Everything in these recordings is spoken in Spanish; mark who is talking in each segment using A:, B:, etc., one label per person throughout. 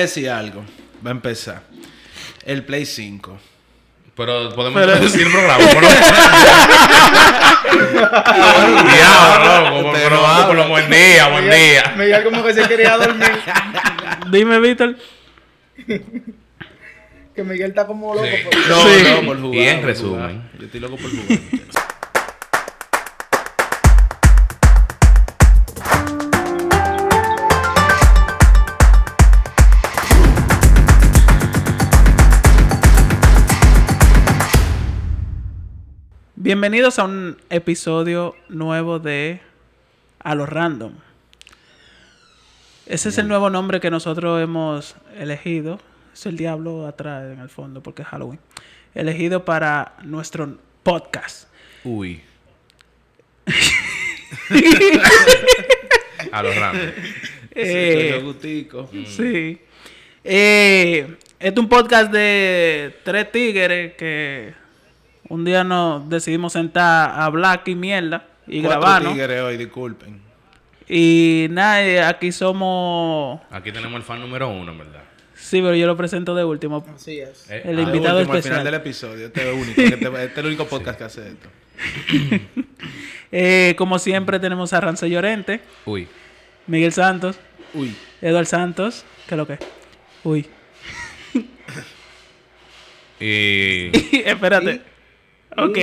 A: decir algo. Va a empezar. El Play 5.
B: Pero podemos decir el programa.
A: Pero
B: Pero pero buen día, buen día.
C: Miguel como que se quería dormir.
D: Dime, Víctor.
C: que Miguel está como loco.
B: Sí.
C: por-
A: No,
D: Sí.
A: no, por jugar.
B: Y en resumen.
A: jugar. Yo estoy loco por jugar.
D: Bienvenidos a un episodio nuevo de A lo Random. Ese es el nuevo nombre que nosotros hemos elegido. Es el diablo atrás en el fondo porque es Halloween. Elegido para nuestro podcast.
B: Uy. A los random.
D: Eh,
A: Estoy gustico.
D: Sí. Eh, este es un podcast de tres tigres que un día nos decidimos sentar a hablar aquí mierda y
A: Cuatro
D: grabarnos.
A: tigres hoy, disculpen.
D: Y nada, eh, aquí somos...
B: Aquí tenemos el fan número uno, verdad.
D: Sí, pero yo lo presento de último.
C: Así es.
B: Eh,
D: El
B: ah,
D: invitado
A: Al último,
D: especial.
A: Al final del episodio. Este es el único. que te- este es el único podcast que hace esto.
D: Eh, como siempre tenemos a Rance Llorente,
B: Uy.
D: Miguel Santos,
A: Uy.
D: Eduard Santos. ¿Qué es lo que? Uy.
B: Y
D: Espérate. Ok.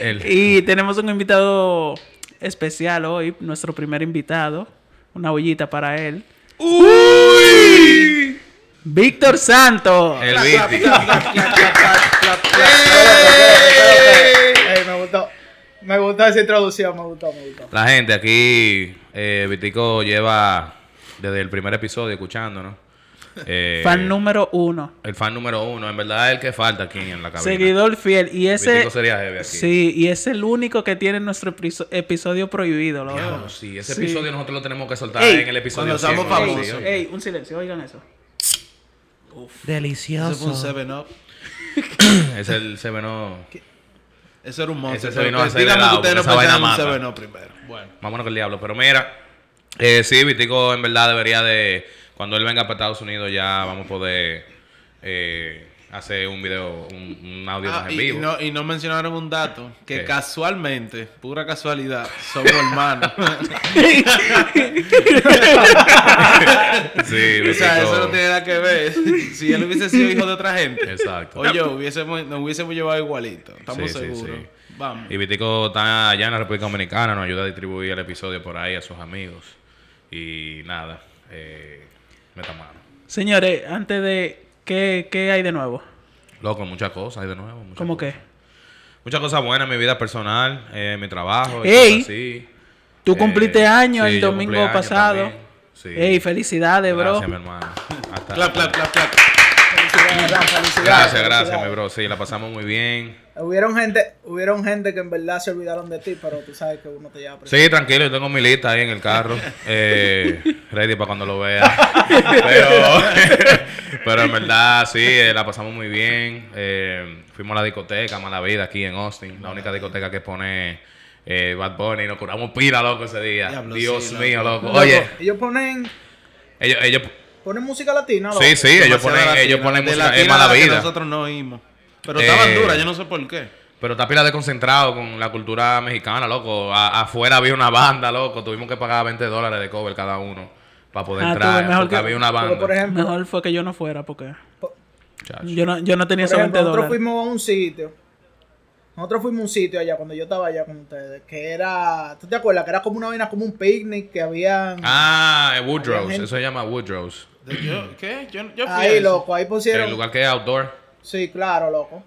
B: el,
D: Y tenemos un invitado especial hoy, nuestro primer invitado. Una bullita para él.
B: ¡Uy!
D: Víctor Santos.
B: El
C: me gustó. Me gustó esa introducción, me gustó, me gustó.
B: La gente aquí, eh, Vitico lleva desde el primer episodio escuchándonos. Eh,
D: Fan número uno.
B: El fan número uno. En verdad es el que falta aquí en la cabina.
D: Seguidor fiel. Y ese.
B: Sería heavy aquí.
D: Sí, y es el único que tiene nuestro episo- episodio prohibido. loco.
B: Diablo, sí. Ese
D: Sí.
B: episodio nosotros lo tenemos que soltar
D: Ey,
B: en el episodio
A: cuando seamos
B: 100, ¿no?
A: famosos.
D: Ey, un silencio, oigan eso.
A: Ese fue un 7-Up.
B: Es el se venó.
A: Ese era un monstruo.
B: Ese se vino a hacer
A: dígame que ustedes no en un
B: mata.
A: 7-Up primero. Bueno.
B: Vámonos con el diablo. Pero mira, eh, sí, Vitico en verdad debería de. Cuando él venga para Estados Unidos ya vamos a poder eh, hacer un video, un, un audio
A: Ah,
B: más en
A: y
B: vivo.
A: no, y no mencionaron un dato que
B: ¿Qué?
A: casualmente, pura casualidad, somos hermanos.
B: Sí,
A: o sea, eso no tiene nada que ver. Si él hubiese sido hijo de otra gente,
B: Exacto.
A: o yo, hubiésemos, nos hubiésemos llevado igualito. Estamos
B: Sí, sí,
A: seguros.
B: sí.
A: Vamos.
B: Y Vitico está allá en la República Dominicana, nos ayuda a distribuir el episodio por ahí a sus amigos. Y nada, eh, meta mano.
D: Señores, antes de. ¿Qué, qué hay de nuevo?
B: Loco, muchas cosas hay de nuevo. muchas
D: ¿Cómo
B: cosas.
D: que?
B: Muchas cosas buenas en mi vida personal, eh, mi trabajo.
D: Ey,
B: así.
D: Tú
B: Eh,
D: cumpliste años
B: sí,
D: el domingo pasado.
B: Sí.
D: Ey, felicidades, bro.
B: Gracias, mi hermano. Hasta-
A: Clap, clap, clap, clap.
C: Felicidades, felicidades,
B: Gracias, gracias,
C: felicidades.
B: mi bro. Sí, la pasamos muy bien.
C: Hubieron gente, hubieron gente que en verdad se olvidaron de ti, pero tú sabes que uno te lleva.
B: Sí, tranquilo, yo tengo mi lista ahí en el carro. Eh, ready para cuando lo vea. Pero, pero en verdad, sí, eh, la pasamos muy bien. Eh, fuimos a la discoteca, Mala Vida, aquí en Austin. La única discoteca que pone eh, Bad Bunny. Nos curamos pila, loco, ese día.
A: Diablo,
B: Dios
A: sí,
B: mío,
A: loco.
B: loco. Oye,
C: Ellos ponen,
B: ellos, ellos,
C: ponen música latina, loco.
B: sí, sí, ellos ponen,
A: latina.
B: ellos ponen música,
A: latina
B: es Mala Vida.
A: Nosotros no oímos. Pero
B: Eh,
A: estaban duras, yo no sé por qué.
B: Pero está pila de concentrado con la cultura mexicana, loco. A- afuera había una banda, loco. Tuvimos que pagar 20 dólares de cover cada uno para poder
D: Ah, tú,
B: entrar.
D: mejor
B: porque
D: que-
B: había una banda.
C: por ejemplo,
D: Mejor fue que yo no fuera porque
B: Chacho.
D: yo no, yo no tenía
C: por
D: esos
C: ejemplo
D: 20
C: nosotros
D: dólares.
C: fuimos a un sitio. Nosotros fuimos a un sitio allá cuando yo estaba allá con ustedes, que era, ¿tú te acuerdas? Que era como una vaina, como un picnic, que había
B: Ah, eh, Woodrow's.
C: Había gente-
B: Eso se llama
A: yo- ¿Qué? Yo, yo fui a
C: ahí,
A: eso.
C: loco, ahí pusieron.
B: El lugar que es outdoor.
C: Sí, claro, loco.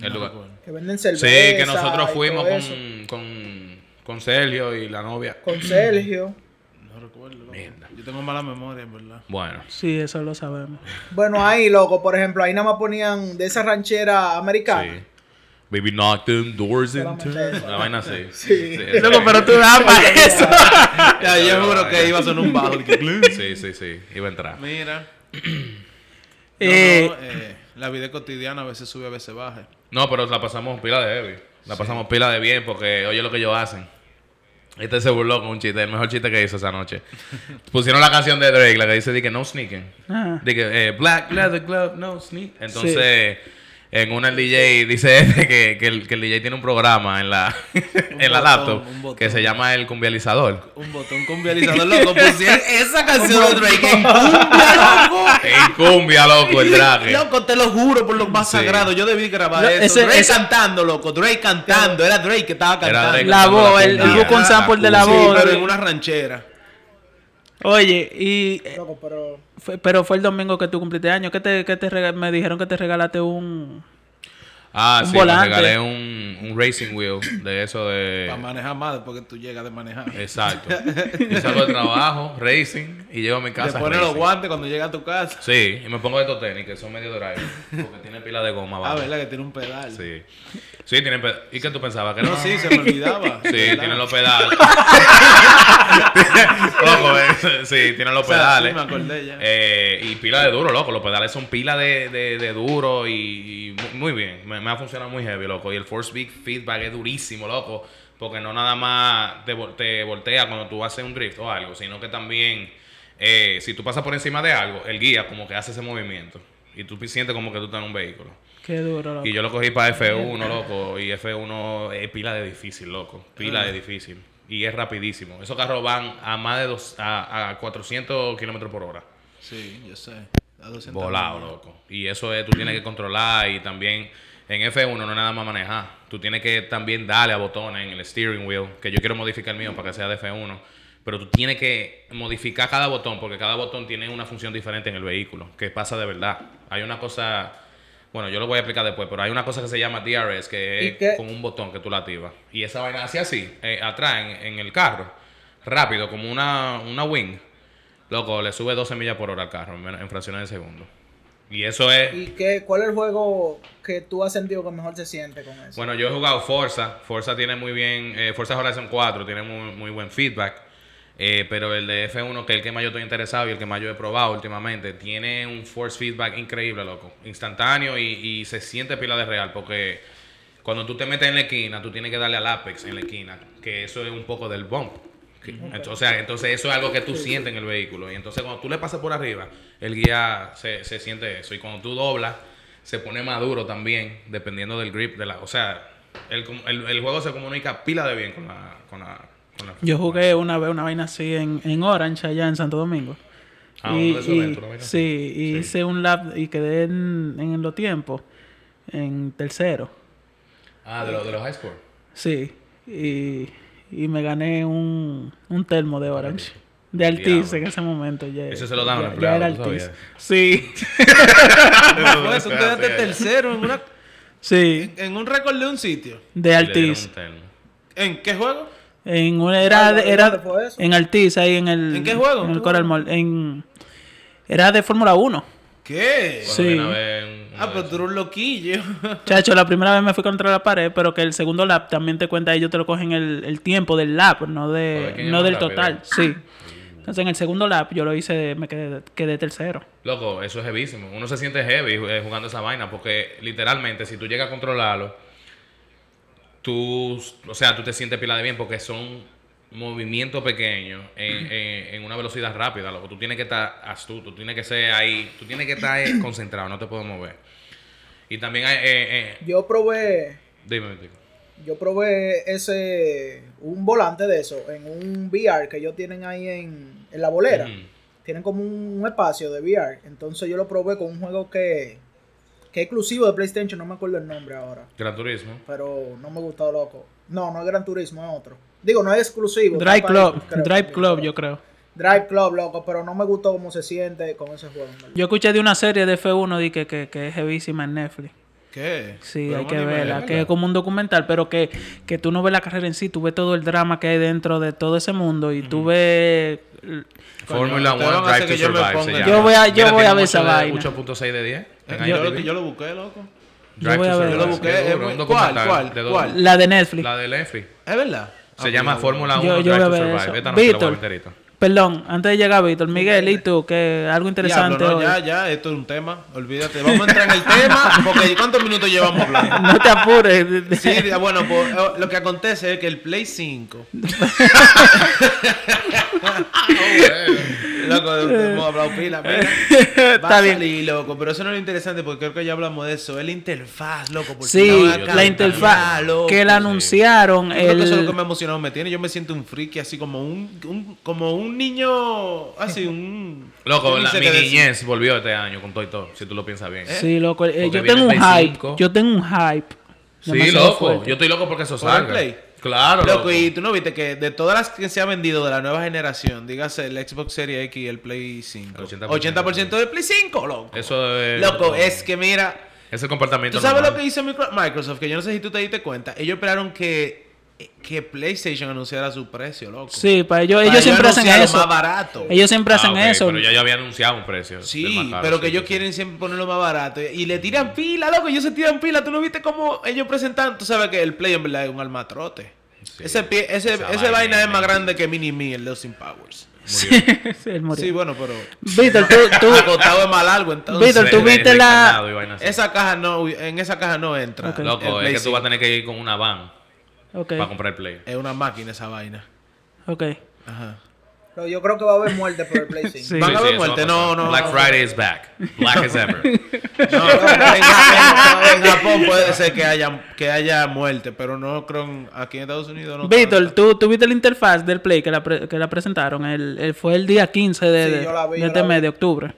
B: El
A: No
B: lugar.
C: Que venden cerveza.
B: Sí, que nosotros fuimos con, con, con Sergio y la novia.
C: con Sergio.
A: No recuerdo. loco.
B: Mierda.
A: Yo tengo mala memoria, en verdad.
B: Bueno.
D: Sí, eso lo sabemos.
C: Bueno, ahí, loco, por ejemplo, ahí nada más ponían de esa ranchera americana.
B: Sí. Baby knocked them doors into. Una vaina así.
C: Sí.
D: Loco, pero tú para eso.
A: Ya, yo juro que iba a sonar un bajo.
B: Sí, sí, sí. Iba a entrar.
A: Mira. No,
D: Eh,
A: no, eh, la vida cotidiana a veces sube, a veces baja.
B: No, pero la pasamos pila de heavy. La pasamos pila de bien porque oye lo que ellos hacen. Este se burló con un chiste, el mejor chiste que hizo esa noche. Pusieron la canción de Drake, la que dice, di que no sneaking. De que eh, Black Leather Glove, no sneak. Entonces, en una el DJ dice este que, que, el, que el DJ tiene un programa en la, en la
E: botón,
B: laptop que se llama el cumbializador.
E: Un botón con vializador, loco. Pusieron esa canción de Drake en cumbia, loco.
B: En cumbia, loco, el traje.
E: Loco, te lo juro por lo más
B: Sí.
E: sagrado. Yo debí grabar
D: No,
E: eso.
D: ese-
E: Drake
D: ese-
E: cantando, loco. Drake cantando. Era Drake que estaba cantando.
D: La voz, el- el un sample de la
E: Sí,
D: voz.
E: pero en una ranchera.
D: Oye, y eh,
C: Loco, pero.
D: fue- pero fue el domingo que tú cumpliste años. ¿Qué te, qué te me dijeron que te regalaste un
B: Ah,
D: Un
B: sí,
D: volante.
B: me regalé un, un racing wheel de eso de...
E: Para manejar más después que tú llegas de manejar.
B: Exacto. Yo salgo del trabajo, racing, y llego a mi
E: Te
B: casa.
E: pones los guantes cuando llegas a tu casa.
B: Sí, y me pongo estos tenis que son medio drive, porque tiene pila de goma
E: Ah, verdad que tiene un pedal.
B: Sí. Sí, tienen pedales. ¿Y qué tú pensabas? ¿Que
E: No,
B: no?
E: sí, se me olvidaba.
B: Sí, tienen los pedales. loco, eh, sí, tienen los
E: O sea,
B: pedales.
E: sí, me acordé ya.
B: Eh, y pila de duro, loco. Los pedales son pila de, de, de duro y, y mu- muy bien. Me, me ha funcionado muy heavy, loco. Y el force big feedback es durísimo, loco. Porque no nada más te, te voltea cuando tú haces un drift o algo, sino que también eh, si tú pasas por encima de algo, el guía como que hace ese movimiento. Y tú sientes como que tú estás en un vehículo.
D: Qué duro, loco.
B: Y yo lo cogí para F1, loco. Y F1 es pila de difícil, loco. Pila de difícil. Y es rapidísimo. Esos carros van a más de dos, a, a 400 kilómetros por hora.
E: Sí, yo sé. A 200
B: Volado, loco. Y eso es, tú tienes que controlar y también en F1 no es nada más manejar. Tú tienes que también darle a botones en el steering wheel, que yo quiero modificar el mío para que sea de F1. Pero tú tienes que modificar cada botón, porque cada botón tiene una función diferente en el vehículo, que pasa de verdad. Hay una cosa, bueno, yo lo voy a explicar después, pero hay una cosa que se llama DRS, que
C: ¿Y
B: es
C: qué?
B: con un botón que tú la activas. Y esa vaina hace así, eh, atrás en, en el carro, rápido, como una, una wing. Loco, le sube 12 millas por hora al carro en fracciones de segundo. Y eso es.
C: ¿Y qué, cuál es el juego que tú has sentido que mejor se siente con eso?
B: Bueno, yo he jugado Forza. Forza tiene muy bien. eh, Forza Horizon 4 tiene muy, muy buen feedback. Eh, pero el de F1, que es el que más yo estoy interesado y el que más yo he probado últimamente, tiene un force feedback increíble, loco. Instantáneo y, y se siente pila de real. Porque cuando tú te metes en la esquina, tú tienes que darle al apex en la esquina. Que eso es un poco del bump. Que- ent- O sea, entonces eso es algo que tú sientes en el vehículo. Y entonces cuando tú le pasas por arriba, el guía se, se siente eso. Y cuando tú doblas, se pone más duro también, dependiendo del grip de la. O sea, el, el, el juego se comunica pila de bien con la. Con la, con la
D: Yo jugué una vez una vaina así en, en Orange, allá en Santo Domingo.
B: Ah, uno de esos eventos, así.
D: sí, y
B: Sí.
D: hice un lap y quedé en, en los tiempos, en tercero.
B: Ah, de, los de los high score.
D: Sí, y, y me gané un, un termo de Orange. De. Altis en ese momento. Ya,
B: Eso se lo dan a los
D: ya- ya era
B: ¿tú sabías?
D: Sí,
E: ¿Cómo fue eso? Tú quedaste tercero en, una,
D: sí,
E: en un récord de un sitio.
D: de
B: termo.
E: ¿En qué juego?
D: En una, era,
C: ¿Dónde-
D: de- era en Altis, ahí en el...
E: ¿En qué juego?
D: En el
E: ¿Qué
D: Coral? Mall. En, era de Fórmula 1.
E: ¿Qué?
D: Sí.
B: viene
E: Ah, pero tú eres un loquillo.
D: Chacho, la primera vez me fui contra la pared, pero que el segundo lap también te cuenta, ellos te lo cogen el, el tiempo del lap, no de
B: ¿quién es
D: no del
B: rápido?
D: total. Sí. Entonces en el segundo lap yo lo hice, me quedé, quedé tercero.
B: Loco, eso es heavísimo. Uno se siente heavy eh, jugando esa vaina porque literalmente si tú llegas a controlarlo, tú, o sea, tú te sientes pila de bien porque son movimientos pequeños en, en- en una velocidad rápida, loco. Tú tienes que estar astuto, tú tienes que ser ahí, tú tienes que estar eh, concentrado, no te puedes mover. Y también hay, eh, eh,
C: Yo probé,
B: dime, dime.
C: yo probé ese, un volante de eso en un VR que ellos tienen ahí en, en la bolera. Tienen como un, un espacio de VR. Entonces yo lo probé con un juego que, que es exclusivo de PlayStation, no me acuerdo el nombre ahora.
B: Gran Turismo.
C: Pero no me gustó, loco. No, no es Gran Turismo, es otro. Digo, no es exclusivo.
D: Drive Club,
C: creo,
D: Drive Club yo creo.
C: Drive Club, loco, pero no me gustó cómo se siente con ese juego.
D: Yo escuché de una serie de F1 di que, que, que es heavísima en Netflix.
E: ¿Qué?
D: Sí,
E: Pero
D: hay que verla, que es como un documental, pero que, que tú no ves la carrera en sí, tú ves todo el drama que hay dentro de todo ese mundo y tú ves...
B: Fórmula
E: ustedes van
B: 1
E: a hacer
B: Drive to
E: yo
B: Survive.
D: Yo voy a- yo
B: Mira,
D: voy a ver esa
B: de
D: vaina.
B: 8.6 de 10. en
E: Yo, yo lo busqué, loco.
B: Drive
D: voy
B: to
D: a ver
B: Survive.
E: Yo lo busqué, ¿cuál,
B: de
E: cuál, cuál?
D: La de Netflix.
B: La de Lefi.
E: ¿Es verdad?
B: Se
E: Ah,
B: llama Fórmula 1
D: Yo- yo
B: Drive to Survive. Esta
D: Víctor. Perdón, antes de llegar Víctor, Miguel, ¿y tú? que algo interesante
A: Diablo, no,
D: hoy?
A: ya, ya, esto es un tema. Olvídate. Vamos a entrar en el tema. Porque ¿cuántos minutos llevamos hablando?
D: No te apures.
A: Sí, bueno, pues eh, lo que acontece es que el Play 5. loco, hemos hablado pila, mira.
D: Está bien.
A: salir, loco, pero eso no es lo interesante porque creo que ya hablamos de eso. Es la interfaz, loco.
D: Sí, la interfaz
A: loco.
D: que la anunciaron.
A: Yo creo que eso es lo
D: El...
A: que me emocionado me tiene. Yo me siento un friki así como un, un- como un niño así un
B: Loco, la, mi niñez volvió este año con todo y todo, si tú lo piensas bien.
D: Sí, loco. eh, yo tengo un
B: el
D: hype.
B: 5.
D: Yo tengo un hype.
B: Sí, loco.
D: fuerte.
B: Yo estoy loco porque eso
A: ¿Por el
B: salga.
A: Play?
B: Claro,
A: Loco,
B: loco.
A: y tú no viste que de todas las que se ha vendido de la nueva generación, dígase el Xbox Series X y el Play 5,
B: 80%.
A: 80%, del Play 5, loco.
B: Eso es.
A: Loco, es que mira,
B: Ese comportamiento.
A: ¿tú sabes
B: normal.
A: lo que hizo Micro- Microsoft? Que yo no sé si tú te diste cuenta. Ellos esperaron que, que PlayStation anunciara su precio, loco.
D: Sí, para ellos,
A: Para
D: ellos siempre hacen eso.
A: más barato.
D: Ellos siempre
B: Ah,
D: hacen eso.
B: Pero ya yo había anunciado un precio.
A: Sí,
B: caro,
A: pero que
B: sí,
A: ellos
B: sí,
A: quieren siempre ponerlo más barato. Y le tiran pila, loco. Ellos se tiran pila. ¿Tú no viste cómo ellos presentan? Tú sabes que el Play en verdad es un almatrote.
B: Sí.
A: Ese, pie, ese,
B: Esa
A: ese vaina,
B: vaina
A: es más grande que Mini Me, el de Austin Powers.
D: Sí,
A: bueno, pero...
D: Víctor, tú, tú,
A: Acotado es más largo, entonces...
D: Víctor, tú viste la-.
A: Esa caja no... En esa caja no entra.
B: Loco, es que tú vas a
A: 5.
B: tener que ir con una van Para comprar el Play.
A: Es una máquina esa vaina.
D: ok.
A: Ajá.
C: Pero yo creo que va a haber muerte por el Play 5.
D: Sí.
A: Van a haber muerte. No, no.
B: Black
A: no.
B: Friday is back. Black as ever.
A: No, en, Japón, en Japón puede ser que haya, que haya muerte, pero no creo en- aquí en Estados Unidos no.
D: Víctor. ¿tú, tú viste la interfaz del Play que la, pre- que la presentaron. El, el- fue el día 15 de,
C: Sí,
D: de-
C: yo la vi,
D: de este mes de octubre.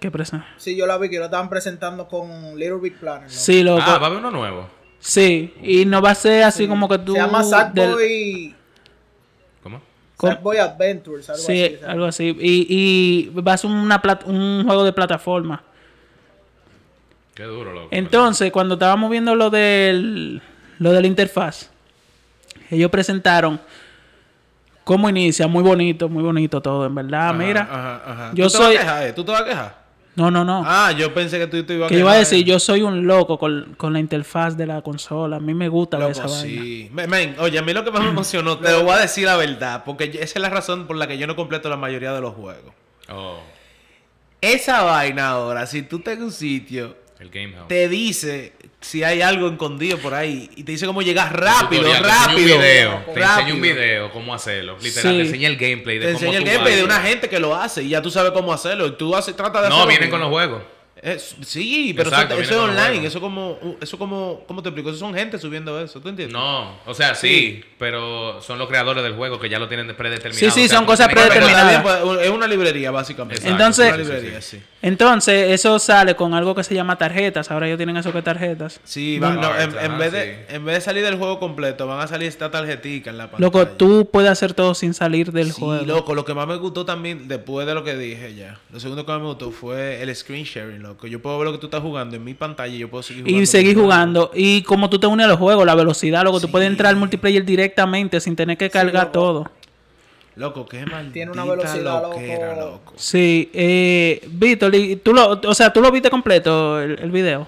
D: ¿Qué presa?
C: Sí, yo la vi que lo estaban presentando con Little Big Planet. ¿no?
D: Sí, loco.
B: ah, va a haber uno nuevo.
D: Sí, y no va a ser así como que tú...
C: Se llama Sackboy,
B: ¿Cómo?
D: ¿Cómo?
C: Sackboy Adventures, algo
D: Sí,
C: así. ¿sabes?
D: algo así. Y, y va a ser una plat- un juego de plataforma.
B: Qué duro, loco.
D: Entonces, cuando estábamos viendo lo del lo de la interfaz, ellos presentaron cómo inicia, muy bonito, muy bonito todo, en verdad.
A: Ajá,
D: Mira,
A: ajá, ajá.
D: yo
A: ¿Tú te vas
D: soy-
A: a quejar, eh? ¿Tú te vas a quejar?
D: No, no, no.
A: Ah, yo pensé que tú te ibas a
D: que iba a decir, yo soy un loco con, con la interfaz de la consola. A mí me gusta ver
A: Loco,
D: esa vaina.
A: sí. Men, men, oye, a mí lo que más me emocionó, te lo voy a decir la verdad, porque esa es la razón por la que yo no completo la mayoría de los juegos.
B: Oh,
A: Esa vaina ahora, si tú estás en un sitio,
B: el Game House.
A: te dice si hay algo escondido por ahí y te dice cómo llegar rápido,
B: Tutorial,
A: rápido.
B: Te enseña un video. Te
A: rápido.
B: enseña un video cómo hacerlo. Literal,
D: Sí.
B: te enseña el gameplay de
A: Te
B: cómo
A: enseña el
B: tú
A: gameplay de una gente que lo hace y ya tú sabes cómo hacerlo. Y tú haces, trata de
B: No,
A: hacerlo.
B: vienen
A: bien.
B: con los juegos.
A: Es- sí, pero
B: Exacto,
A: eso, eso es online. Eso como, eso como, ¿cómo te explico? Eso son gente subiendo eso. ¿Tú entiendes?
B: No, o sea, sí, pero son los creadores del juego que ya lo tienen predeterminado.
D: Sí, sí,
B: O sea,
D: son cosas predeterminadas.
A: es una librería, básicamente.
B: Exacto,
D: Entonces-
A: una
B: sí, sí, sí,
A: librería,
B: sí.
A: sí.
D: Entonces, eso sale con algo que se llama tarjetas. Ahora ellos tienen eso que tarjetas.
A: Sí, van- no,
B: no,
A: en, en vez de,
B: sí.
A: en vez de salir del juego completo, van a salir esta tarjetica en la pantalla.
D: Loco, tú puedes hacer todo sin salir del
A: Sí,
D: juego.
A: loco, lo que más me gustó también, después de lo que dije ya, lo segundo que más me gustó fue el screen sharing, loco. Yo puedo ver lo que tú estás jugando en mi pantalla y yo puedo seguir jugando.
D: Y seguir jugando. Y como tú te unes a los juegos, la velocidad, loco, tú
A: Sí.
D: puedes entrar al multiplayer directamente sin tener que cargar todo.
A: Loco, qué maldita
C: Tiene una velocidad,
A: loquera,
C: loco.
A: loco.
D: Sí, eh, Víctor, y tú lo, o sea, tú lo viste completo el, el video.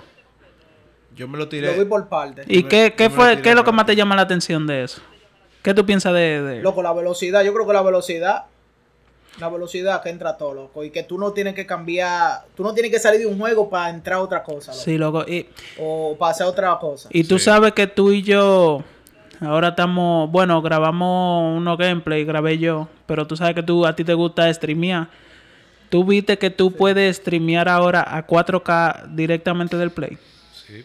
A: Yo me lo tiré.
C: Lo vi por parte.
D: ¿Y
A: me-
D: qué, qué fue, qué es lo que más te llama la atención de eso? ¿Qué tú piensas de, de-
C: Loco, la velocidad, yo creo que la velocidad, la velocidad que entra todo, loco. Y que tú no tienes que cambiar, tú no tienes que salir de un juego para entrar a otra cosa, loco.
D: Sí, loco. Y,
C: O para hacer otra cosa.
D: y tú
B: Sí.
D: sabes que tú y yo, ahora estamos, bueno, grabamos unos gameplay, grabé yo, pero tú sabes que tú, a ti te gusta streamear. Tú viste que tú puedes streamear ahora a 4K directamente del Play,
B: Sí.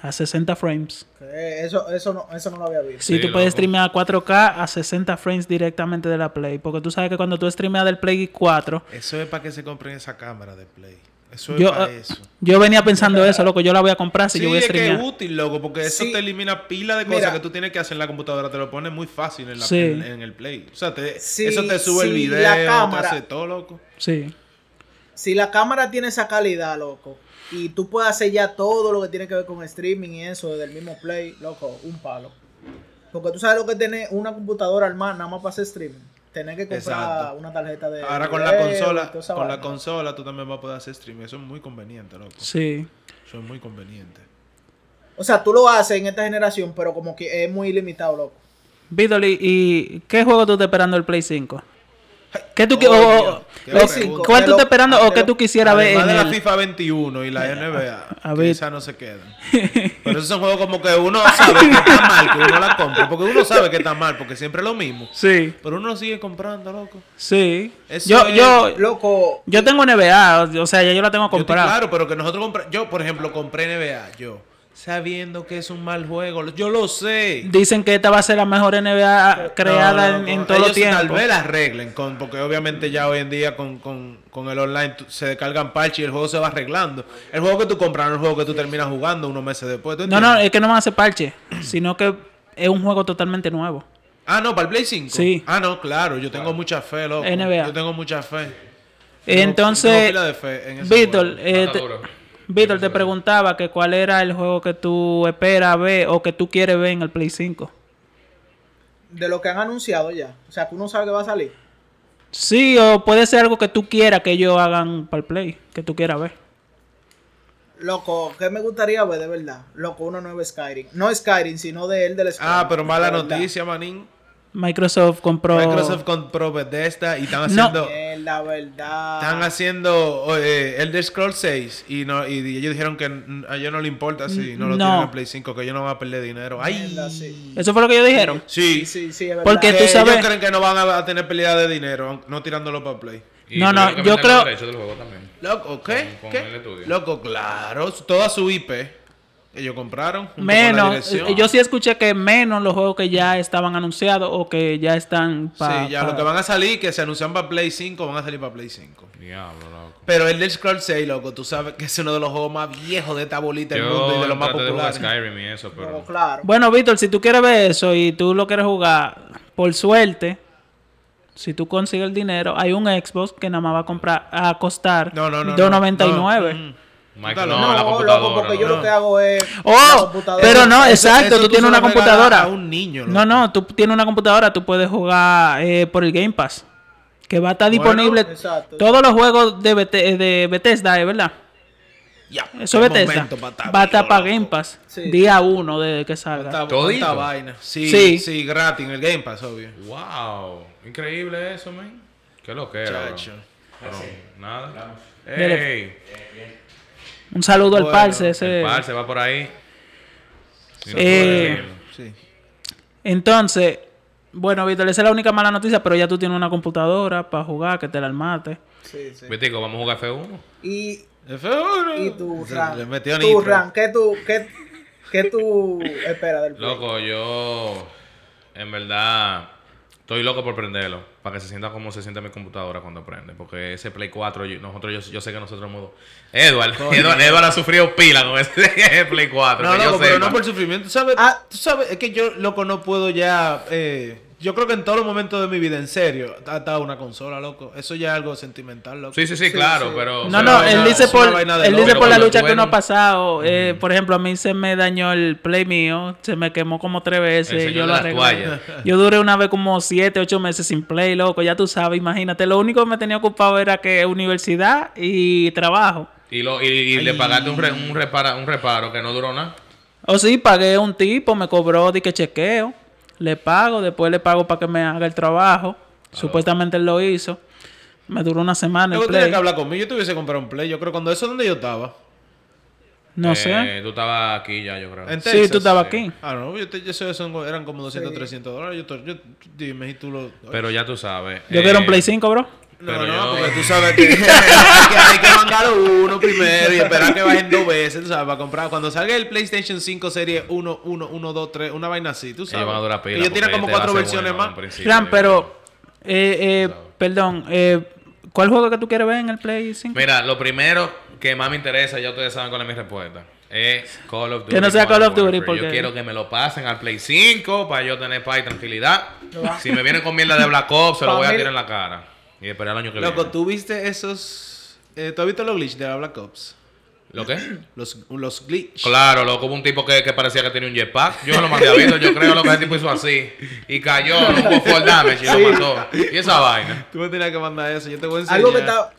D: a 60 frames.
C: Que Eso, eso, no, eso no lo había visto.
D: Sí,
B: Sí,
D: tú puedes streamear a 4K a 60 frames directamente de la Play. Porque tú sabes que cuando tú streameas del Play 4,
A: Eso es para que se compren esa cámara de Play. Eso es
D: yo,
A: para
D: eh,
A: eso.
D: yo venía pensando eso, loco. Yo la voy a comprar si
A: Sí,
D: yo voy a
A: es que es
D: streamear.
A: útil, loco, porque eso
C: Sí.
A: te elimina pila de cosas
C: Mira.
A: que tú tienes que hacer en la computadora. Te lo pone muy fácil en, la,
D: Sí.
A: en, en el Play. O sea, te-
C: Sí,
A: eso te sube el video,
C: la
A: te
C: cámara.
A: hace todo, loco.
D: Sí.
C: Si la cámara tiene esa calidad, loco, y tú puedes hacer ya todo lo que tiene que ver con streaming y eso desde el mismo play, loco, un palo. Porque tú sabes lo que tiene una computadora armada nada más para hacer streaming. Tener que comprar
A: Exacto.
C: una tarjeta de.
A: Ahora con la consola, con la consola tú también vas a poder hacer streaming. Eso es muy conveniente, loco.
D: Sí.
A: Eso es muy conveniente.
C: O sea, tú lo haces en esta generación, pero como que es muy limitado, loco.
D: ¿y- ¿y qué juego tú estás esperando el Play 5? ¿Qué tú,
A: Oh, qué
D: o-. ¿Cuál tú estás esperando
C: de
D: o qué tú quisieras ver
A: Además
D: en
A: de la
D: el...
A: FIFA 21 y la NBA,
D: A
A: que esas no se quedan. Pero esos son juegos como que uno sabe que está mal, que uno la compra. Porque uno sabe que está mal, porque siempre es lo mismo.
D: Sí,
A: Pero uno lo sigue comprando, loco.
D: sí.
A: Eso
D: Yo,
A: es-
D: yo,
C: Loco,
D: yo tengo NBA, o sea, ya yo la tengo comprada.
A: claro, pero que nosotros compramos. Yo, por ejemplo, compré NBA. Yo, sabiendo que es un mal juego. Yo lo sé.
D: Dicen que esta va a ser la mejor NBA creada
A: No, no,
D: en, todos los
A: ellos Tal vez las arreglen, con, porque obviamente ya hoy en día con, con, con el online se descargan parches y el juego se va arreglando. El juego que tú compras no es el juego que tú terminas jugando unos meses después. ¿tú
D: No, no, es que no van a hacer parche, sino que es un juego totalmente nuevo.
A: Ah, no, para el Play 5.
D: Sí.
A: Ah, no, claro, yo tengo mucha fe, loco.
D: NBA.
A: Yo tengo mucha fe.
D: Entonces,
A: en
D: Víctor, eh. Víctor te preguntaba que cuál era el juego que tú esperas ver o que tú quieres ver en el Play 5.
C: de lo que han anunciado ya. O sea, que uno sabe que va a salir.
D: Sí, o puede ser algo que tú quieras que ellos hagan para el Play, que tú quieras ver.
C: Loco, ¿qué me gustaría ver de verdad? Loco, uno nuevo Skyrim. No Skyrim, sino de él del Skyrim.
A: Ah, pero mala noticia, manín.
D: Microsoft compró...
A: Microsoft compró Bethesda y están
D: No.
A: haciendo...
C: la verdad.
A: Están haciendo eh, Elder Scrolls 6 y, no, y ellos dijeron que a ellos no le importa si no lo
D: No.
A: tienen en Play 5, que ellos no van a perder dinero. ¡Ay!
D: Eso fue lo que ellos dijeron.
A: Sí.
C: Sí, sí, sí, es verdad.
D: Porque
A: Que
D: tú sabes-
A: Ellos creen que no van a, tener pérdida de dinero, no tirándolo para Play.
B: Y
D: No, no, yo creo-.
A: Loco, ¿qué?
B: Con- con
A: ¿Qué? Loco, claro. Toda su IP ellos compraron. junto con la
D: Menos, eh, yo sí escuché que menos los juegos que ya estaban anunciados o que ya están para...
A: sí, ya lo que van a salir, que se anuncian para Play 5, van a salir para Play 5.
B: Diablo, loco.
A: Pero el Elder Scrolls 6, loco, tú sabes que es uno de los juegos más viejos de esta bolita del mundo y de los más
B: traté de jugar
A: populares.
B: Skyrim y eso, pero...
C: Pero claro.
D: Bueno, Víctor, si tú quieres ver eso y tú lo quieres jugar, por suerte, si tú consigues el dinero, hay un Xbox que nada más va a comprar a costar
A: No, no, no. no.
D: 2.99.
A: No, No,
B: no,
C: no,
B: la
C: loco, porque yo lo que hago es.
D: Oh, pero no, exacto,
A: eso
D: tú
A: tú
D: tienes una computadora.
A: a un niño, loco.
D: no, no, tú tienes una computadora, tú puedes jugar eh, por el Game Pass, que va a estar
A: Bueno,
D: disponible
C: exacto.
D: todos los juegos de, Bete- de Bethesda, ¿es verdad?
A: Ya,
D: Eso Bethesda. Va a estar para. Game Pass,
C: Sí.
D: día uno de que salga.
A: Tanta vaina. Sí,
D: Sí.
A: sí, gratis en el Game Pass, obvio.
B: Wow, increíble eso, man. Qué lo que era.
A: Chacho.
B: Nada.
D: Mire.
B: Ey,
D: Un saludo al
A: Bueno,
D: Parse,
B: el
D: ese.
B: par se va por ahí. No
D: Eh.
A: Sí.
D: Entonces, bueno, Víctor, esa es la única mala noticia, pero ya tú tienes una computadora para jugar, que te la armaste.
C: Sí, sí.
B: Vitico, vamos a jugar F1.
C: Y,
A: F1.
C: y tu Ran.
A: Le metió
C: Tu. Ran, ¿qué tú, qué, qué tú esperas del?
B: Loco, yo en verdad estoy loco por prenderlo. Para que se sienta como se siente mi computadora cuando prende. Porque ese Play 4, yo, nosotros, yo, yo sé que nosotros hemos... Edward, Edward, Edward ha sufrido pila con ese Play 4.
A: No,
B: que yo
A: loco, pero
B: sepa.
A: no por sufrimiento.
C: Ah.
A: tú sabes, es que yo, loco, no puedo ya. eh, yo creo que en todos los momentos de mi vida, en serio, ha estado una consola, loco. Eso ya es algo sentimental, loco.
B: Sí, sí, sí,
C: Sí,
B: claro,
C: sí.
B: pero...
D: No, no,
A: vaina-
D: él dice por, él dice la lucha que uno ha pasado. Eh, Por ejemplo, a mí se me dañó el play mío, se me quemó como tres veces. Yo lo arreglé. Yo duré una vez como siete, ocho meses sin play, loco. Ya tú sabes, imagínate. Lo único que me tenía ocupado era que universidad y trabajo.
B: Y, lo, y, y le pagaste un, re- un, repara- un reparo que no duró nada.
D: O sí, pagué un tipo, me cobró de que chequeo, le pago, después le pago para que me haga el trabajo. Supuestamente él lo hizo. Me duró una semana
A: tienes
D: play.
A: que hablar conmigo. Yo te hubiese comprado un Play. Yo creo cuando eso es donde yo estaba.
D: No
B: Eh,
D: sé.
B: Tú estabas aquí ya, yo creo.
A: En
D: Sí,
A: Texas.
D: tú estabas aquí.
A: Ah, no, yo, te, yo sé, son- eran como 200,
C: Sí.
A: 300 dólares. Yo, te- yo, dime si tú lo.
B: Pero ya tú sabes.
D: Yo quiero un
B: eh,
D: Play 5, bro.
A: No,
B: Pero
A: no,
B: yo-
A: porque tú sabes que, que hay que mandar uno primero y esperar que bajen dos veces, tú sabes, para comprar. Cuando salga el PlayStation 5 Serie 1, 1, 1, 2, 3, una vaina así, tú sabes.
B: Ellos van a durar pila.
A: Ellos tienen como cuatro versiones
B: bueno
A: más.
D: Fran, pero, eh, eh, perdón, eh, ¿cuál juego que tú quieres ver en el Play 5?
B: Mira, lo primero que más me interesa, ya ustedes saben cuál es mi respuesta, es Call of Duty.
D: Que no sea Call of Duty,
B: Warfare.
D: porque-
B: Yo quiero que me lo pasen al Play 5 para yo tener paz y tranquilidad. Si me vienen con mierda de Black Ops, se lo voy a tirar en la cara. Y esperar el año que
A: Loco,
B: viene.
A: ¿tú viste esos... Eh, ¿Tú has visto los glitch de la Black Ops?
B: ¿Lo qué?
A: Los, los glitch.
B: Claro, loco, hubo un tipo que, que parecía que tenía un jetpack. Yo lo mandé a Víctor, yo creo lo que ese tipo hizo así. Y cayó, no hubo full damage y lo mató. Y esa vaina.
A: Tú me tenías que mandar eso, yo te voy a enseñar.
C: Algo que está.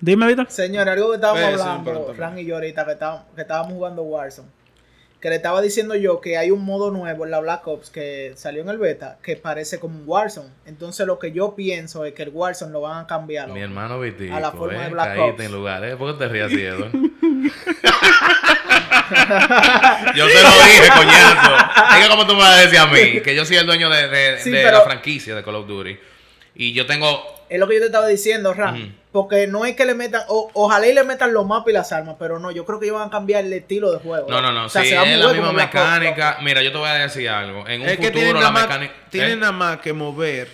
D: Dime, Víctor.
C: Señor, algo que estábamos
A: Ve,
C: hablando,
A: pronto,
C: Fran y yo ahorita, que estábamos, que estábamos jugando Warzone. Que le estaba diciendo yo que hay un modo nuevo en la Black Ops que salió en el beta que parece como un Warzone. Entonces lo que yo pienso es que el Warzone lo van a cambiar.
B: Mi hermano Vitico,
C: A la forma de Black Ops.
B: en lugar, ¿eh? ¿Por qué te rías yo te lo dije, coñazo. Es que como tú me vas a decir a mí, que yo soy el dueño de, de-
C: Sí,
B: de
C: pero-
B: la franquicia de Call of Duty. Y yo tengo...
C: Es lo que yo te estaba diciendo, Ram. Porque no es que le metan, o- ojalá y le metan los mapas y las armas, pero no, yo creo que ellos van a cambiar el estilo de juego.
B: No, no, no.
C: O sea,
B: si
C: se va
B: es la misma mecánica... Mira, yo te voy a decir algo. En un
A: Es que
B: futuro
A: tienen
B: la
A: nada, más,
B: mecánica...
A: tienen
B: ¿Eh?
A: nada más que mover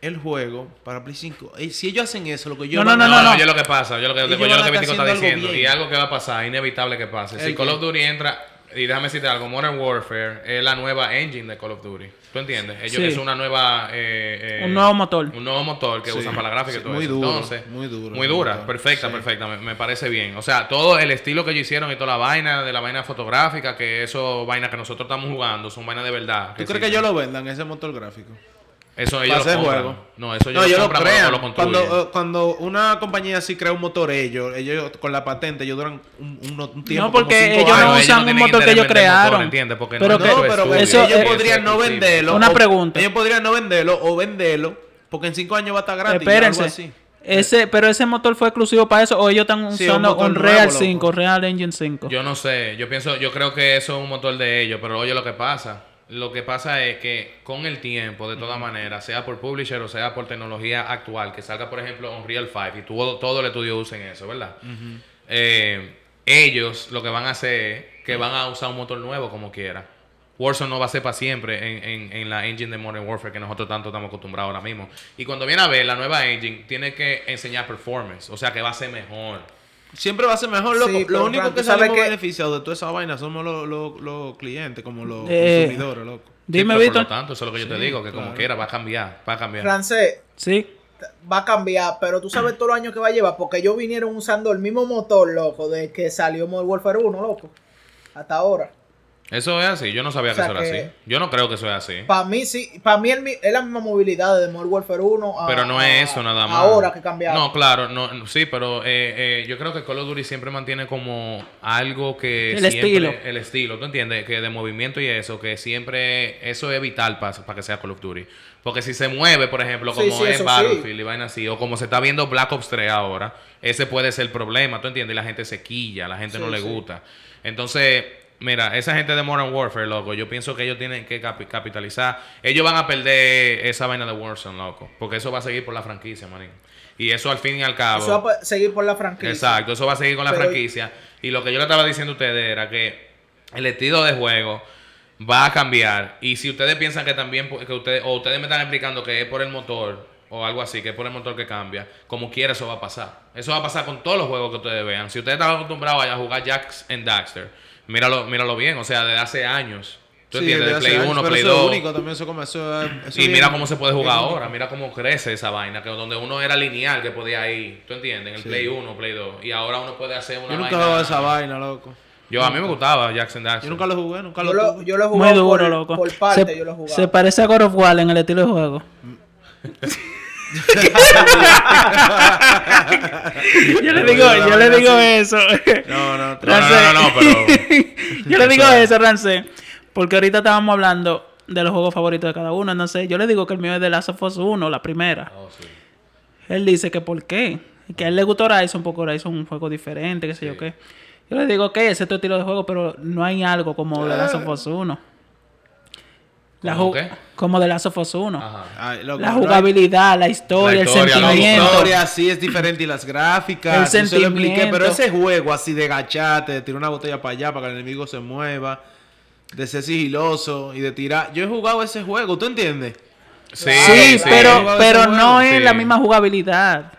A: el juego para Play 5. Y si ellos hacen eso, lo que yo
D: No, no,
B: No,
D: no,
B: no,
D: no.
B: yo lo que pasa, yo lo que, yo lo que está diciendo,
A: bien.
B: y algo que va a pasar, inevitable que pase. Si
A: ¿El
B: Call of Duty entra, y déjame decirte algo, Modern Warfare es la nueva engine de Call of Duty. ¿Tú entiendes? Ellos,
D: Sí.
B: Es una nueva... eh, eh,
D: Un nuevo motor.
B: Un nuevo motor que
A: Sí.
B: usan para la gráfica y
A: Sí,
B: todo
A: muy
B: eso.
A: duro,
B: Entonces,
A: muy duro
B: Muy dura,
A: motor.
B: perfecta,
A: Sí.
B: perfecta, me, me parece bien. O sea, todo el estilo que ellos hicieron y toda la vaina de la vaina fotográfica, que eso vaina que nosotros estamos jugando, son vainas de verdad.
A: ¿Tú crees que ellos lo vendan, ese motor gráfico?
B: Eso ellos lo
A: juego?
B: No, eso ellos
A: No,
B: lo
A: ellos lo crean.
B: lo
A: cuando, eh, cuando una compañía así crea un motor, ellos, ellos con la patente, ellos duran un, un- un tiempo.
D: No, porque
A: como cinco
D: ellos no
B: ellos
D: usan
B: no
D: un motor que ellos crearon.
B: ¿entiendes? Porque
D: Pero
B: no
D: que-
A: pero
D: eso-
A: ellos
D: eh,
A: podrían no venderlo.
D: Una
A: o-
D: pregunta.
A: Ellos podrían no venderlo o venderlo porque en cinco años va a estar gratis.
D: Espérense.
A: algo así.
D: Ese, pero ese motor fue exclusivo para eso o ellos están
A: Sí, un
D: usando
A: motor
D: un
A: nuevo,
D: Real
A: loco.
D: 5, Real Engine 5.
B: Yo no sé, yo pienso, yo creo que eso es un motor de ellos, pero oye lo que pasa. Lo que pasa es que con el tiempo, de todas maneras, sea por publisher o sea por tecnología actual, que salga por ejemplo Unreal 5 y todo, todo el estudio usen eso, ¿verdad? Eh, ellos lo que van a hacer es que van a usar un motor nuevo como quiera. Warzone no va a ser para siempre en, en- en la engine de Modern Warfare que nosotros tanto estamos acostumbrados ahora mismo. Y cuando viene a ver la nueva engine, tiene que enseñar performance, o sea que va a ser mejor.
A: Siempre va a ser mejor, loco.
C: Sí,
A: lo único que salimos
C: que-
A: beneficiados de toda esa vaina somos los, los- los clientes, como los
D: Eh,
A: consumidores, loco.
D: Dime,
B: Sí, pero Por
D: Víctor.
B: lo tanto, eso es lo que yo te digo, que como quiera va a cambiar, va a cambiar.
C: Francés,
D: Sí.
C: va a cambiar, pero tú sabes todos los años que va a llevar, porque ellos vinieron usando el mismo motor, loco, de que salió Modern Warfare 1, loco. Hasta ahora.
B: Eso es así, yo no sabía
C: O sea
B: que eso era
C: que-
B: así. Yo no creo que eso es así.
C: Para mí sí, para mí es la misma movilidad de Modern Warfare 1 a,
B: Pero no es eso nada más.
C: Ahora que cambiaron.
B: No, claro, no, no, sí, pero eh, eh, yo creo que Call of Duty siempre mantiene como algo que
D: El
B: siempre-
D: estilo.
B: el estilo, ¿tú entiendes? Que de movimiento y eso, que siempre eso es vital para que sea Call of Duty. Porque si se mueve, por ejemplo,
C: Sí,
B: como
C: sí,
B: es
C: eso
B: Battlefield y vaina así, o como se está viendo Black Ops 3 ahora, ese puede ser el problema, ¿tú entiendes? Y la gente se quilla, la gente
C: Sí,
B: no le
C: sí.
B: gusta. Entonces, mira, esa gente de Modern Warfare, loco, yo pienso que ellos tienen que capi- capitalizar. Ellos van a perder esa vaina de Warzone, loco, porque eso va a seguir por la franquicia, manín. Y eso al fin y al cabo.
C: Eso va a seguir por la franquicia.
B: Exacto, eso va a seguir con la
C: Pero-
B: franquicia. Y lo que yo le estaba diciendo a ustedes era que el estilo de juego va a cambiar. Y si ustedes piensan que también, que ustedes, o ustedes me están explicando que es por el motor, o algo así, que es por el motor que cambia, como quiera eso va a pasar. Eso va a pasar con todos los juegos que ustedes vean. Si ustedes están acostumbrados a jugar Jacks and Daxter, míralo, míralo bien, o sea, desde hace años. ¿Tú
A: Sí,
B: entiendes? Play
A: años,
B: 1,
A: pero
B: Play
A: eso es
B: 2.
A: único también, eso como eso, es- eso
B: Y
A: bien-
B: mira cómo se puede jugar ahora, mira cómo crece esa vaina, que donde uno era lineal que podía ir, ¿tú entiendes? En el
A: Sí.
B: Play 1, Play 2, y ahora uno puede hacer una
A: Yo nunca
B: vaina.
A: esa vaina, loco.
B: Yo a mí me gustaba Jackson Daxter.
A: Yo nunca lo jugué, nunca
C: Yo
A: lo
C: lo,
A: tuve.
C: yo lo he
D: Muy duro,
C: por,
D: loco.
C: por parte,
D: se,
C: yo lo he jugado.
D: se parece a God of War en el estilo de juego. yo le digo, yo le digo eso.
A: No, no,
B: No, no, pero.
D: yo le digo
B: Eso es.
D: eso, Rance. Porque ahorita estábamos hablando de los juegos favoritos de cada uno. No sé, yo le digo que el mío es de Last of Us 1, la primera.
B: Oh, sí.
D: Él dice que por qué. Que a él le gustó Horizon porque Horizon es un juego diferente, qué sé yo qué. Yo le digo que ese es tu estilo de juego, pero no hay algo como de Last of Us 1. La
B: ¿Cómo
D: ju-
B: qué?
D: Como de Last of Us 1.
B: Ajá.
A: Ay, loco,
D: La
A: no
D: jugabilidad, la historia,
B: La historia,
D: el
B: la
D: sentimiento.
A: La historia sí es diferente y las gráficas.
D: El
A: yo se lo expliqué,
D: sentimiento.
A: pero ese juego así de gachate, de tirar una botella para allá para que el enemigo se mueva, de ser sigiloso y de tirar. Yo he jugado ese juego, ¿tú entiendes?
B: Sí,
D: Sí,
B: sí.
D: pero, pero no es
B: sí.
D: la misma jugabilidad.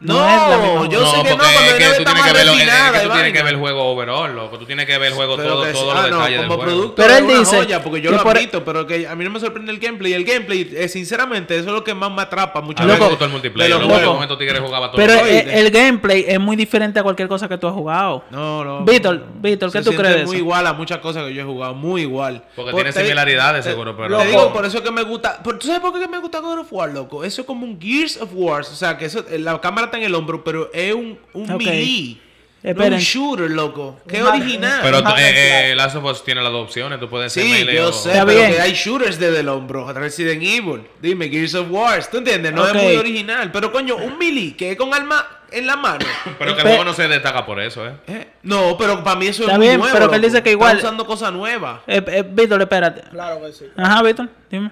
A: No,
D: es la misma
A: yo
B: no,
A: sé que no,
B: porque
A: cuando
B: es que tú tienes que ver es que tú
A: y
B: tienes que ver el juego overall, loco. Tú tienes que ver el juego
A: Pero
B: todo, todos
A: ah,
B: los
A: no,
B: detalles del
A: como
B: juego.
A: producto
D: Pero
A: es
D: él dice
A: joya, porque yo lo
D: por-
A: admito, pero que a mí no me sorprende el gameplay. El gameplay, eh, sinceramente, eso es lo que más me atrapa
B: me
A: veces.
B: gustó el multiplayer.
A: de los
B: Loco,
A: juegos.
B: con estos tigres jugaba todo.
D: Pero
B: el
D: gameplay es muy diferente a cualquier cosa que tú has jugado.
A: No, no.
D: Víctor, Víctor, ¿qué tú crees de
A: muy igual a muchas cosas que yo he jugado, muy igual.
B: Porque
A: Por-
B: tiene similaridades, seguro, pero.
A: Te
C: Loco.
A: digo, por eso es que me gusta. ¿Tú sabes por qué me gusta God of War, loco? Eso es como un Gears of War. O sea, que eso, la cámara en el hombro, pero es un, un
D: Ok.
A: melee. No un shooter, loco. Qué original.
B: Pero eh, eh. Last of Us tiene las dos opciones. Tú puedes ser
A: Sí,
B: melee
A: yo
B: o-
A: sé, pero que hay shooters desde el hombro. Resident Evil. Dime, Gears of Wars. ¿Tú entiendes? No es muy original. Pero coño, un melee que es con arma en la mano.
B: Pero que el juego no se destaca por eso, ¿eh?
A: Eh, No, pero para mí eso
D: Está
A: es muy
D: bien,
A: nuevo.
D: pero que él dice que igual-
A: Está usando cosas nuevas.
D: Eh, eh, Víctor, espérate.
C: Claro que sí.
D: Ajá, Víctor, dime.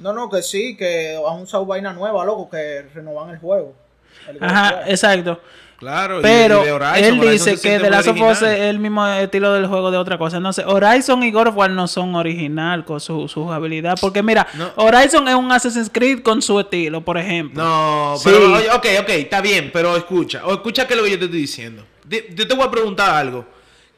C: No, no, que sí, que han usado vaina nueva, loco, que renovan el juego. El
D: Ajá, exacto.
A: Claro. y-
D: Pero
A: y de Horizon,
D: él
A: Horizon
D: dice que The Last of Us es el mismo estilo del juego de otra cosa. No sé, Horizon y God of War no son original con su, su habilidad. Porque mira,
A: No.
D: Horizon es un Assassin's Creed con su estilo, por ejemplo.
A: No,
D: Sí.
A: pero oye, ok, ok, está bien, pero escucha, o escucha que es lo que yo te estoy diciendo. Di- Yo te voy a preguntar algo.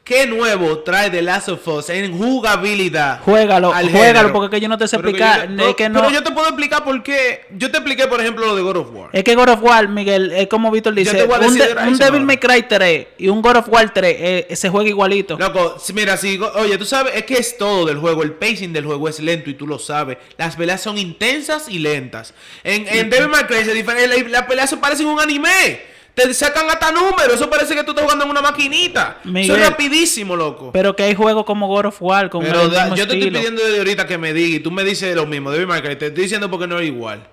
A: ¿Qué nuevo trae The Last of Us en jugabilidad?
D: Juégalo,
A: al
D: juégalo,
A: género?
D: porque es que yo no te sé
A: Pero que
D: explicar.
A: yo
D: es que no.
A: pero yo te puedo explicar por qué. Yo te expliqué, por ejemplo, lo de God of War.
D: Es que God of War, Miguel, es como Víctor dice,
A: te voy a
D: un,
A: decir
D: de- un Devil. May Cry 3 y un God of War 3 eh, se juega igualito.
A: Loco, si- mira, si, oye, tú sabes, es que es todo del juego, el pacing del juego es lento y tú lo sabes. Las peleas son intensas y lentas. En, en Devil May Cry, se difere- la- las peleas se parecen un anime. Te sacan hasta números, eso parece que tú estás jugando en una maquinita.
D: Miguel,
A: eso es rapidísimo, loco.
D: Pero que hay juegos como God of War con
A: Pero
D: el
A: da-
D: mismo
A: yo te estoy pidiendo desde ahorita que me digas y tú me dices lo mismo, May Cry, te estoy diciendo porque no es igual.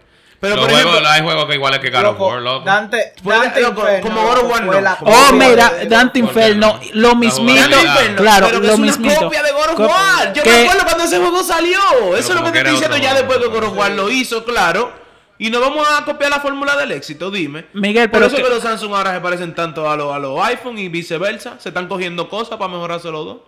A: Pero
B: Los
A: por
B: juegos,
A: ejemplo,
B: hay juegos que iguales que God of War, loco.
C: Dante,
A: Puede-
C: Dante
A: loco,
C: Inferno,
A: como God of War no,
C: la
D: Oh, mira, Dante Inferno, lo mismito. Claro,
A: pero que
D: lo
A: es una
D: mismito.
A: copia de God of War. Yo
D: que-
A: me acuerdo cuando ese juego salió. Eso es lo que te estoy diciendo
B: otro
A: ya después que God of War lo hizo, claro. Y no vamos a copiar la fórmula del éxito, dime.
D: Miguel,
A: Por
D: pero
A: eso
D: que-
A: que los Samsung ahora se parecen tanto a los a los iPhone y viceversa. Se están cogiendo cosas para mejorarse los dos.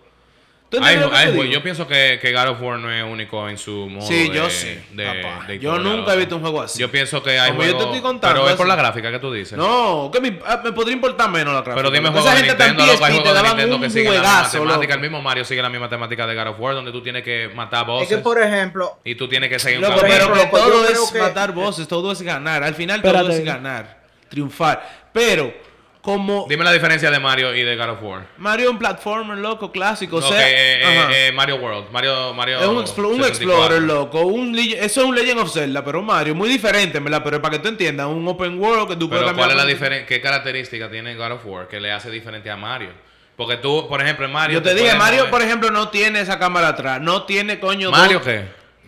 A: ¿Tú
B: Hay-
A: entiendes lo que
B: hay
A: te
B: juegos-
A: digo?
B: yo pienso que, que God of War no es único en su modo
A: Sí,
B: de,
A: yo sí,
B: de-
A: papá.
B: de
A: Yo nunca he visto un juego así.
B: Yo pienso que hay
A: Como yo te
B: juegos...
A: estoy contando,
B: Pero es por la gráfica que tú dices.
A: No, que me, ah, me podría importar menos la gráfica.
B: Pero dime
A: Esa
B: juegos de
A: gente está en
B: Nintendo, loco, hay juegos de
A: daban
B: Nintendo
A: un
B: que siguen la misma temática. El mismo Mario sigue la misma temática de God of War, donde tú tienes que matar
C: Es
B: bosses
C: que, por ejemplo,
B: y tú tienes que seguir un camino.
A: pero que todo es matar voces, todo es ganar. Al final todo es ganar, triunfar. Pero, como
B: Dime la diferencia de Mario y de God of War.
A: Mario es un platformer, loco, clásico. O
B: Ok,
A: sea,
B: eh, eh, eh, Mario World. Mario, Mario
A: es un, un
B: 64.
A: explorer, loco. Un, eso es un Legend of Zelda, pero Mario, muy diferente, ¿verdad? Pero para que tú entiendas, un open world que tú puedes
B: Pero
A: cambiar
B: ¿cuál es la diferencia? ¿Qué característica tiene God of War que le hace diferente a Mario? Porque tú, por ejemplo, en Mario...
A: Yo te dije,
B: puedes
A: Mario,
B: mover-
A: por ejemplo, no tiene esa cámara atrás. No tiene, coño.
B: ¿Mario
A: dos-
B: qué?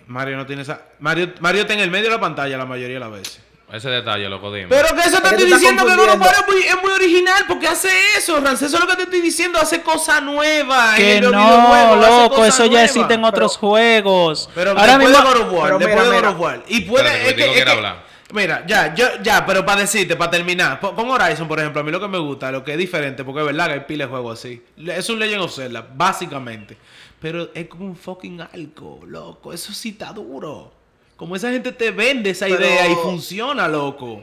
A: Mario no tiene esa. Mario, Mario está en el medio de la pantalla la mayoría de las veces.
B: Ese detalle, loco, dime.
A: Pero que eso te estoy diciendo que War es muy, es muy original porque hace eso, Rance. Eso es lo que te estoy diciendo. Hace cosas nuevas.
D: Que
A: en
D: no, loco, eso ya
A: nuevas.
D: existen otros juegos.
A: Pero
D: Ahora
A: después
D: mismo,
A: de God of War, después
C: mira,
A: de God
C: mira.
A: of War. Y puede.
B: Espérate,
A: es
B: que
A: que,
B: Vitico
A: es
B: quiere
A: que-
B: hablar.
A: Mira, ya, yo, ya, pero para decirte, para terminar, con Horizon, por ejemplo, a mí lo que me gusta, lo que es diferente, porque es verdad que hay pila de juegos así. Es un Legend of Zelda, básicamente. Pero es como un fucking algo, loco. Eso sí está duro. Como esa gente te vende esa
C: Pero-
A: idea y funciona, loco.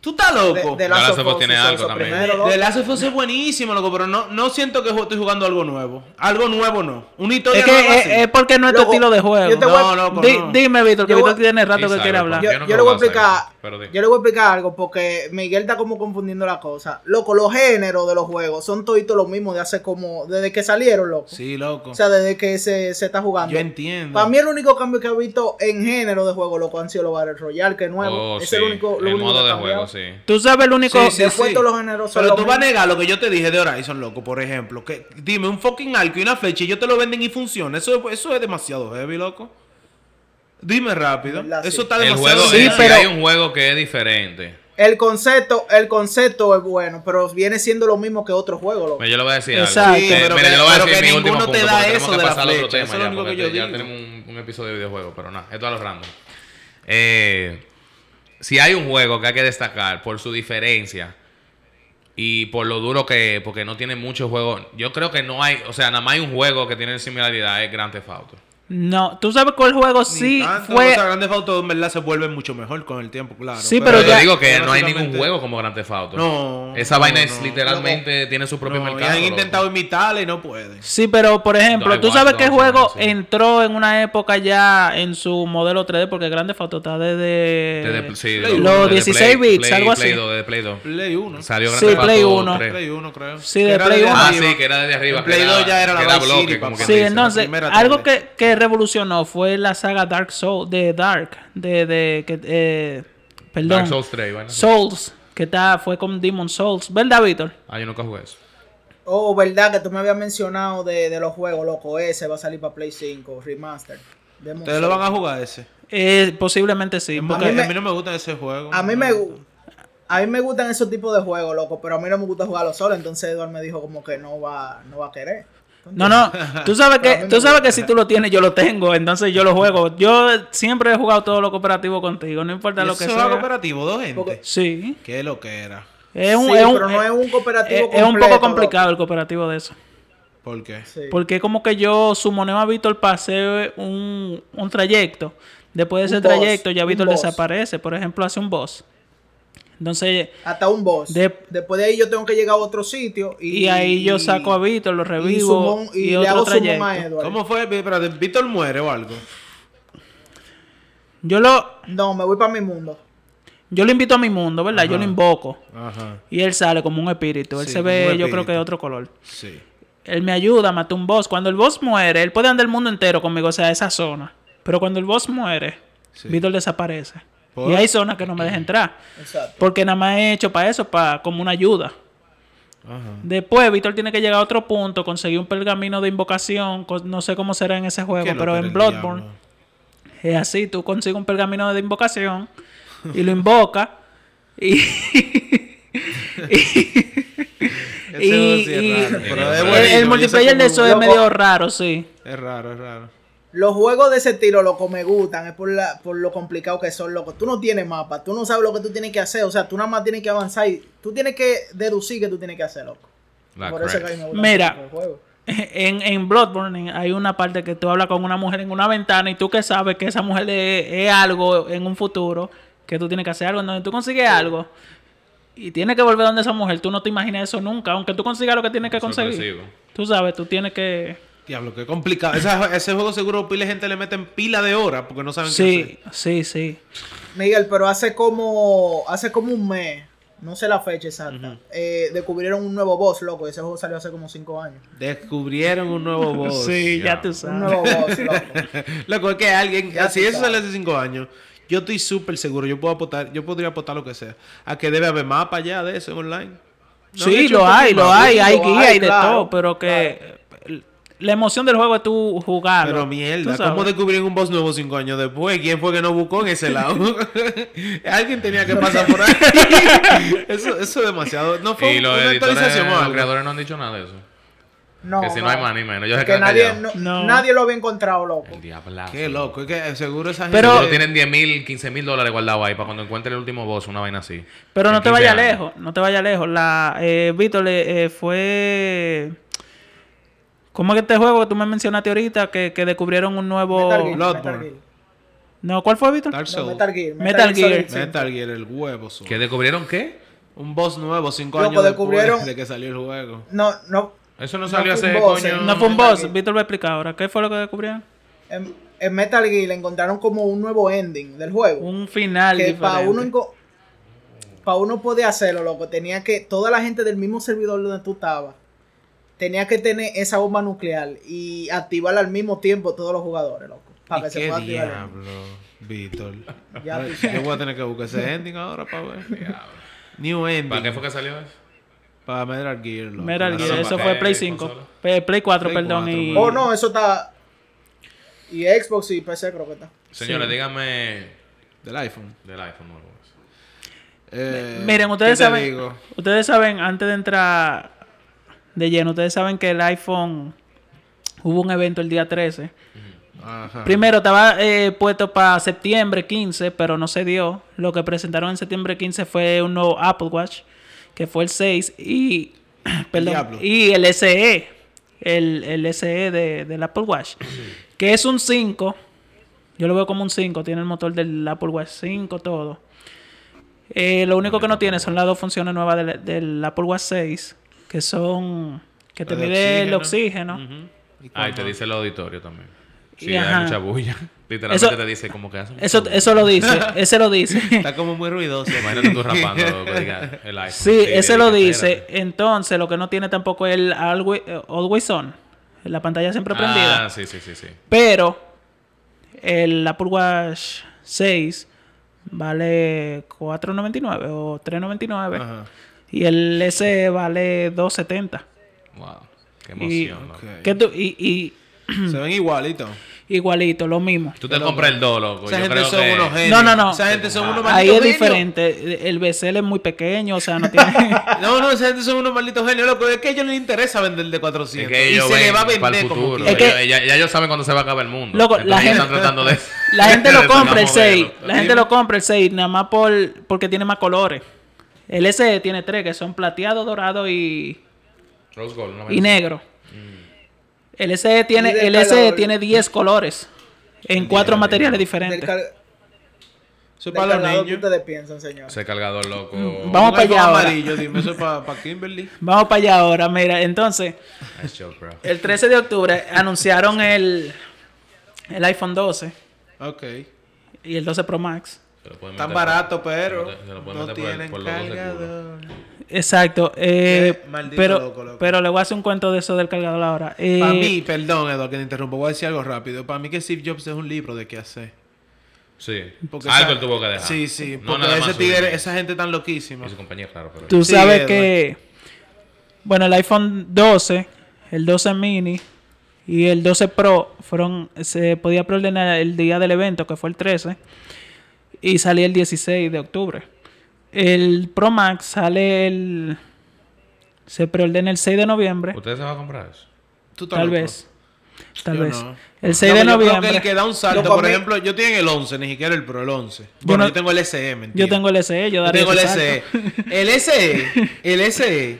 A: Tú estás loco.
C: de, de
B: Last of Us tiene algo
C: eso
B: también.
C: primero.
A: The Last of Us es buenísimo, loco, pero no, no siento que estoy jugando algo nuevo. Algo nuevo no. Una historia
D: es que
A: nueva
D: es,
A: sí.
D: es porque no es tu estilo de juego.
C: yo te voy a-
A: No, loco,
D: Di-
A: no.
D: Dime, Víctor, que Víctor
C: voy-
D: tiene rato que quiere hablar.
C: Yo,
B: Yo no
C: yo le voy a explicar,
B: pero
C: yo le voy a explicar algo porque Miguel está como confundiendo la cosa. Loco, los géneros de los juegos son toditos los mismos de hace como, desde que salieron, loco.
A: Sí, loco.
C: O sea, desde que se, se está jugando.
A: Yo entiendo.
C: Para mí el único cambio que he visto en género de juego, loco, han sido los Battle Royale, que es nuevo.
B: Oh,
C: es
B: sí.
C: el único, lo
B: el
C: único
B: modo
C: que
B: de juego, sí.
D: Tú sabes el único...
A: Sí, sí,
C: Después
A: sí.
C: todos los géneros
A: Pero
C: los
A: tú vas a negar lo que yo te dije de Horizon, loco, por ejemplo. Que dime un fucking arco y una flecha y ellos te lo venden y funciona. Eso, es- eso es demasiado heavy, loco. Dime rápido.
C: ¿Verdad?
A: Eso
C: Sí.
A: está
B: El
A: demasiado
B: juego,
D: Sí,
B: si
A: heavy.
D: pero-
B: hay un juego que es diferente.
C: El concepto, el concepto es bueno, pero viene siendo lo mismo que otro juego, loco.
B: Yo le voy a decir
D: Exacto.
B: algo.
A: Sí,
B: Eh,
A: pero
B: mira,
A: que-
B: yo le voy a
A: pero
B: decir
A: que
B: mi último
A: ninguno
B: punto
A: te da
B: porque tenemos
A: eso
B: que
A: de la
B: pasar a otro
A: flecha,
B: tema
A: eso es
B: ya,
A: lo único
B: porque
A: que yo
B: ya
A: digo.
B: tenemos un, un episodio de videojuegos, pero nada, esto es a lo random. Eh, si hay un juego que hay que destacar por su diferencia y por lo duro que es, porque no tiene muchos juegos, yo creo que no hay, o sea, nada más hay un juego que tiene similaridad, es Grand Theft Auto.
D: No, tú sabes cuál juego
A: Ni
D: sí
A: tanto,
D: fue...
A: o sea, Grande Auto en verdad se vuelve mucho mejor con el tiempo, claro.
D: Sí,
B: Pero,
D: pero
B: yo
D: ya-
B: digo que no hay ningún juego como Grand Theft Auto.
A: No,
B: Esa
A: no,
B: vaina
A: no.
B: es literalmente, tiene su propio
A: No, y
B: mercado.
A: han intentado imitarle y no pueden.
D: Sí, pero por ejemplo, tú
B: igual,
D: sabes que el juego
B: así.
D: entró en una época ya en su modelo 3D, porque Grande Foto está desde
B: Desde- sí,
A: Play
B: lo-
A: uno.
B: desde
D: 16
B: Play-
D: bits,
B: Play-
D: algo
B: Play
D: así.
B: 2, desde Play 2.
A: Play 1.
B: Salió
D: Sí,
B: Grand Theft
D: Play
B: Auto
D: uno.
B: 3.
A: Play 1, creo.
D: Sí, de Play
A: desde
D: uno.
B: Ah,
A: arriba.
B: sí, que era desde arriba.
A: Play 2 ya era la
B: bloque,
D: Sí, entonces, algo
A: 3D.
D: que, que revolucionó fue la saga Dark Souls, de Dark, de, de, que, eh, perdón,
B: Dark Souls 3, bueno.
D: Souls, que está, fue con Demon Souls. ¿Verdad, Víctor?
B: Ah, yo nunca jugué eso.
C: Oh, verdad que tú me habías mencionado de, de los juegos, loco. Ese va a salir para Play 5, Remaster. Demon
A: ¿Ustedes lo van a jugar ese?
D: Eh, posiblemente sí.
A: A mí,
D: Porque,
A: a mí no me gusta ese juego.
C: A mí me gu- a mí me gustan esos tipos de juegos, loco, pero a mí no me gusta jugarlo solo, entonces Eduardo me dijo como que no va, no va a querer.
D: No, no. Tú sabes que, tú sabes que si tú lo tienes, yo lo tengo. Entonces yo lo juego. Yo siempre he jugado todo lo cooperativo contigo. No importa
A: ¿Y
D: lo que
A: es
D: sea.
A: cooperativo? ¿Dos gente?
C: Porque-
D: Sí.
A: ¿Qué lo que era?
D: Es un,
C: Sí,
D: es un-
C: pero no es un cooperativo
D: es- es un poco complicado el cooperativo de eso.
A: ¿Por qué?
C: Sí.
D: Porque es como que yo sumoneo a Víctor para hacer un, un trayecto. Después de ese
C: Un boss,
D: trayecto ya Víctor desaparece. Por ejemplo, hace un boss. Entonces,
C: Hasta un boss.
D: De-
C: Después de ahí yo tengo que llegar a otro sitio y,
D: y ahí yo saco a Víctor, lo
C: y,
D: revivo
C: sumón-
D: y,
C: y le
D: otro
C: hago sumón
D: trayecto.
C: a Edward.
A: ¿Cómo fue? Espérate, ¿Víctor muere o algo?
D: Yo lo,
C: No, me voy para mi mundo.
D: yo lo invito a mi mundo, ¿verdad? Yo lo invoco.
A: Ajá.
D: Y él sale como un espíritu. Él
A: Sí,
D: se ve, yo creo que de otro color.
A: Sí.
D: Él me ayuda, mata un boss. Cuando el boss muere, él puede andar el mundo entero conmigo, o sea, esa zona. Pero cuando el boss muere,
A: Sí.
D: Víctor desaparece.
A: ¿Por?
D: Y hay zonas que no me dejan entrar.
C: Exacto.
D: Porque nada más he hecho para eso, para como una ayuda.
A: Ajá.
D: Después, Víctor tiene que llegar a otro punto, conseguir un pergamino de invocación. No sé cómo será en ese juego,
A: ¿Qué es lo
D: pero en Bloodborne
A: diablo?
D: es así: tú consigues un pergamino de invocación y lo invocas. Y. Y- y-
A: raro, pero es
B: el-
D: el, multiplayer de
A: es
D: eso es medio raro, sí.
A: Es raro, es raro.
C: Los juegos de ese estilo, loco, me gustan. Es por, la, por lo complicado que son, loco. Tú no tienes mapa. Tú no sabes lo que tú tienes que hacer. O sea, tú nada más tienes que avanzar y tú tienes que deducir que tú tienes que hacer, loco.
B: La
C: por eso es que a mí me gusta
D: Mira.
C: juego.
D: En, en Bloodborne hay una parte que tú hablas con una mujer en una ventana y tú que sabes que esa mujer es, es algo en un futuro, que tú tienes que hacer algo, donde tú consigues algo y tienes que volver donde esa mujer, tú no te imaginas eso nunca, aunque tú consigas lo que tienes que conseguir.
B: Sorpresivo.
D: Tú sabes, tú tienes que...
A: Diablo, qué complicado. Esa- ese juego seguro pila gente le meten pila de horas porque no saben qué
D: Sí, sí, sí.
C: Miguel, pero hace como hace como un mes, no sé la fecha exacta, eh, descubrieron un nuevo boss, loco. Ese juego salió hace como cinco años.
A: hacer. Descubrieron un nuevo boss.
D: sí, ya,
B: ya.
D: tú
C: Un
D: sabes.
C: nuevo boss, loco.
A: Loco, es que alguien,
C: Ya
A: si
C: tú
A: eso sale hace cinco años, yo estoy súper seguro, yo puedo apostar, yo podría apostar lo que sea, a que debe haber mapa ya de eso en online. ¿No han
D: Sí, lo
A: un
D: hay, lo hay, hay guía
C: hay,
D: y de todo, pero que la emoción del juego es tú jugarlo.
A: Pero mierda. ¿cómo descubrieron un boss nuevo cinco años después? ¿Quién fue que no buscó en ese lado? Alguien tenía que pasar por ahí. eso, eso es demasiado. No fue
B: Y los
A: una
B: editores,
A: actualización
B: los
A: algo.
B: creadores no han dicho nada de eso.
C: No,
B: que si no, hay más ni menos. Ellos
C: que nadie, no-
D: No.
C: nadie lo había encontrado, loco.
B: El diablazo.
A: Qué loco, es que seguro esa gente.
D: Pero-
B: tienen 10 mil, 15 mil dólares guardados ahí para cuando encuentren el último boss, una vaina así.
D: Pero no te
B: 15
D: vayas
B: años.
D: lejos, no te vayas lejos. La eh, Víctor eh, eh, fue ¿Cómo es que este juego que tú me mencionaste ahorita que, que descubrieron un nuevo
C: Metal Gear,
A: Bloodborne.
C: Metal Gear.
D: No, ¿cuál fue Víctor?
A: Dark
C: No. Metal Gear.
D: Metal Gear.
A: Metal Gear, el huevo. su-
B: ¿Que descubrieron qué?
A: Un boss nuevo cinco
C: Loco,
A: años
C: descubrieron-
A: después de que salió el juego.
C: No, no.
B: Eso no
C: No
B: salió
C: un
B: hace
C: boss,
B: coño.
D: No fue un
C: Metal
D: boss,
C: Gear.
D: Víctor va a explicar ahora. ¿Qué fue lo que descubrieron?
C: En, en Metal Gear le encontraron como un nuevo ending del juego.
D: Un final
C: que para uno enco- pa' uno poder hacerlo, loco, tenía que toda la gente del mismo servidor donde tú estabas tenía que tener esa bomba nuclear y activarla al mismo tiempo todos los jugadores, loco, para
A: ¿Y
C: que se pueda activar.
A: diablo, Víctor?
C: Ya
A: Yo voy a tener que buscar ese ending ahora para ver. New ending.
B: ¿Para qué fue que salió eso?
A: Para Metal Gear. loco.
D: Metal
B: No,
D: Gear,
B: no,
D: eso fue Play 5.
B: consola.
D: Play, Play 4,
A: Play
D: perdón.
A: 4,
D: y...
C: Oh, no, eso está y Xbox y PC creo que está.
B: Señores, díganme
A: Del iPhone.
B: del iPhone nuevo.
A: Eh,
D: Miren, ustedes
A: ¿qué te
D: saben,
A: digo?
D: ustedes saben, antes de entrar de lleno, ustedes saben que el iPhone hubo un evento el día 13.
A: Ajá.
D: Primero estaba eh, puesto para septiembre 15, pero no se dio. Lo que presentaron en septiembre 15 fue un nuevo Apple Watch, que fue el 6 y perdón, y el SE, el, el SE de, del Apple Watch, que es un 5. Yo lo veo como un 5, tiene el motor del Apple Watch 5 todo. Eh, lo único que no tiene son las dos funciones nuevas del, del Apple Watch 6, que son que te mide el
A: oxígeno. Ujú. ¿Y
B: Ah, y te dice el auditorio también.
D: Y
B: Sí,
D: ajá.
B: hay mucha bulla. Literalmente
D: Eso-
B: te dice como que hace
D: Eso,
B: bulla.
D: eso lo dice, ese lo dice.
A: Está como muy ruidoso.
B: Imagínate tú rapando el iPhone.
D: Sí, ese lo
B: espérate.
D: dice. Entonces, lo que no tiene tampoco es el always, eh, always on. La pantalla siempre prendida.
B: Ah, sí, sí, sí, sí.
D: Pero el Apple Watch 6 vale 4.99 o 3.99.
A: Ajá.
D: Y el SE vale 2.70.
B: Wow. Qué
D: Y-
B: emoción. loco.
A: Ok.
D: ¿Qué tú- y, y
A: Se ven igualitos.
D: igualito, lo mismo.
B: Tú te compras el 2, loco.
A: Esa
B: Yo
A: gente
B: creo
A: son
B: que...
A: unos genios.
D: No, no, no.
A: Esa gente son unos
D: Ahí
A: malditos
D: es
A: genios.
D: diferente. El BCL es muy pequeño, o sea, no tiene...
A: No, no, esa gente son unos malditos genios, loco. Es que a ellos les interesa vender de 400.
B: Es que
A: y se le va a
B: para
A: vender
B: el
A: como
B: futuro.
A: quiera.
D: Es que-
B: ya, ya ellos saben cuándo se va a acabar el mundo.
D: Loco, la gente-
B: están tratando de...
D: La gente lo compra el 6.
B: modelos.
D: La gente lo compra el 6 nada más por, porque tiene más colores. El SE tiene tres que son plateado, dorado y,
B: Rose Gold, una
D: y
B: vez.
D: negro. El SE tiene,
C: del
D: el SE tiene 10 colores en cuatro materiales
C: Del,
D: diferentes.
C: car-
A: Eso es
C: del
A: para los
C: cargador, ¿qué
A: niños.
C: ustedes piensan, señor?
B: Ese cargador, loco.
D: Mm, Vamos para allá ahora.
A: amarillo, dime, eso es para Kimberly.
D: Vamos para allá ahora, mira, entonces,
B: joke,
D: el 13 de octubre anunciaron el, el iPhone 12
A: Ok.
D: y el 12 Pro Max.
A: Tan
B: por-
A: barato, pero
B: se lo- se lo pueden
A: no
B: por
A: tienen
B: por
A: cargador.
D: Exacto, eh, pero,
A: loco, loco.
D: pero le voy a hacer un cuento de eso del cargador ahora. Eh,
A: Para mí, perdón, Eduardo, que te interrumpo, voy a decir algo rápido. Para mí que Steve Jobs es un libro de qué hacer.
B: Sí.
A: Porque
B: Algo
A: esa-
B: él tuvo que dejar.
A: Sí, sí,
B: No
A: porque ese tigre, esa gente tan loquísima.
B: Y su compañía, claro, pero...
D: Tú
A: Sí,
D: sabes
A: Edward.
D: que, bueno, el iPhone 12, el 12 mini y el 12 Pro fueron, se podía preordenar el día del evento, que fue el 13, y salía el 16 de octubre. El Pro Max sale el, se preordena el 6 de noviembre,
B: ¿Ustedes se van a comprar eso?
A: Tú
D: tal
A: loco.
D: vez, tal
A: Yo
D: vez.
A: no.
D: El 6
A: No,
D: de
A: pero yo creo
D: noviembre,
A: que el que da un salto, por
C: mí-
A: ejemplo, yo tengo el 11, ni siquiera el Pro, el 11. Bueno,
D: no-
A: yo tengo el SE, ¿me
D: yo tengo el SE, yo
A: Yo
D: daría
A: tengo el SE.
D: salto.
A: El SE, el SE.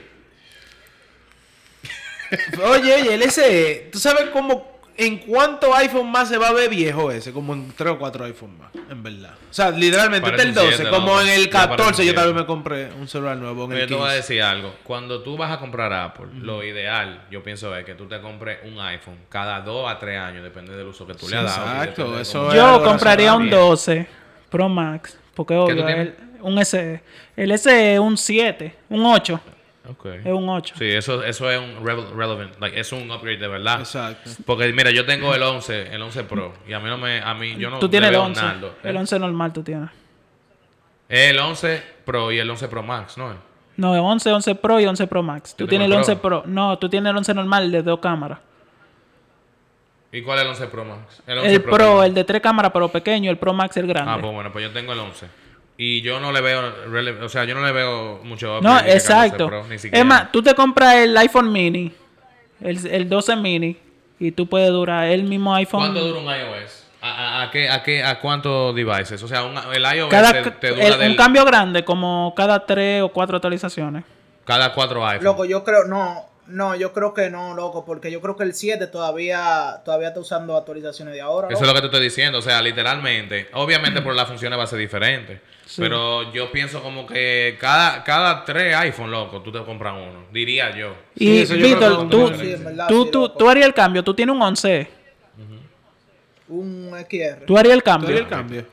A: Oye, oye, el SE. ¿Tú sabes cómo, en cuánto iPhone más se va a ver viejo ese? Como en 3 o 4 iPhone más, en verdad. O sea, literalmente, este es el
B: un
A: 12.
B: siete,
A: como en el
B: Ya parece un
A: 14 yo también me compré un celular nuevo. En
B: Oye,
A: el
B: te voy a
A: 15.
B: decir algo. Cuando tú vas a comprar Apple, lo ideal, yo pienso, es que tú te compres un iPhone cada dos a tres años, depende del uso que tú le has dado.
A: exacto, eso es
D: Yo compraría un
B: razonable.
D: 12 Pro Max, porque obvio, el- un SE. El SE es un 7, un 8,
B: Ok.
D: es un 8.
B: Sí, eso, eso es un relevant, like, es un upgrade de verdad.
A: Exacto.
B: Porque mira, yo tengo el 11, el 11 Pro, y a mí no me, a mí, yo no
D: tú tienes el
B: veo
D: 11,
B: naldo.
D: el 11 normal tú tienes.
B: El 11 Pro y el 11 Pro Max, ¿no?
D: No, el 11, 11 Pro y 11 Pro Max. Tú tienes el
B: tengo el
D: 11 Pro. No, tú tienes el 11 normal de dos cámaras.
B: ¿Y cuál es el 11 Pro Max?
D: El Pro, el de tres cámaras, pero pequeño, el Pro Max el grande.
B: Ah, pues bueno, pues yo tengo el 11. Y yo no le veo, o sea, yo no le veo mucho
D: no,
B: upgrade ni que al 11
D: exacto.
B: Pro,
D: es más, tú te compras el iPhone mini, el, el 12 mini, y tú puedes durar el mismo iPhone.
B: ¿Cuánto dura un iOS? ¿A, a, a qué, a, qué, ¿A cuántos devices? O sea, un- el iOS
D: Cada,
B: te, te dura
D: el-
B: del-
D: un cambio grande, como cada tres o cuatro actualizaciones.
B: cada cuatro iPhones.
C: Loco, yo creo, no, no, yo creo que no, loco, porque yo creo que el 7 todavía, todavía está usando actualizaciones de ahora.
B: Eso es lo que te estoy diciendo, o sea, literalmente. Obviamente por las funciones va a ser diferente.
D: Sí.
B: Pero yo pienso como que cada, cada tres iPhone, loco, tú te compras uno. Diría yo.
A: Sí,
D: Y
A: eso yo creo que
D: Víctor,
A: es
D: tú,
C: Sí, verdad,
D: tú,
C: sí,
D: tú, tú harías el cambio, tú tienes un 11,
C: Un XR.
D: tú harías el
A: ¿Tú harías
D: cambio.
A: el cambio?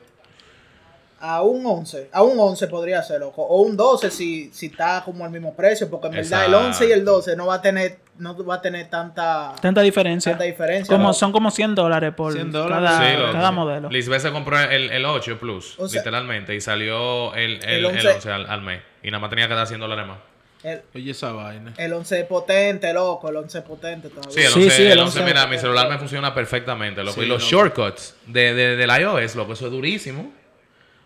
C: A un 11, a un 11 podría ser, loco. O un 12 si, si está como al mismo precio, porque en verdad el 11 y el 12 no va a tener, no va a tener tanta,
D: Tanta diferencia.
C: tanta diferencia.
D: Como, son como 100 dólares por
A: 100 dólares.
D: cada,
B: Sí, loco.
D: cada modelo.
B: Lisbeth se compró el, el 8 Plus,
C: O sea-
B: literalmente, y salió el, el,
C: El
B: el 11,
C: 11
B: al, al mes. Y nada más tenía que dar 100 dólares más.
C: El,
A: Oye, esa vaina.
C: el 11 es potente, loco, el 11 es potente todavía.
B: Sí, el
D: Sí,
B: 11,
D: sí,
B: el
D: el
B: 11,
D: 11.
B: mira, mi celular me funciona perfectamente, loco.
A: Sí,
B: y los
A: loco.
B: shortcuts de, de, del iOS, loco, eso es durísimo.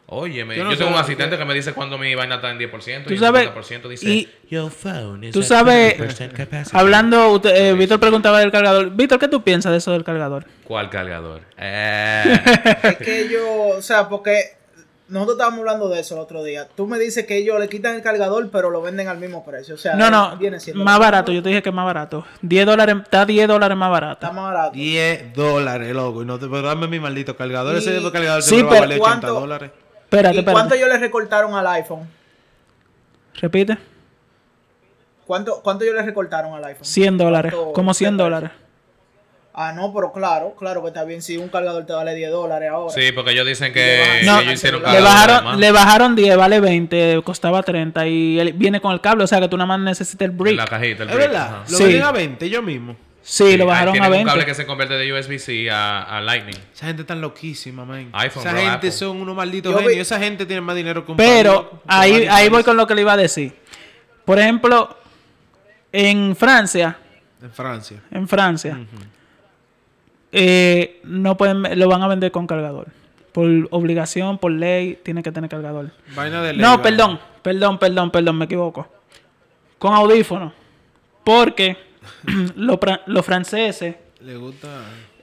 B: Oye,
A: Yo
B: yo,
A: no
B: tengo
A: sé,
B: un asistente
A: yo-
B: que me dice cuando mi vaina está en 10%
D: Tú
B: y
D: sabes,
B: en 50% dice...
D: y
E: Your phone is
D: tú sabes,
E: 20% capacity.
D: hablando, usted- eh, Víctor preguntaba del cargador. Víctor, ¿qué tú piensas de eso del cargador?
B: ¿Cuál cargador? Eh,
C: Es que yo, o sea, porque nosotros estábamos hablando de eso el otro día. Tú me dices que ellos le quitan el cargador, pero lo venden al mismo precio. O sea,
D: No, no,
C: viene siendo
D: más barato. Yo te dije que es más barato. 10 dólares, está 10 dólares más barato.
C: Está más barato.
A: 10 dólares, loco. Y no te pero dame mi maldito cargador.
C: Y-
A: Ese cargador
D: Sí,
A: siempre va a
D: pero
A: valer 80
C: ¿cuánto?
A: dólares.
D: Espérate,
C: ¿Y cuánto
D: espérate.
C: ellos le recortaron al iPhone?
D: Repite.
C: ¿Cuánto, cuánto ellos le recortaron al iPhone?
D: 100 dólares.
C: ¿Cuánto-
D: Como 100
C: qué
D: dólares.
C: Ah, no, pero claro, claro que está bien. Si un cargador te vale 10 dólares ahora.
B: sí, porque ellos dicen que
D: No,
B: ellos hicieron
C: le
D: bajaron, le bajaron 10, vale 20, costaba 30 y él viene con el cable, o sea que tú nada más necesitas el
B: En
D: brick.
B: la cajita, el
A: Es
B: brick,
A: verdad.
B: ajá.
A: Lo
D: Sí.
A: venden a 20 yo mismo.
D: Sí, lo
B: ah,
D: bajaron a
B: un cable
D: 20.
B: que se convierte de USB-C a, a Lightning.
A: Esa gente tan loquísima, man.
B: iPhone,
A: Esa
B: bro,
A: gente
B: Apple.
A: son unos malditos
C: vi-
A: genios. Esa gente tiene más dinero que un
D: Pero ahí, ahí voy con lo que le iba a decir. Por ejemplo, en Francia,
A: En Francia.
D: en Francia, eh, no pueden, lo van a vender con cargador. Por obligación, por ley, tiene que tener cargador.
A: Vaina de ley,
D: No, perdón, perdón, perdón, perdón, me equivoco. Con audífono. Porque los, los franceses
A: Le gusta.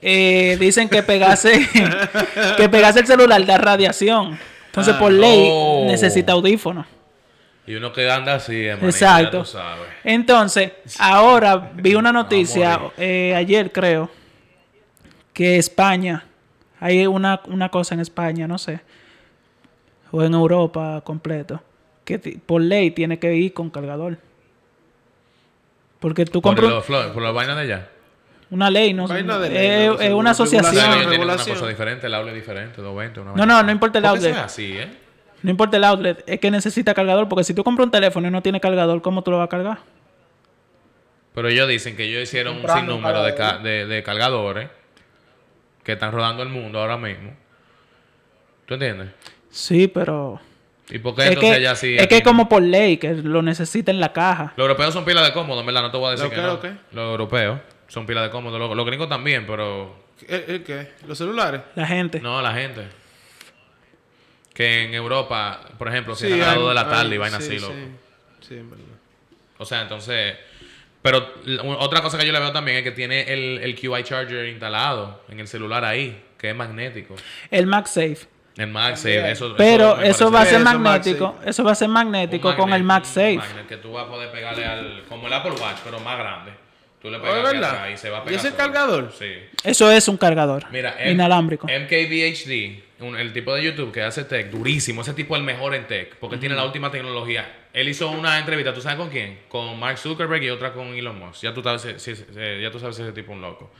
D: eh, dicen que pegarse, que pegarse el celular da radiación. Entonces,
A: Ah,
D: por ley, necesita audífono.
B: Y uno que anda así, hermanito,
D: Exacto.
B: ya tú sabes.
D: Entonces, ahora vi una noticia, eh, ayer creo, que España, hay una, una cosa en España, no sé, o en Europa completo, que por ley tiene que ir con cargador. Porque tú
B: Por
D: compras
B: los, por las vainas de allá.
D: una ley, no
A: Vaina
D: sé,
A: de ley,
D: es,
A: ¿no?
D: es una asociación.
B: una cosa diferente, el es diferente, 220, una
D: No, no, no importa el
B: ¿Por qué
D: outlet.
B: eso es así, ¿eh?
D: No importa el outlet, es que necesita cargador, porque si tú compras un teléfono y no tiene cargador, ¿cómo tú lo vas a cargar?
B: Pero ellos dicen que ellos hicieron un sinnúmero de, ca-
C: cargadores.
B: de, de cargadores que están rodando el mundo ahora mismo. ¿Tú entiendes?
D: Sí, pero...
B: ¿Y por qué
D: Es
B: entonces
D: que,
B: allá sí?
D: es que
B: aquí no?
D: como por ley, que lo necesita en la caja.
B: Los europeos son pilas de cómodos, ¿verdad? No te voy a decir
A: ¿Lo
B: que no.
A: lo qué?
B: Los europeos son pilas de cómodos. Los, los gringos también, pero
A: ¿El, el qué? ¿Los celulares?
D: La gente.
B: no la gente. Que en Europa, por ejemplo, si
A: Sí,
B: a las
A: hay-
B: 2 de la tarde
A: hay-
B: y vaina
A: sí,
B: así,
A: sí.
B: loco.
A: Sí, en verdad.
B: O sea, entonces... Pero otra cosa que yo le veo también es que tiene el, el QI Charger instalado en el celular ahí, que es magnético.
D: El MagSafe.
B: El MagSafe, eso...
D: Pero eso va a ser magnético.
A: MagSafe.
D: Eso va a ser
B: un
D: magnético con el MagSafe.
B: un magnet que tú vas a poder pegarle al... Como el Apple Watch, pero más grande. Tú le pegas
A: ¿es
B: y se va a
A: ¿Y
B: pegar
A: ese
B: solo.
A: cargador?
B: Sí.
D: Eso es un cargador.
B: Mira, M-
D: inalámbrico.
B: MKBHD, un- el tipo de YouTube que hace tech, durísimo. Ese tipo es el mejor en tech, porque tiene la última tecnología. Él hizo una entrevista, ¿tú sabes con quién? Con Mark Zuckerberg y otra con Elon Musk. Ya tú sabes, si- si- si- ya tú sabes si ese tipo es un loco.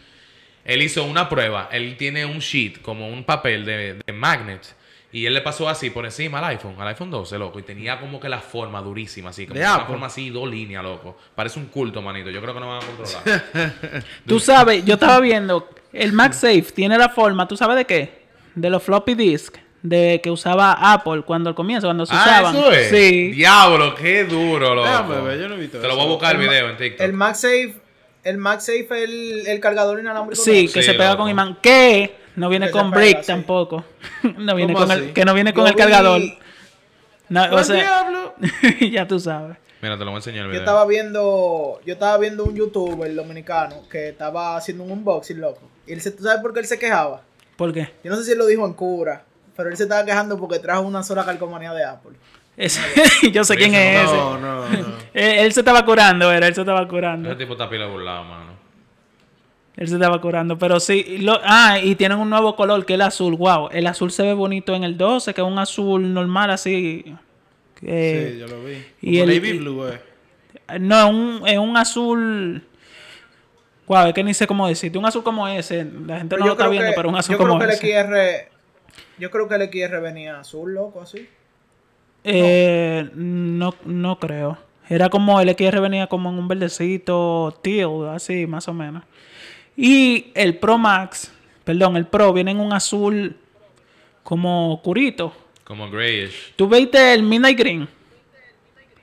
B: Él hizo una prueba. Él tiene un sheet, como un papel de, de magnet. Y él le pasó así por encima al iPhone, al iPhone 12, loco. Y tenía como que la forma durísima, así. Como
A: De
B: una
A: Apple.
B: forma así, dos líneas, loco. Parece un culto, manito. Yo creo que no van a controlar.
D: Tú sabes, yo estaba viendo, el MagSafe tiene la forma, ¿tú sabes de qué? De los floppy disk de que usaba Apple cuando al comienzo, cuando se
B: ah,
D: usaban.
B: eso es.
D: Sí.
B: Diablo, qué duro, loco.
A: Déjame yo no he visto
B: Te lo voy a buscar el
C: El
B: video en TikTok.
C: El MagSafe, el MagSafe es el, el cargador inalámbrico.
D: Sí,
C: ¿no?
D: que
B: Sí,
D: se pega
B: loco.
D: con imán. Que no viene
C: Que
D: con
C: pega,
D: brick
C: sí.
D: tampoco. no viene
A: ¿Cómo
D: con el, que no viene con
C: Yo
D: el
C: vi-
D: cargador. No, o
A: ¡Al
D: sea,
A: diablo!
D: ya tú sabes.
B: Mira, te lo voy a enseñar el
C: Yo estaba viendo, yo estaba viendo un youtuber dominicano que estaba haciendo un unboxing, loco. Y él se, ¿tú sabes por qué él se quejaba?
D: ¿Por qué?
C: Yo no sé si él lo dijo en cura, pero él se estaba quejando porque trajo una sola calcomanía de Apple.
D: Ese- yo sé quién es ese.
A: No, no, no.
D: Eh, Él se estaba curando, era, él se estaba curando.
B: Ese tipo está pila burlado, mano.
D: Él se estaba curando, pero sí. lo- ah, y tienen un nuevo color que es el azul. Wow, el azul se ve bonito en el 12, que es un azul normal así. eh,
A: sí, yo lo vi.
D: y
A: Como
D: el-
A: Navy
D: y-
A: Blue, eh.
D: No, es un, es un azul. Wow, es que ni sé cómo decirte. Un azul como ese. La gente no lo está viendo,
C: que-
D: pero un azul
C: yo
D: como
C: creo que
D: ese.
C: el XR, yo creo que el XR venía azul, loco, así.
D: Eh, no, no creo. Era como el XR venía como en un verdecito teal, así más o menos. Y el Pro Max, perdón, el Pro viene en un azul como curito.
B: Como grayish.
D: ¿Tú viste el Midnight Green?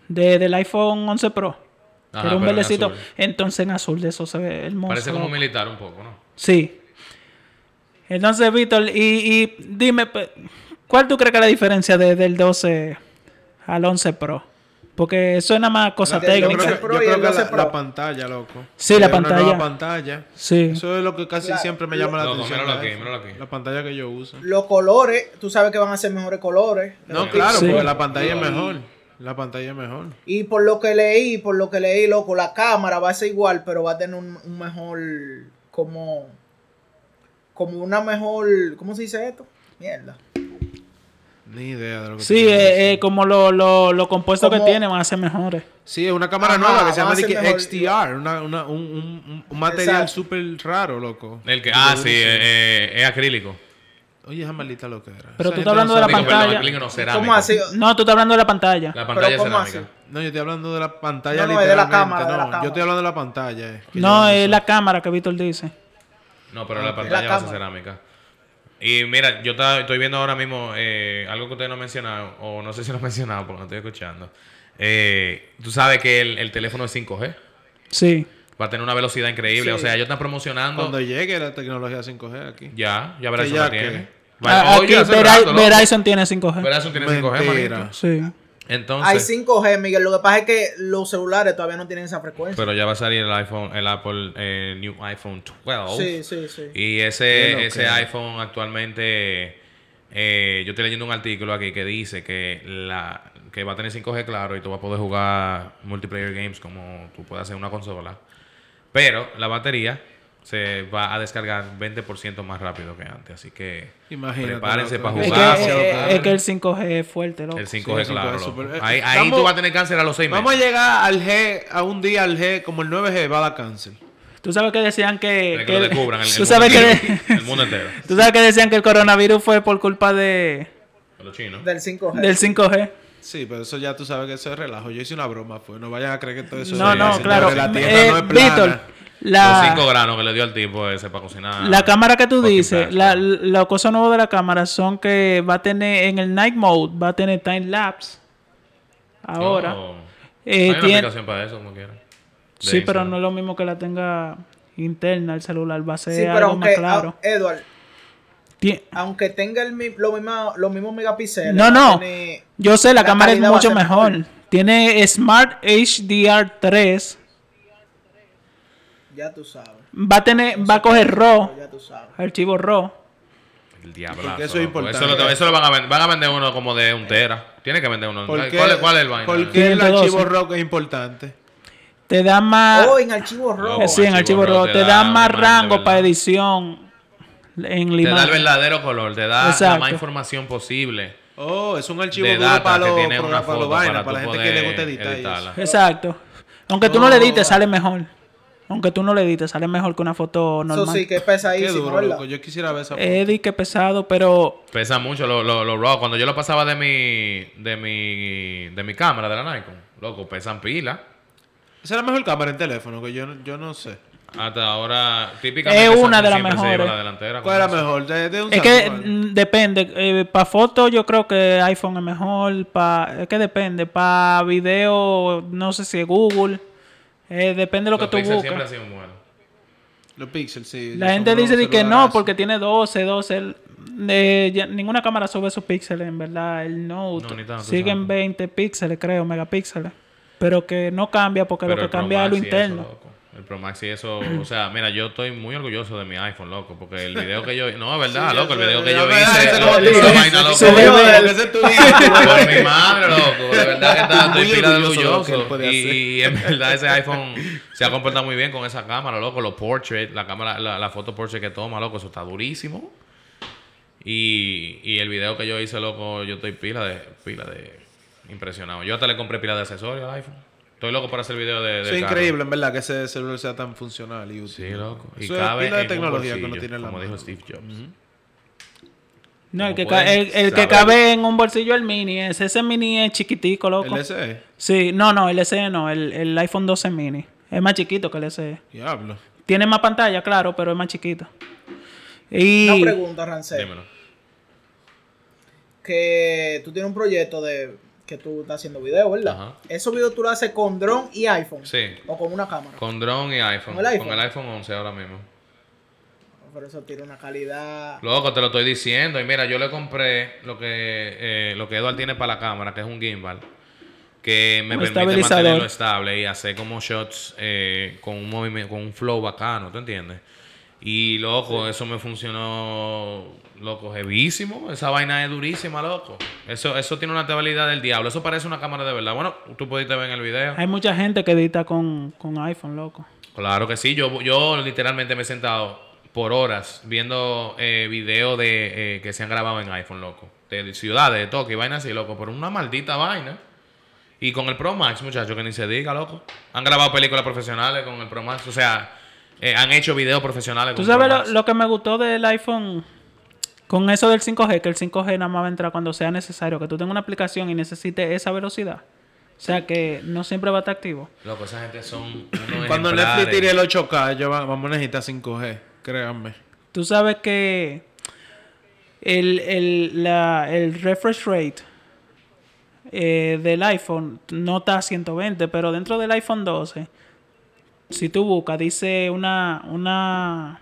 D: De, del iPhone 11 Pro. que era un
B: en
D: verdecito. Entonces en azul de eso se ve hermoso.
B: Parece como militar un poco, ¿no?
D: Sí. Entonces, Víctor, y, y dime, ¿cuál tú crees que es la diferencia de- del 12 al 11 Pro? Porque eso es nada más cosa
C: Yo
D: técnica.
A: creo,
C: 11
A: que,
C: Pro
A: yo creo que
C: 12
A: la, pantalla, loco.
D: Sí, la
A: una
D: pantalla.
A: nueva pantalla.
D: Sí.
A: Eso es lo que casi siempre me llama la atención.
B: míralo
A: de
B: aquí, aquí.
A: La pantalla que yo uso.
C: Los colores, tú sabes que van a ser mejores colores.
A: No, claro,
D: Sí.
A: porque la pantalla es mejor. La pantalla es mejor.
C: Y por lo que leí, por lo que leí, loco, la cámara va a ser igual, pero va a tener un, un mejor, como, como una mejor, ¿cómo se dice esto? Mierda.
A: Ni idea de lo que
D: Sí, eh, eh, como lo, lo, lo compuesto que tiene van a ser mejores.
A: Sí, es una cámara
C: Ajá,
A: nueva que se llama de. XTR. Una, una, un, un, un material súper raro, loco.
B: El que, ah, sí, eh, eh, es acrílico.
A: Oye, esa maldita lo que era.
D: Pero
A: Esa
D: tú estás hablando de la
B: perdón,
D: pantalla.
C: ¿Cómo así?
D: No, tú estás hablando de la pantalla.
B: La pantalla
C: Pero, ¿cómo
B: cerámica.
A: No, yo estoy hablando de la pantalla
C: No, no, es de la cámara, de la
A: no.
C: cámara.
A: Yo estoy hablando de la pantalla. eh,
D: No, es la cámara que Víctor dice.
B: No, pero la pantalla
C: La
B: va a ser cerámica. Y mira, yo estoy viendo ahora mismo eh, algo que ustedes no han mencionado, o no sé si lo han mencionado porque no estoy escuchando. Eh, tú sabes que el, el teléfono es 5G.
D: Sí.
B: Va a tener una velocidad increíble.
C: Sí.
B: O sea, ellos están promocionando.
A: Cuando llegue la tecnología 5G aquí.
B: Ya, ya Verizon
A: ya
B: la tiene.
D: Ah, aquí
B: rato.
D: Verizon tiene 5G.
B: Verizon tiene 5G,
A: Mentira.
B: manito.
D: Sí.
B: Entonces,
C: Hay 5G, Miguel. Lo que pasa es que los celulares todavía no tienen esa frecuencia.
B: pero ya va a salir el iPhone, el Apple eh, New iPhone 12.
C: sí, sí, sí.
B: Y ese, ese
A: que-
B: iPhone actualmente, eh, yo estoy leyendo un artículo aquí que dice que la que va a tener 5G claro y tú vas a poder jugar multiplayer games como tú puedes hacer en una consola. Pero la batería se va a descargar 20% más rápido que antes. Así que
A: Imagínate.
B: prepárense para
D: Es
B: jugar.
D: que, eh,
A: caro.
D: es que el 5G es fuerte, loco.
B: el 5G,
A: Sí, el 5G
B: claro.
A: es
B: loco.
A: súper-
B: Ahí, ahí
A: Vamos-
B: tú vas a tener cáncer a los 6 meses.
A: Vamos a llegar al G, a un día al G, como el 9G va a dar cáncer.
D: Tú sabes que decían que...
B: De que lo descubran el, el
D: tú,
B: mundo
D: sabes que
B: entero. el mundo entero.
D: tú sabes que decían que el coronavirus fue por culpa de
B: Los chinos.
C: Del 5G.
D: del 5G.
A: Sí, pero eso ya tú sabes que eso es relajo. Yo hice una broma, pues. No vayan a creer que todo eso
D: No,
A: es
D: no,
A: señores,
D: claro.
A: La tierra
D: Eh,
A: no es plana.
D: Víctor,
B: Los
D: la,
B: 5 granos que le dio al tipo ese para cocinar.
D: la cámara que tú dices, la, la cosa nueva de la cámara son que va a tener en el night mode, va a tener time lapse. Ahora.
B: Oh.
D: Eh,
B: Hay una
D: tiene-
B: aplicación para eso, como quiera. De
D: Sí, pero
B: Instagram.
D: no es lo mismo que la tenga interna el celular, va a ser
C: Sí, pero
D: algo
C: aunque,
D: más claro.
C: ah, Edward,
D: Tie-
C: aunque tenga el, lo mismo, los mismos megapíxeles.
D: No, no.
C: tiene-
D: Yo sé, la,
C: la
D: cámara es
C: a
D: mucho mejor.
C: mejor.
D: Tiene Smart HDR3.
C: Ya tú sabes.
D: Va a tener, va a coger RAW,
C: Ya tú sabes.
D: archivo RAW.
B: El diablo.
A: Porque eso es importante.
B: Eso, lo, eso lo van a vender. Van a vender uno como de un tera. Tiene que vender uno.
A: ¿Por
B: ¿Cuál,
A: qué,
B: es- cuál es el vaina?
A: Porque el
D: 512.
A: archivo rock es importante.
D: Te da más,
C: Oh, en archivo RAW.
B: No,
D: sí, en
B: archivo
D: archivo
B: RAW
D: RAW,
B: te
D: te
B: da
D: da
B: una
D: más rango para edición en
B: Te da el verdadero color. Te da la más información posible.
A: Oh, es un archivo
B: De
A: duro
B: data
A: para
B: que
A: los
B: tiene una
A: para, para los
B: foto
A: vainas,
B: para
A: para la gente que le gusta editar.
D: Exacto. Aunque tú no le edites, sale mejor. Aunque tú no le edites, sale mejor que una foto
C: Eso
D: normal.
C: sí, que es
A: Qué
C: pesadísimo,
A: duro,
C: ¿verdad?
A: loco. Yo quisiera ver esa foto.
D: Eddie, que pesado, pero
B: Pesa mucho los lo, lo raw. Cuando yo lo pasaba de mi, de mi, de mi cámara, de la Nikon, loco, pesan pila.
A: Esa es la mejor cámara en teléfono, que yo, no- yo no sé.
B: Hasta ahora, típicamente.
D: Es una de las mejores.
B: la delantera.
A: ¿Cuál
B: eso.
A: mejor? De, de un
D: es que mm, depende. para foto yo creo que iPhone es mejor. Pa, es que depende. Para video, no sé si es Google. Eh, depende de lo
B: Los
D: que tú
B: píxeles siempre
D: busques.
B: han sido buenos.
A: Los píxeles, sí.
D: La gente dice de que no, porque tiene 12, 12. el- eh, ya- ninguna cámara sube esos píxeles, en verdad. El Note
B: No, ni tanto,
D: siguen
B: exacto.
D: 20 píxeles, creo, megapíxeles. Pero que no cambia porque
B: Pero
D: lo que cambia es lo
B: eso,
D: interno.
B: loco. El Pro Max y eso, o sea, mira, yo estoy muy orgulloso de mi iPhone, loco, porque el video que yo, no, es verdad,
A: Sí,
B: loco, el video que yo hice, esa vaina, loco, por mi madre, loco, de verdad que está, estoy
A: Muy
B: pila de
A: orgulloso hacer.
B: Y, en verdad ese iPhone se ha comportado muy bien con esa cámara, loco, los portraits, la cámara, la, la foto portrait que toma, loco, eso está durísimo. Y, y el video que yo hice, loco, yo estoy pila de, pila de impresionado. Yo hasta le compré pila de accesorios al iPhone. Estoy loco para hacer video de,
A: Eso
B: de
A: es
B: carro.
A: increíble, en verdad, que ese celular sea tan funcional y útil.
B: Sí, loco. Y
A: Eso es
B: cabe
A: pila de
B: en un
A: tecnología que uno tiene en la
B: como
A: mano.
B: dijo Steve Jobs.
D: No, el que, ca- el, el que
B: saber.
D: cabe en un bolsillo el mini es. Ese mini es chiquitico, loco.
A: El SE.
D: Sí, no, no, el SE no, el, el iPhone 12 mini. Es más chiquito que el SE.
A: Diablo.
D: Tiene más pantalla, claro, pero es más chiquito. Y
C: Una pregunta, Rancel.
B: Dímelo.
C: Que tú tienes un proyecto de que tú estás haciendo video, ¿verdad?
B: Ajá.
C: Esos videos tú lo haces con drone y iPhone.
B: Sí.
C: O con una cámara.
B: Con drone y iPhone.
C: ¿Con el iPhone?
B: Con el iPhone 11 ahora mismo.
C: Por eso tiene una calidad.
B: Loco, te lo estoy diciendo. Y mira, yo le compré lo que, eh, lo que Edward tiene para la cámara, que es un gimbal. Que me
D: Un
B: permite mantenerlo estable y hacer como shots eh, con un movimiento, con un flow bacano, ¿tú entiendes? Y loco, eso me funcionó, loco, heavísimo. Esa vaina es durísima, loco. Eso, eso tiene una estabilidad del diablo. Eso parece una cámara de verdad. Bueno, tú pudiste ver en el video.
D: hay mucha gente que edita con, con iPhone, loco.
B: Claro que sí, yo, yo literalmente me he sentado por horas viendo eh, videos de, eh, que se han grabado en iPhone, loco. De ciudades, de Tokio y vainas así, loco. Por una maldita vaina. Y con el Pro Max, muchachos, que ni se diga, loco. Han grabado películas profesionales con el Pro Max. O sea, eh, han hecho videos profesionales con
D: Tú
B: el Pro
D: sabes lo que me gustó del iPhone Con eso del 5G, que el 5G nada más va a entrar cuando sea necesario, que tú tengas una aplicación y necesites esa velocidad. O sea que no siempre va a estar activo.
B: Loco, esa gente son unos
A: Cuando. Netflix tire el 8K, yo va- vamos a necesitar 5G. Créanme.
D: Tú sabes que el, el, la- el refresh rate eh, del iPhone no está a 120, pero dentro del iPhone 12, si tú buscas, dice una, una,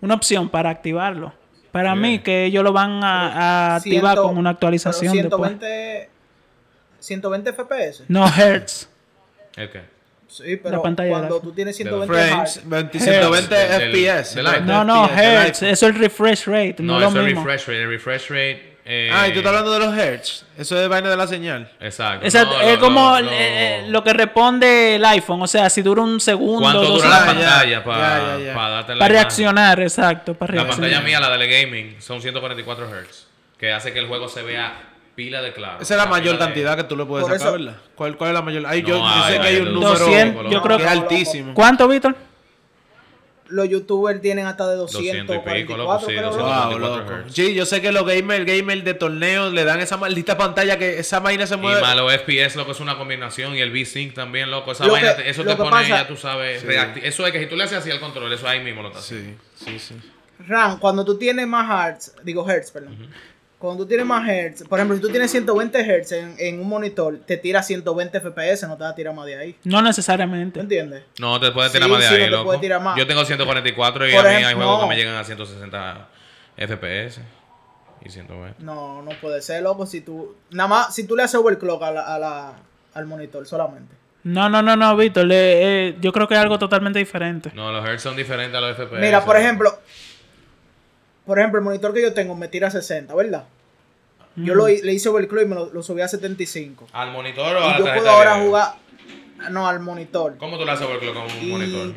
D: una opción para activarlo. Para
B: Sí.
D: mí, que ellos lo van a, a activar
C: Ciento-
D: con una actualización
C: pero
D: después.
C: 120, 120 FPS.
D: No Hertz.
B: ¿El qué?
C: Sí, pero
D: pantalla
C: cuando
D: de-
C: tú tienes
B: de
C: 120
A: Frames,
C: Hz,
A: 20,
B: Hertz.
A: 120
B: Del- del-
A: FPS. ¿no?
D: No, Hertz. Eso es el refresh rate, no,
B: No,
D: es lo
B: eso es
D: mismo.
B: refresh rate. El refresh rate. Eh,
A: Ah, y tú estás hablando de los hertz. Eso es vaina de la señal.
B: Exacto.
D: Exacto,
B: No,
D: es
B: lo-
D: como
B: lo-
D: eh, lo que responde el iPhone. O sea, si dura un segundo,
B: ¿Cuánto
D: dos
B: dura la pantalla para darte la
D: Para
B: imagen?
D: reaccionar, exacto, para
B: La
D: reaccionar.
B: pantalla mía, la de gaming, son 144 Hz. Que hace que el juego se vea pila de claro.
A: Esa es la mayor
B: de-
A: cantidad que tú le puedes
C: Por
A: sacar,
C: eso-
A: ¿verdad? ¿Cuál, ¿Cuál es la mayor? Ay,
B: No,
A: yo, yo sé que
B: hay
A: un número
D: 200, yo creo
A: que- es altísimo.
D: ¿Cuánto, Víctor?
C: Los youtubers tienen hasta de
B: 200 y pico,
C: 244,
B: loco, sí,
C: creo,
B: 200.
C: loco.
A: Wow,
B: 24
A: loco.
B: Hz.
A: Sí, yo sé que los gamers, gamers de torneos le dan esa maldita pantalla que esa vaina se
B: Y
A: mueve.
B: más los FPS, loco, es una combinación. Y el V-Sync también, loco. Esa
C: Lo
B: vaina,
C: que-
B: eso
C: lo
B: te pone,
C: pasa-
B: ya tú sabes. reacti- Eso es que si tú le haces así al control, eso ahí mismo lo estás haciendo.
A: Sí, sí, sí.
C: Ram, cuando tú tienes más hertz, digo hertz, perdón. Cuando tú tienes más hertz, por ejemplo, si tú tienes 120 hertz en, en un monitor, te tira 120 FPS, no te va a tirar más de ahí.
D: No
C: ¿Te
D: necesariamente.
C: entiendes?
B: No te puedes
C: Sí,
B: tirar más de
C: sí,
B: ahí,
C: no te
B: loco.
C: puede tirar más.
B: Yo tengo 144 y
C: Por
B: a mí hay juegos
C: no.
B: que me llegan a 160 FPS y 120.
C: No, no puede ser, loco, si tú... Nada más, si tú le haces overclock a la, a la- al monitor solamente.
D: No, no, no, no, Víctor. le- eh, yo creo que es algo totalmente diferente.
B: No, los hertz son diferentes a los FPS.
C: Mira, por ejemplo, por ejemplo, el monitor que yo tengo me tira 60, ¿verdad? Yo
B: Mm.
C: lo, hi- le hice overclock y me lo, lo subí a 75.
B: ¿Al monitor o a
C: Y
B: la
C: yo puedo ahora
B: video?
C: jugar... No, al monitor.
B: ¿Cómo tú le haces overclock con un
C: Y-
B: monitor?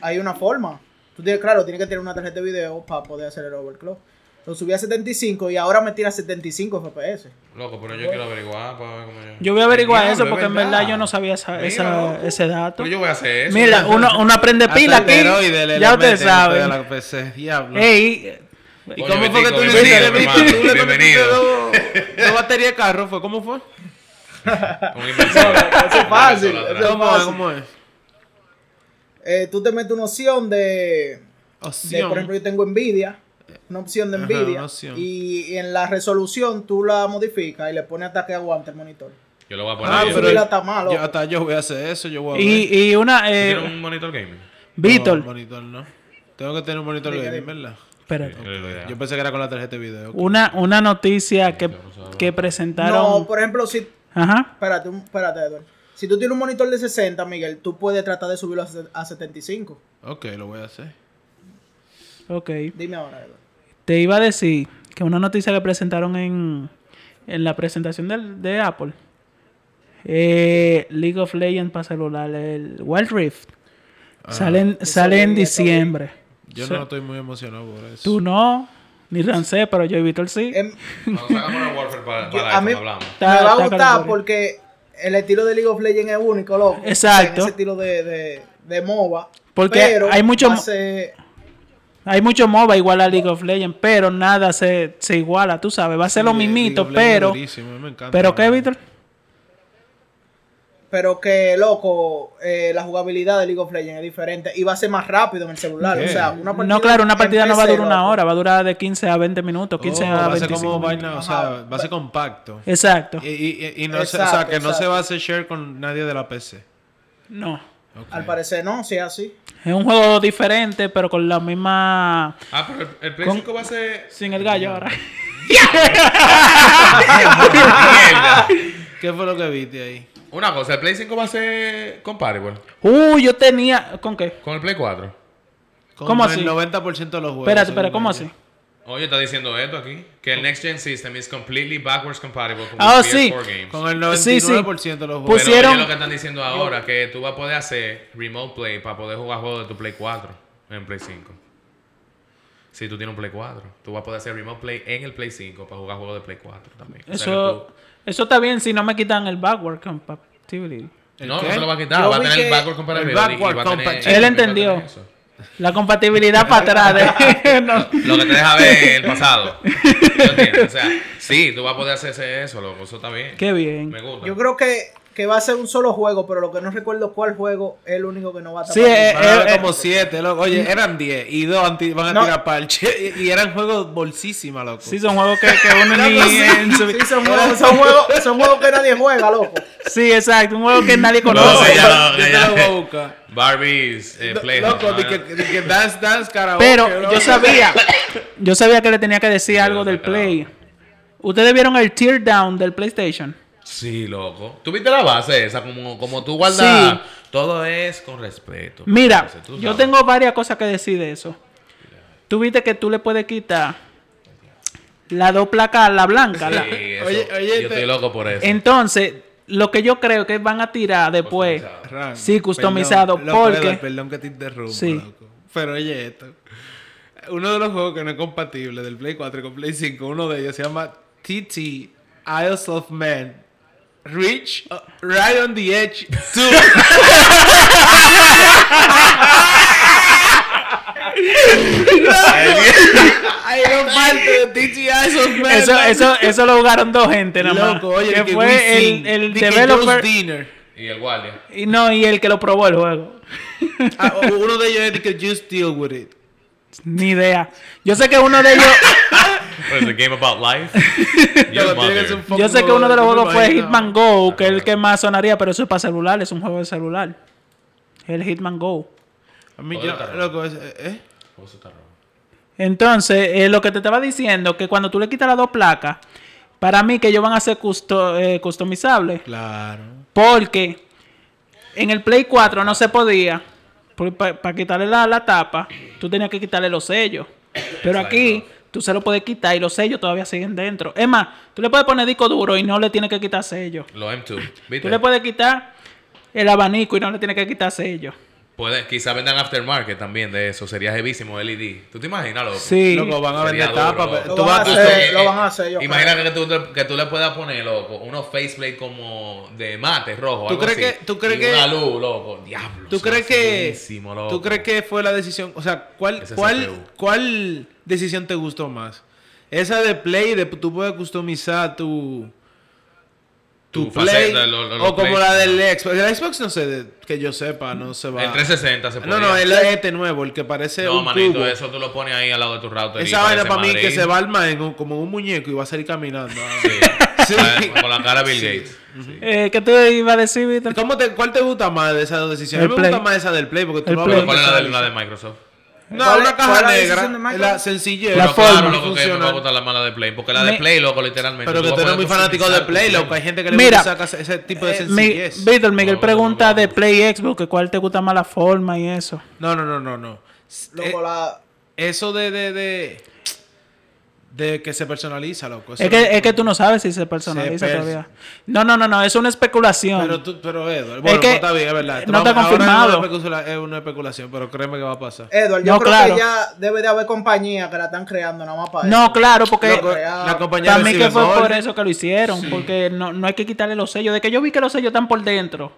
C: Hay una forma. Tú tienes, claro, tienes que tener una tarjeta de video para poder hacer el overclock. Lo subí a 75 y ahora me tira 75 FPS.
B: Loco, pero yo quiero averiguar para ver cómo yo...
D: Yo voy a averiguar
B: Diablo,
D: eso
B: es
D: porque en verdad yo no sabía esa,
B: Mira,
D: esa-
B: loco.
D: ese dato.
B: Pero yo voy a hacer eso.
D: Mira, uno, uno aprende pila aquí. Ya
A: de la PC, diablo.
D: Ey,
A: ¿Y cómo fue que tú le
B: hermano,
A: ¿Tú le
B: bienvenido.
A: conectaste dos, baterías de carro? ¿Fue? ¿Cómo fue?
B: Inversor.
C: Eso es fácil.
A: ¿Cómo es? ¿Cómo es?
C: Eh, tú te metes una opción de, de,
A: Opción.
C: por ejemplo, yo tengo Nvidia, una opción de Nvidia,
A: una opción.
C: y en la resolución tú la modificas y le pones hasta que aguante el monitor.
B: Yo lo voy a poner.
C: Ah,
B: yo.
C: pero- está mal,
A: yo, hasta yo voy a hacer eso. Yo voy a ver.
D: y, y una... Eh,
B: ¿Quieres un monitor gaming?
D: Víctor.
A: No, monitor no. Tengo que tener un monitor gaming, ¿verdad?
D: Espérate.
A: Yo pensé que era con la tarjeta de video.
D: Una, una noticia que, que presentaron...
C: No, por ejemplo, si...
D: Ajá.
C: Espérate, espérate, Edward. Si tú tienes un monitor de 60, Miguel, tú puedes tratar de subirlo a 75.
A: Ok, lo voy a hacer.
D: Ok.
C: Dime ahora, Edward.
D: Te iba a decir que una noticia que presentaron en, en la presentación del- de Apple. Eh, League of Legends para celular, el Wild Rift. sale en, sale en diciembre.
A: Yo
D: So-
A: no estoy muy emocionado por eso.
D: Tú no, ni Rancé, pero yo y Víctor sí.
C: Em,
B: el Warfare para,
C: Yo-
B: para
C: a mí-
B: hablamos.
C: Me va a gustar porque el estilo de League of Legends es único, loco.
D: Exacto.
C: Ese estilo de, de, de MOBA.
D: Porque
C: pero
D: hay mucho
C: ser-
D: Hay mucho MOBA igual a League of Legends, pero nada se, se iguala, tú sabes. Va a ser lo mismito, pero...
A: encanta.
D: ¿Pero qué, Víctor?
C: Pero que, loco, eh, la jugabilidad de League of Legends es diferente y va a ser más rápido en el celular. O sea, una partida
D: No, claro, una partida no va a durar una
C: loco.
D: hora, va a durar de 15 a 20 minutos, 15
A: Oh,
D: a
A: va a ser
D: 25
A: como
D: minutos.
A: vaina, o sea, va a ser compacto.
D: Exacto.
A: Y, y- y no se- o sea,
C: Exacto,
A: que no se va a hacer share con nadie de la PC.
D: No.
C: Al parecer no, si es así.
D: Es un juego diferente, pero con la misma...
B: Ah, pero el, el Play
D: Con-
B: 5 va a ser...
D: Sin el gallo ahora.
A: ¿Qué fue lo que viste ahí?
B: Una cosa, el Play 5 va a ser compatible
D: Uh, yo tenía... ¿Con qué?
B: con el Play 4.
A: Con
D: ¿Cómo
A: el
D: así?
A: 90% de los juegos.
D: Espérate, espera, ¿cómo así?
B: Oye, está diciendo esto aquí. Que el Next Gen System is completely backwards compatible con
D: Ah,
B: los
D: sí.
B: PS4 games.
A: Con el 99%
D: Sí, sí.
A: de los juegos.
B: Pero
D: Pusieron-
B: oye lo que están diciendo ahora, que tú vas a poder hacer remote play para poder jugar juegos de tu Play 4 en Play 5. Si tú tienes un Play 4, tú vas a poder hacer remote play en el Play 5 para jugar juegos de Play 4 también. O sea
D: Eso, eso está bien si no me quitan el backward compatibility.
B: tú-
A: ¿El
B: no,
A: qué?
B: no se lo va a quitar,
C: Yo
B: va a tener el backward compatibility.
A: el backward
B: y va a tener-
A: compatibility.
B: y va a
D: Él
B: tener
D: entendió.
B: eso.
D: La compatibilidad para atrás. de- no.
B: Lo que te deja ver el pasado. O sea, sí, tú vas a poder hacerse eso, loco. Eso está bien.
D: Qué bien.
B: Me gusta.
C: Yo creo que, que va a ser un solo juego, pero lo que no recuerdo cuál juego es el único que no va a estar.
D: Sí, eh,
A: haber
D: eh,
A: como siete, loco. Oye, eran 10 y dos anti- van a
C: No.
A: tirar parche. Y, y eran juegos bolsísimas, loco.
D: Sí, son juegos que, que uno ni en su-
C: Sí, son juegos, son, juegos, son juegos que nadie juega, loco.
D: Sí, exacto. Un juego que nadie
B: No,
D: conoce.
B: ya,
A: Yo te
B: ya.
A: lo voy a buscar.
B: Barbie's eh, Playhouse.
A: Loco,
B: ¿no?
A: de que, de que dance, dance, karaoke.
D: Pero
A: loco.
D: yo sabía, yo sabía que le tenía que decir algo del Play. ¿Ustedes vieron el tear down del PlayStation?
B: Sí, loco. ¿Tú viste la base esa? Como, como tú guardas.
D: Sí.
B: Todo es con respeto.
D: Mira,
B: Entonces, tú
D: yo tengo varias cosas que decir de eso. Tú viste que tú le puedes quitar las dos placas, la blanca. la-
B: Sí, eso.
A: Oye, oye,
B: yo
A: te-
B: estoy loco por eso.
D: Entonces, lo que yo creo que van a tirar después, sí, customizado,
A: perdón,
D: porque...
A: Edward, perdón que te interrumpa,
D: Sí.
A: loco. Pero oye esto. Uno de los juegos que no es compatible del Play 4 con Play 5, uno de ellos se llama TT Isles of Man. Reach uh, right on the edge to Hay dos partes de TT Isles of Man.
D: Eso,
A: loco.
D: eso, eso lo jugaron dos gente nada más.
A: Loco, oye,
D: que
A: que
D: fue el, el developer.
B: Y el guardia.
D: y no y el que lo probó el juego.
A: Ah, uno de ellos es de que just deal with it.
D: Ni idea. Yo sé que uno de ellos,
B: Is the game about life?
D: Yo sé que uno de los juegos fue. Hitman Go, que es el que más sonaría, pero eso es para celular, es un juego de celular. El Hitman Go.
A: A mí yo, loco, ¿eh?
B: Raro.
D: Entonces, eh, lo que te estaba diciendo, que cuando tú le quitas las dos placas, para mí que ellos van a ser custo- eh, customizables.
A: Claro.
D: Porque en el Play 4 no se podía. Para quitarle la, la tapa, tú tenías que quitarle los sellos. Pero aquí tú se lo puedes quitar y los sellos todavía siguen dentro. Es más, tú le puedes poner disco duro y no le tienes que quitar sellos.
B: Los M2. ¿Viste?
D: Tú le puedes quitar el abanico y no le tienes que quitar sellos.
B: Puede, quizá vendan aftermarket también de eso. Sería jevísimo LED. ¿Tú te imaginas, loco?
D: Sí.
A: Loco, van a vender pero
C: Lo van a hacer.
B: Eh,
C: lo van a hacer, yo
B: Imagina que tú, le- que tú le puedas poner, loco, unos faceplate como de mate rojo.
A: ¿Tú
B: algo
A: crees
B: así,
A: que- tú crees
B: y
A: que-
B: una luz, loco. Diablo.
A: ¿Tú crees que...
B: loco.
A: ¿Tú crees que fue la decisión? O sea, ¿cuál, cuál, cuál decisión te gustó más? Esa de Play, de tú puedes customizar tu... Tu,
B: Tu
A: Play,
B: faceta, lo- lo-
A: o como
B: Play.
A: la del Xbox. El Xbox no sé, de- que yo sepa, no se va...
B: El 360 se
A: No,
B: podía.
A: no, el este nuevo, el que parece
B: No,
A: un
B: manito,
A: cubo.
B: eso tú lo pones ahí al lado de tu router.
A: Esa vaina para mí que se va a armar en un- como un muñeco y va a salir caminando.
B: Sí.
A: Sí.
B: Con la cara de Bill Gates. Sí.
D: Eh, ¿Qué te iba a decir, Víctor?
A: ¿Cómo te, ¿Cuál te gusta más de esas dos decisiones? A mí
D: El
A: me
D: Play.
A: gusta más esa del Play porque tú
D: El
A: no
D: Play.
A: hablas
B: ¿Cuál es la de,
A: de
B: la de Microsoft?
A: No,
C: ¿Cuál es-
A: una caja
C: es la
A: negra.
C: Microsoft?
A: La sencillez.
D: La forma.
B: claro, loco, que me
A: funciona.
B: va a gustar la mala de Play. Porque la de
D: Me-
B: Play, loco, literalmente.
A: Pero que tú eres muy fanático de Play, loco. Hay gente que le
D: Mira,
A: gusta ese tipo de
D: Eh,
A: sencillez.
D: Víctor, Miguel
B: No,
D: pregunta
B: no, no.
D: de Play Xbox, que cuál te gusta más la forma y eso.
A: No, no, no, no, no.
C: Loco,
A: Eh,
C: la,
A: Eso de, de, de, de que se personaliza, loco. eso
D: Es
A: no-
D: que, es que tú no sabes si se personaliza
A: Se
D: todavía. No, no, no, no, es una especulación.
A: Pero, tú, pero Edward, bueno,
D: que
A: pues está bien, es verdad.
D: no está confirmado.
A: Es una, especula- es una especulación, pero créeme que va a pasar.
C: Edward, yo
D: No,
C: creo
D: claro.
C: que ya debe de haber compañías que la están creando nada más para
D: no,
C: eso.
D: claro, porque
A: Loco, la compañía recibe
D: que fue por eso que lo hicieron, porque no, no hay que quitarle los sellos. De que yo vi que los sellos están por dentro.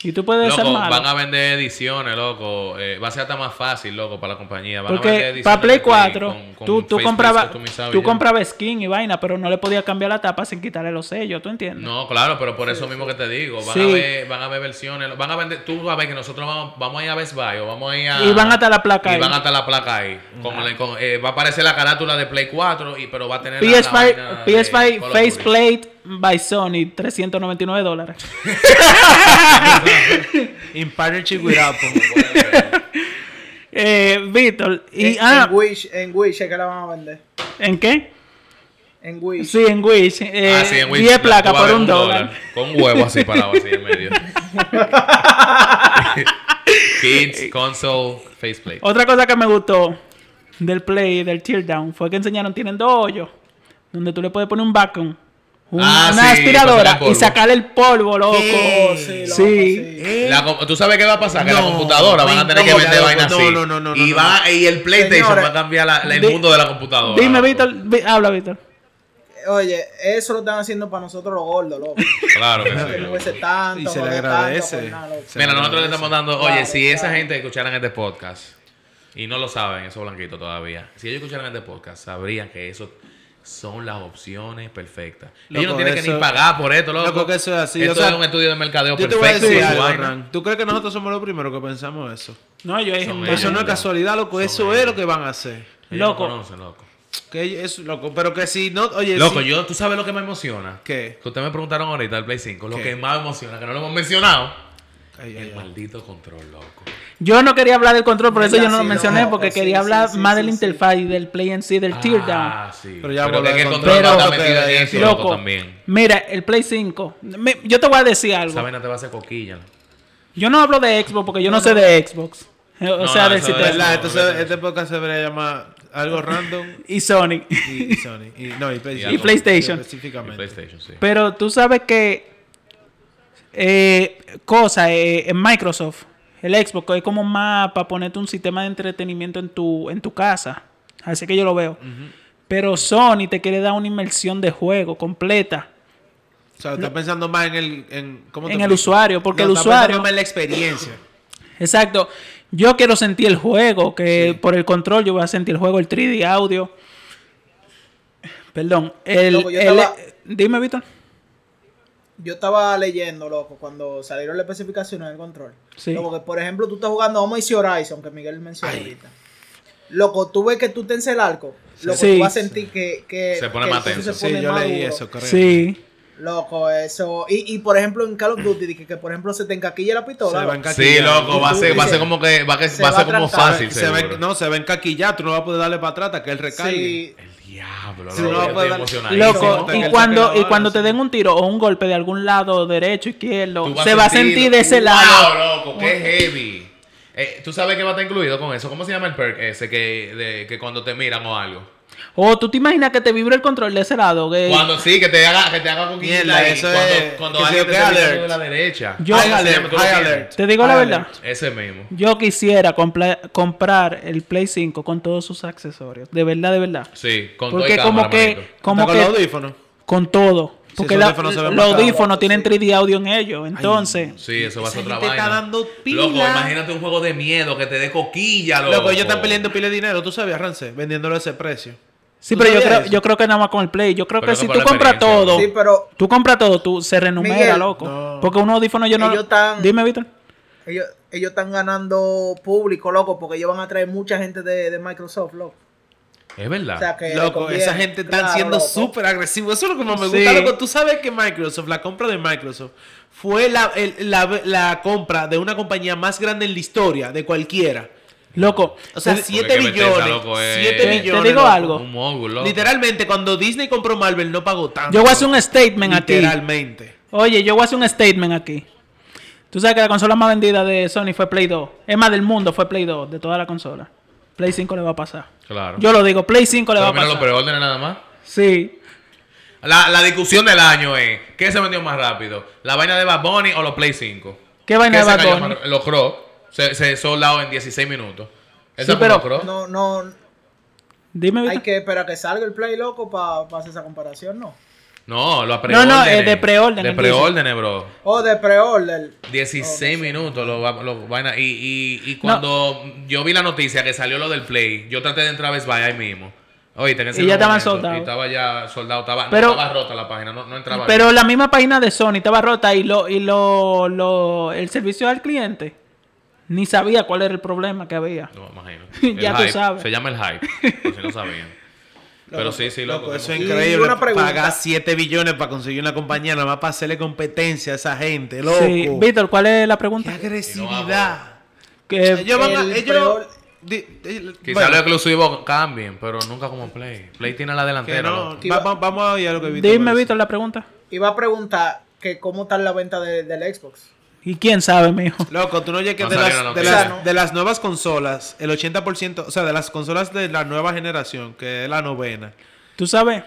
D: Y tú puedes ser
B: Loco,
D: malo.
B: van a vender ediciones, loco. Eh, va a ser hasta más fácil, loco, para la compañía. Van a vender
D: Porque para Play
B: de
D: 4,
B: con- con
D: tú, tú comprabas tú
B: y
D: comprabas skin y vaina, pero no le podías cambiar la tapa sin quitarle los sellos, ¿tú entiendes?
B: No, claro, pero por eso mismo que te digo. Van,
D: Sí.
B: a ver, van a ver versiones. Van a vender. Tú vas a ver que nosotros vamos, vamos a ir a Best Buy o vamos a ir a.
D: Y van a estar la placa
B: Y
D: ahí.
B: van a estar la placa ahí. Con eh, va a aparecer la carátula de Play 4, y, pero va a tener. la- la
D: PS5,
B: vaina de
D: PS5
B: Call of Duty.
D: faceplate by Sony, 399 dólares.
A: In partnership with Apple.
D: Eh, Víctor, y
C: en,
D: ah,
C: en Wish, en Wish es que la van a vender.
D: ¿en qué?
C: En Wish.
D: Sí, en Wish. Eh,
B: Ah, sí, en Wish,
D: 10
B: la-
D: placas por un dólar.
B: Con un huevo así parado así en medio. Kids, console, faceplate.
D: Otra cosa que me gustó del Play, del Teardown, fue que enseñaron, tienen dos hoyos, donde tú le puedes poner un vacuum, un-
B: Ah,
D: una
B: sí,
D: aspiradora
B: para sacar el
D: y
B: polvo.
D: sacarle el polvo, loco.
C: Sí, loco,
D: Sí.
C: sí.
B: La com- ¿Tú sabes qué va a pasar? Que la computadora van a tener que vender vainas así.
A: no, no, no,
B: y,
A: no,
B: va, y el PlayStation va a cambiar la- el
D: di-
B: mundo de la computadora.
D: Dime. Víctor, vi- habla, Víctor.
C: Oye, eso lo están haciendo para nosotros los gordos, loco.
B: Claro que
C: Que
B: sí.
C: no
B: loco.
C: hubiese tanto.
A: Y se le
C: tanto
A: agradece.
C: nada, loco.
A: Se
B: Mira,
A: le
B: nosotros le estamos dando, oye,
C: Claro,
B: si esa gente escucharan este podcast, y no lo saben, esos blanquitos todavía, si ellos escucharan este podcast, sabrían que eso son las opciones perfectas. ellos
A: Loco,
B: no tienen que ni pagar por esto, loco.
A: Loco, que eso es así.
B: Esto
A: O sea,
B: es un estudio de mercadeo
A: Yo te voy a
B: perfecto.
A: decir
B: su
A: algo,
B: vaina.
A: Ran. ¿Tú crees que nosotros somos los primeros que pensamos eso?
D: No, yo dije,
B: Son
D: "Man,
B: ellos.
A: Eso no es casualidad, loco.
B: Son
A: Eso
B: ellos.
A: es lo que van a hacer.
B: Ellos
D: Loco.
B: no conocen, loco.
A: Que es loco. Pero que si no, oye,
B: Loco,
A: si-
B: yo, ¿tú sabes lo que me emociona?
A: ¿Qué?
B: Que ustedes me preguntaron ahorita del Play 5. Lo
A: ¿Qué?
B: que más emociona, que no lo hemos mencionado,
A: Ay,
B: el
A: ay.
B: maldito control, loco.
D: Yo no quería hablar del control, por eso yo no lo mencioné, porque
C: sí,
D: quería
C: sí,
D: hablar
C: sí,
D: más del interfaz y del play en sí, del teardown.
B: Ah, sí.
A: Pero ya
B: Pero que, el
A: de
B: control
D: control.
B: no está
A: Pero-
B: metido en eso, loco,
D: Loco,
B: también.
D: mira, el Play 5. me- yo te voy a decir
B: Esa
D: algo.
B: vaina te va a hacer coquilla.
D: Yo no hablo de Xbox porque yo no sé de Xbox. O
B: No,
D: sea, del sistema.
A: ¿Verdad? Entonces, este podcast se debería llamar algo random
D: Y Sony.
A: y, y Sony. Y, no, y PlayStation.
B: Y
D: PlayStation.
A: Específicamente.
B: PlayStation, sí.
D: Pero tú sabes que eh, cosa eh, en Microsoft, el Xbox es como más para ponerte un sistema de entretenimiento en tu, en tu casa. Así que yo lo veo. Pero Sony te quiere dar una inmersión de juego completa
A: O sea, estás pensando más en el... En, ¿cómo te
D: en el usuario, porque
A: No,
D: el usuario...
A: pensando más en la experiencia.
D: Exacto. Yo quiero sentir el juego, que por el control yo voy a sentir el juego, el 3D audio. Perdón. El,
C: Loco, yo
D: el-
C: estaba-
D: Dime, Víctor.
C: Yo estaba leyendo, loco, cuando salieron las especificaciones del control.
D: Sí.
C: Loco, que por ejemplo tú estás jugando, a decir Horizon, que Miguel mencionó
A: Ay.
C: ahorita. Loco, tú ves que tú tenses el arco. Loco,
D: Sí.
C: tú vas a sentir que, que
B: Se pone
C: que
B: más tenso.
C: se
A: Sí, yo leí
C: duro.
A: eso, correcto.
D: Sí.
C: Loco, eso. Y, y por ejemplo en Call of Duty, que, que por ejemplo se te encaquilla la pistola.
A: Se va ca-
B: Sí, loco, va a ser, va a ser como que va a, que-
C: Se
B: va a
C: va
B: ser
C: a
B: como fácil,
A: se ven, no, se ven caquillar, tú no vas a poder darle para atrás hasta que él recargue.
C: Sí.
A: Sí, no.
D: Loco, y cuando, y cuando te den un tiro o un golpe de algún lado, derecho, izquierdo, se va a sentir de ese
B: wow,
D: lado.
B: loco, qué heavy. Eh, ¿Tú sabes qué va a estar incluido con eso? ¿Cómo se llama el perk ese que, de, que cuando te miran o algo?
D: O tú te imaginas que te vibra el control de ese lado. Que
B: Cuando sí, que te haga, que te haga con
A: Mierda, eso
B: cuando,
A: es-
B: cuando alguien te
A: alert.
B: de la derecha.
D: Yo- te digo la verdad.
A: alert.
B: Ese mismo.
D: Yo quisiera comprar el Play 5 con todos sus accesorios. De verdad, de verdad.
B: Sí, con todo
D: Porque como
B: cámara,
D: que, como
A: con los
D: que
A: audífonos.
D: con todo. Porque la- los audífonos tienen 3D audio en ellos. Entonces,
B: Sí, eso va a ser otra vaina.
A: está dando pila.
B: Loco, imagínate un juego de miedo que te dé coquilla, loco.
A: Loco, ellos están peleando pila de dinero, tú sabías, Rance, vendiéndolo a ese precio.
D: Sí,
A: ¿Tú
D: pero yo creo,
A: eso?
D: yo creo que nada más con el Play. Yo creo
B: Pero
D: que si tú compras todo,
C: Sí, pero
D: tú compras todo, tú se renumera,
C: Miguel,
D: loco.
A: no.
D: Porque unos audífonos yo no.
C: Ellos
D: Dime, Víctor.
C: ellos, ellos están ganando público, loco, porque ellos van a traer mucha gente de, de Microsoft, loco.
B: Es verdad.
C: O sea que le
A: Loco,
C: conviene.
A: esa gente está
C: Claro,
A: siendo súper agresivo. Eso es lo que más me
D: Sí.
A: gusta. Loco, tú sabes que Microsoft, la compra de Microsoft, fue la, el- la, la compra de una compañía más grande en la historia de cualquiera.
D: Loco.
A: O sea,
D: te-
A: 7
B: que Bethesda,
A: billones.
B: loco, es-
A: 7
B: Te- te
A: billones.
D: digo
A: loco.
D: algo.
B: un mogul, loco.
A: Literalmente, cuando Disney compró Marvel, no pagó tanto.
D: Yo voy a hacer un statement aquí.
A: Literalmente.
D: Oye, yo voy a hacer un statement aquí. Tú sabes que la consola más vendida de Sony fue Play 2. Es más, del mundo fue Play 2, de toda la consola. Play 5 le va a pasar.
B: Claro.
D: Yo lo digo, Play 5 le va a
B: mira los
D: pasar.
B: preórdenes nada más.
D: Sí.
B: La, la discusión del año es, ¿qué se vendió más rápido? ¿La vaina de Bad Bunny o los Play 5?
D: ¿Qué vaina
B: ¿Qué
D: de Bad Bunny?
B: Los Crocs se, se soldaron en 16 minutos. ¿Esa
D: Sí, pero-?
C: No, no,
D: Dime,
C: hay que esperar que salga el Play, loco, para hacer esa comparación, ¿no?
B: No, los
D: No, no, es de preórdenes,
B: De preórdenes, bro.
C: O de pre-order.
B: 16 minutos los va- los vaina. Y, y, y cuando yo vi la noticia que salió lo del Play, yo traté de entrar a Best Buy ahí mismo. Oíste, ese
D: Y ya estaban soldados.
B: Y estaba ya soldado. Estaba,
D: Pero-
B: no estaba rota la página, no, no entraba.
D: Pero la misma página de Sony estaba rota y lo y lo, lo el servicio al cliente ni sabía cuál era el problema que había.
B: No, imagino.
D: Ya tú
B: hype,
D: sabes.
B: Se llama el hype. por si no sabían. Pero sí, sí, loco.
A: Loco, eso es increíble. Pagar 7 billones para conseguir una compañía, nada más para hacerle competencia a esa gente, loco.
D: Sí, Víctor, ¿cuál es la
A: Qué
D: pregunta?
A: agresividad.
D: Que-
A: ellos van a.
C: el
A: Ellos.
C: peor-
A: di- di-
B: Quizá
A: bueno,
B: los exclusivos cambien, pero nunca como Play. Play tiene la
A: que
B: delantera.
A: no,
B: loco.
A: va- va- vamos a oír lo que Víctor
D: dime. Víctor, la pregunta.
C: Iba a preguntar que cómo está la venta de- del Xbox.
D: ¿Y quién sabe, mijo?
A: Loco, tú no oyes que
B: No
A: de, las,
B: la
A: de, las, de las nuevas consolas, el 80%, o sea, de las consolas de la nueva generación, que es la novena,
D: Tú sabes,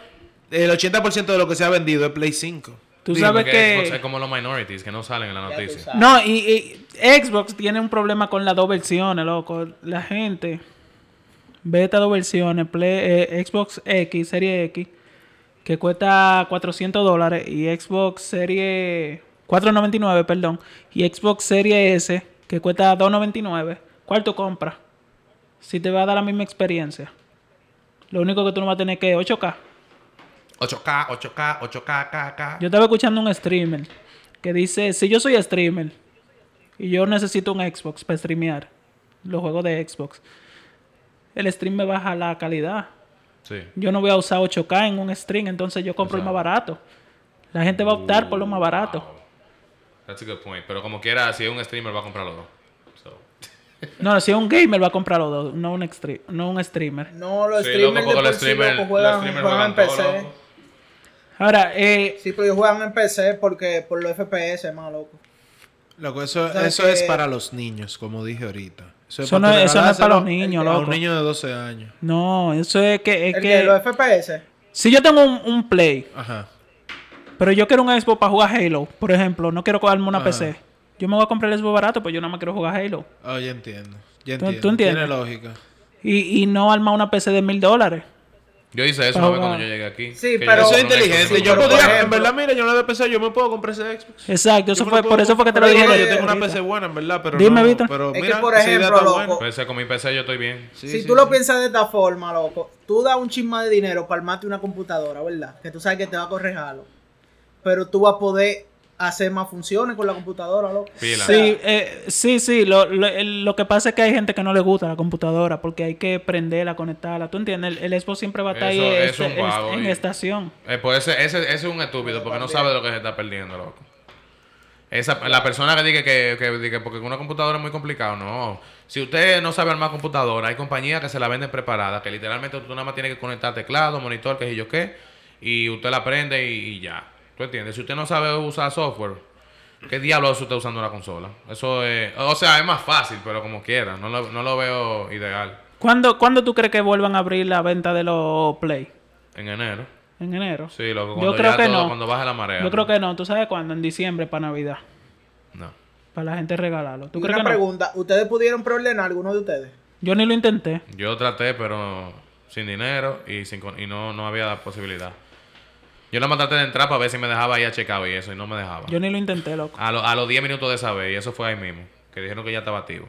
A: el 80% de lo que se ha vendido es Play 5.
D: tú sabes
B: que Xbox es como los minorities que no salen en la noticia.
D: no y, y Xbox tiene un problema con las dos versiones, loco. La gente ve estas dos versiones, Play, eh, Xbox X, Serie X, que cuesta 400 dólares y Xbox Serie 499, perdón, y Xbox Serie S que cuesta 299. ¿Cuál tú compras? si te va a dar la misma experiencia. Lo único que tú no vas a tener que 8K.
B: 8K, 8K, 8K, K, K.
D: Yo estaba escuchando un streamer que dice, si yo soy streamer y yo necesito un Xbox para streamear los juegos de Xbox, el stream me baja la calidad.
B: Sí.
D: Yo no voy a usar 8K en un stream, entonces yo compro el más barato. La gente va a optar por lo más barato.
B: That's a good point. Pero como quiera, si es un streamer, va a comprar los dos. So.
D: No, si es un gamer va a comprar los dos, no un, extre- no un streamer.
C: No, los
B: Sí,
C: streamers
B: loco,
C: de
B: los
C: sí,
B: los
C: juegan, en PC.
B: loco.
D: Ahora, eh,
C: Sí, pero ellos juegan en PC porque por los FPS, más loco.
A: Loco, eso,
C: O sea
A: eso
C: que-
A: es para los niños, como dije ahorita. Eso,
D: Eso
A: para
D: no eso no es para los niños, loco.
A: un niño de 12 años.
D: no, eso es que... Es
C: El
D: que
C: que los FPS.
D: si yo tengo un, un Play,
A: Ajá.
D: Pero yo quiero un Xbox para jugar Halo, por ejemplo, no quiero cogerme una
A: Ajá.
D: PC, yo me voy a comprar el Xbox barato, pues yo nada más quiero jugar Halo.
A: Oh, ya entiendo. Ya
D: ¿Tú-
A: entiendo.
D: tú entiendes?
A: Tiene lógica.
D: Y, y no armar una PC de mil dólares.
B: Yo hice eso una vez cuando yo llegué aquí.
C: Sí, pero-
A: Eso es inteligente. Yo podría, en verdad, mira, yo no de PC, yo me puedo comprar ese Xbox.
D: Exacto, eso fue, por eso fue que te lo dije.
A: Yo tengo una PC buena, en verdad, pero
D: Dime,
A: no,
D: Víctor.
A: Pero
C: Es que,
A: mira,
C: por ejemplo, loco,
B: con mi PC yo estoy bien.
A: Sí,
C: si
A: sí,
C: tú lo piensas de esta forma, loco, tú das un chisma de dinero para armarte una computadora, ¿verdad? Que tú sabes que te va a correr jalo. Pero tú vas a poder hacer más funciones con la computadora, loco.
D: Sí, eh, sí, sí. Lo, lo, el- lo que pasa es que hay gente que no le gusta la computadora porque hay que prenderla, conectarla. ¿Tú entiendes? El, el Xbox siempre va a estar ahí este-
B: eso es un guau,
D: en
B: y-
D: estación.
B: Eh, pues ese, ese, ese es un estúpido porque no sabe de lo que se está perdiendo, loco. Esa, la persona que diga que, que, diga porque una computadora es muy complicado, no. Si usted no sabe armar computadora, hay compañías que se la venden preparada, que literalmente tú nada más tienes que conectar teclado, monitor, que sé yo qué, y usted la prende y, y ya. ¿Tú entiendes? Si usted no sabe usar software, ¿qué diablos usted usando la consola? Eso es... O sea, es más fácil, pero como quiera. No lo, no lo veo ideal.
D: ¿Cuándo, ¿Cuándo tú crees que vuelvan a abrir la venta de los Play?
B: En enero.
D: ¿En enero?
B: Sí, loco.
D: Yo
B: Cuando
D: creo que
B: todo-
D: no.
B: Cuando baje la marea.
D: Yo creo que no. ¿Tú sabes cuándo? En diciembre para Navidad.
B: No.
D: Para la gente regalarlo. ¿Tú
C: Y
D: crees
C: una
D: que no?
C: pregunta, ¿ustedes pudieron preordenar alguno de ustedes?
D: Yo ni lo intenté.
B: Yo traté, pero sin dinero y sin y no, no había posibilidad. Yo más traté de entrar para ver si me dejaba ir a checar y eso, y no me dejaba.
D: Yo ni lo intenté, loco.
B: A, lo- a los 10 minutos de saber, y eso fue ahí mismo, que dijeron que ya estaba activo.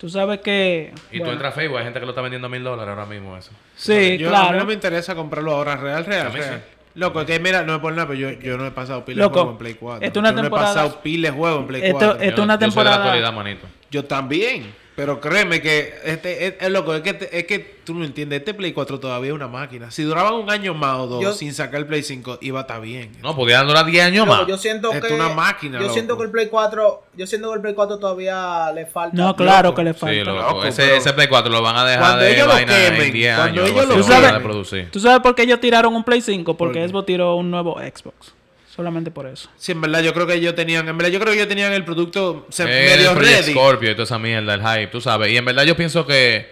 D: Tú sabes que...
B: Y
D: bueno,
B: tú entras a Facebook, hay gente que lo está vendiendo a mil dólares ahora mismo eso.
D: Sí,
A: Yo, A mí
D: claro.
A: no me interesa comprarlo ahora, real, real,
B: A mí
A: real.
B: sí.
A: Loco, es que mira, no es por nada, pero yo, yo no he pasado de
D: Loco,
A: juego en Play 4.
D: esto es una
A: yo
D: temporada-
A: no he pasado pila de juego en Play
D: Esto-
A: 4.
D: esto- es
B: Yo-
D: una
B: yo soy de la
D: temporada-
B: actualidad, manito.
A: Yo también. Pero créeme que este es, es loco, es que, te- es que tú no entiendes, este Play 4 todavía es una máquina. Si duraban un año más o dos
C: Yo-
A: sin sacar el Play 5, iba a estar bien.
B: No, podían durar 10 años
C: Loco,
B: más.
C: yo siento
A: Esto
C: que
A: es una máquina,
C: Yo
A: loco.
C: siento que el Play 4, yo siento que el Play 4 todavía le falta.
D: No, claro
A: Loco.
D: que le
B: Sí,
D: falta.
B: loco.
A: Loco,
B: ese, ese Play 4 lo van a dejar
A: Cuando
B: de
A: ellos lo
B: vaina en
A: quemen,
B: 10
A: cuando
B: años.
A: ellos lo
B: a dejar de producir.
D: ¿Tú sabes por qué ellos tiraron un Play 5? Porque
A: qué?
D: Xbox tiró un nuevo Xbox. Solamente por eso.
A: Sí, en verdad, yo creo que ellos tenían, en verdad, yo creo que ellos tenían el producto se,
B: Eh,
A: medio
B: el Project
A: ready.
B: Scorpio y toda esa mierda, el hype, tú sabes. Y en verdad yo pienso que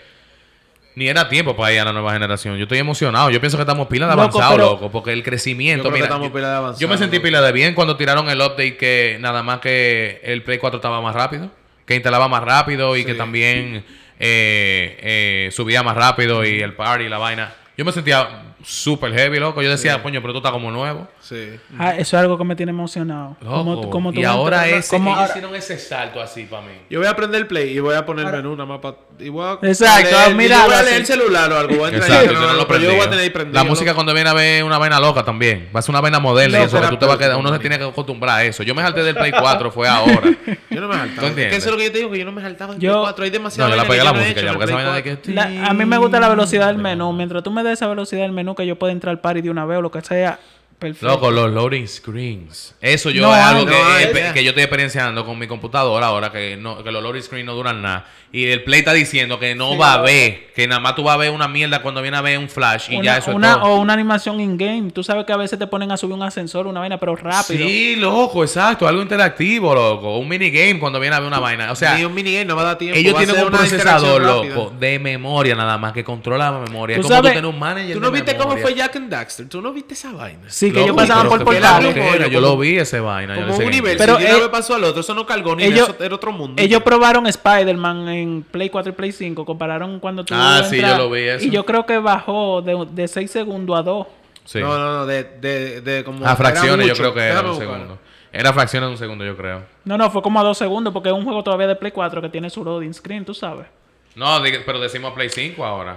B: ni era tiempo para ir a la nueva generación. Yo estoy emocionado. Yo pienso que estamos pila de
D: Loco,
B: avanzado,
D: pero-
B: loco. Porque el crecimiento,
A: Yo creo que
B: mira.
A: estamos
B: yo,
A: pila de avanzado,
B: yo me sentí pila de bien cuando tiraron el update que nada más que el Play 4 estaba más rápido. Que instalaba más rápido y
A: Sí.
B: que también eh, eh, subía más rápido y el party y la vaina. Yo me sentía súper heavy, loco. Yo decía, coño, pero tú estás como nuevo.
A: Sí.
D: Ah, eso es algo que me tiene emocionado. Como,
B: Loco.
D: como tú
B: y ahora
D: como-
B: ellos hicieron ese salto así para mí.
A: Yo voy a aprender el Play y voy a poner menú nada más para... Y voy a
D: Exacto,
A: leer- yo voy a leer el celular o algo. Voy a entrar
B: Exacto, no lo
A: pero yo voy a tener ahí prendido.
B: La música
A: loco.
B: cuando viene a ver una vaina loca también. Va a ser una vaina moderna y
A: No,
B: eso, que tú te vas a quedar, uno se tiene que acostumbrar a eso. Yo me salté del Play 4, fue ahora.
A: Yo no me
B: ¿Tú
A: saltaba. Es eso es lo que yo te digo, que yo no me saltaba
D: Yo-
A: Play 4. Hay
B: No,
A: demasiada
B: yo la
A: vaina
B: pegué
A: que
B: la
A: yo no he
B: música
A: hecho
B: ya,
A: en el
B: porque esa
A: Play
B: vaina de
A: 4.
B: que...
D: La- a mí me gusta la velocidad del menú. Mientras tú me des esa velocidad del menú, que yo pueda entrar al party de una vez o lo que sea, perfecto.
B: Loco, los loading screens. Eso yo
D: No
B: es algo que,
A: no ya.
B: que yo estoy experienciando con mi computadora ahora, que, no, que los loading screens no duran nada. Y el Play está diciendo que no va a ver, que nada más tú vas a ver una mierda cuando viene a ver un flash y
D: una,
B: ya eso
D: una-
B: es todo.
D: O una animación in-game. Tú sabes que a veces te ponen a subir un ascensor, una vaina, pero rápido.
B: Sí, loco, exacto. Algo interactivo, loco. Un minigame cuando viene a ver una vaina. O sea,
A: Ni un minigame no va a dar tiempo.
B: ellos tienen
A: ser
B: un procesador, loco, de memoria nada más, que controla la memoria.
D: Tú
B: Es como tú
D: sabes-
B: tener un manager
A: ¿Tú no
B: de
A: viste cómo
B: memoria.
A: fue Jack and Daxter? ¿Tú no viste esa vaina?
D: Sí, que ellos pasaban por portales.
B: era, Yo lo vi ese vaina.
A: Como un nivel.
D: Pero
A: vez pasó al otro, eso no cargó ni
D: ellos-
A: eso era otro mundo.
D: Ellos probaron Spider-Man en Play 4 y Play 5. Compararon cuando tú.
B: Ah, sí,
D: entras-
B: yo lo vi eso.
D: Y yo creo que bajó de, de 6 segundos a 2.
B: Sí.
A: No, no, no, de, de, de como...
B: A
A: era
B: fracciones yo creo que era un segundo. Era fracciones de un segundo, yo creo.
D: No, no, fue como a 2 segundos porque es un juego todavía de Play 4 que tiene su loading screen, tú sabes.
B: No, pero decimos Play 5 ahora.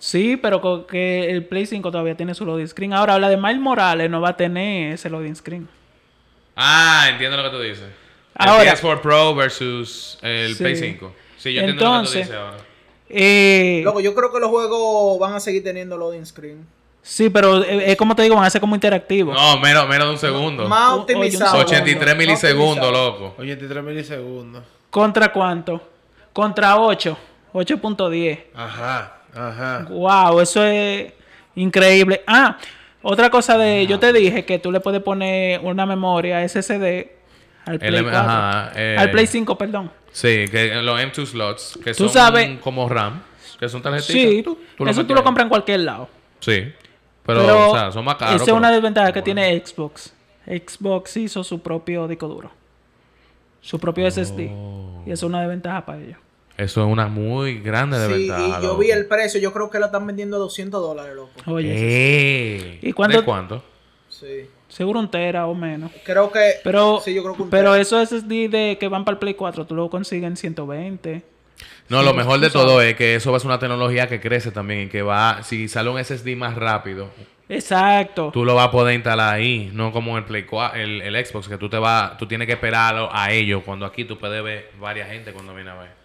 D: Sí, pero que el Play 5 todavía tiene su loading screen. Ahora, la de Miles Morales no va a tener ese loading screen.
B: Ah, entiendo lo que tú dices. El
D: Ahora-
B: PS4 Pro versus el
D: Sí.
B: Play 5. Sí, yo entiendo lo que tú
D: Entonces-
B: dices ahora.
D: Eh,
C: Loco, yo creo que los juegos van a seguir teniendo loading screen.
D: sí, pero eh, es como te digo, van a ser como interactivos.
B: No, menos, menos de un segundo.
C: Más optimizado.
D: oye, un
B: 83
C: Más
B: milisegundos, loco.
A: 83 milisegundos.
D: ¿Contra cuánto? Contra 8. 8.10.
A: Ajá, ajá.
D: Wow, eso es increíble. Ah, otra cosa de, yo te dije que tú le puedes poner una memoria SSD al Play
B: El-
D: 4.
B: ajá, eh,
D: al Play 5, perdón.
B: Sí, que los M2 slots, que
D: Tú
B: son
D: sabes-
B: como RAM, que son tarjetitas.
D: Sí,
B: tú- tú
D: eso tú lo compras en cualquier lado.
B: Sí. Pero, o sea, son más caros.
D: Esa es una desventaja que tiene Xbox. Xbox hizo su propio disco duro. Su propio SSD.
B: Oh.
D: Y eso es una desventaja para ellos.
B: Eso es una muy grande
C: Sí,
B: desventaja.
C: y yo
B: loco.
C: vi el precio, yo creo que lo están vendiendo a 200 dólares, loco.
D: Oye,
B: Eh,
D: ¿Y cuánto-
B: ¿De cuánto?
C: Sí.
D: seguro un tera o menos.
C: Creo que.
D: Pero,
C: sí, yo creo que un
D: pero
C: tera.
D: esos SSD de que van para el Play 4, tú lo consigues en 120.
B: No, lo mejor de todo es que eso va a ser una tecnología que crece también y que va, si sale un SSD más rápido,
D: Exacto.
B: tú lo vas a poder instalar ahí, no como el Play 4, el, el Xbox, que tú te vas, tú tienes que esperarlo a ellos, cuando aquí tú puedes ver varias gente cuando viene a ver.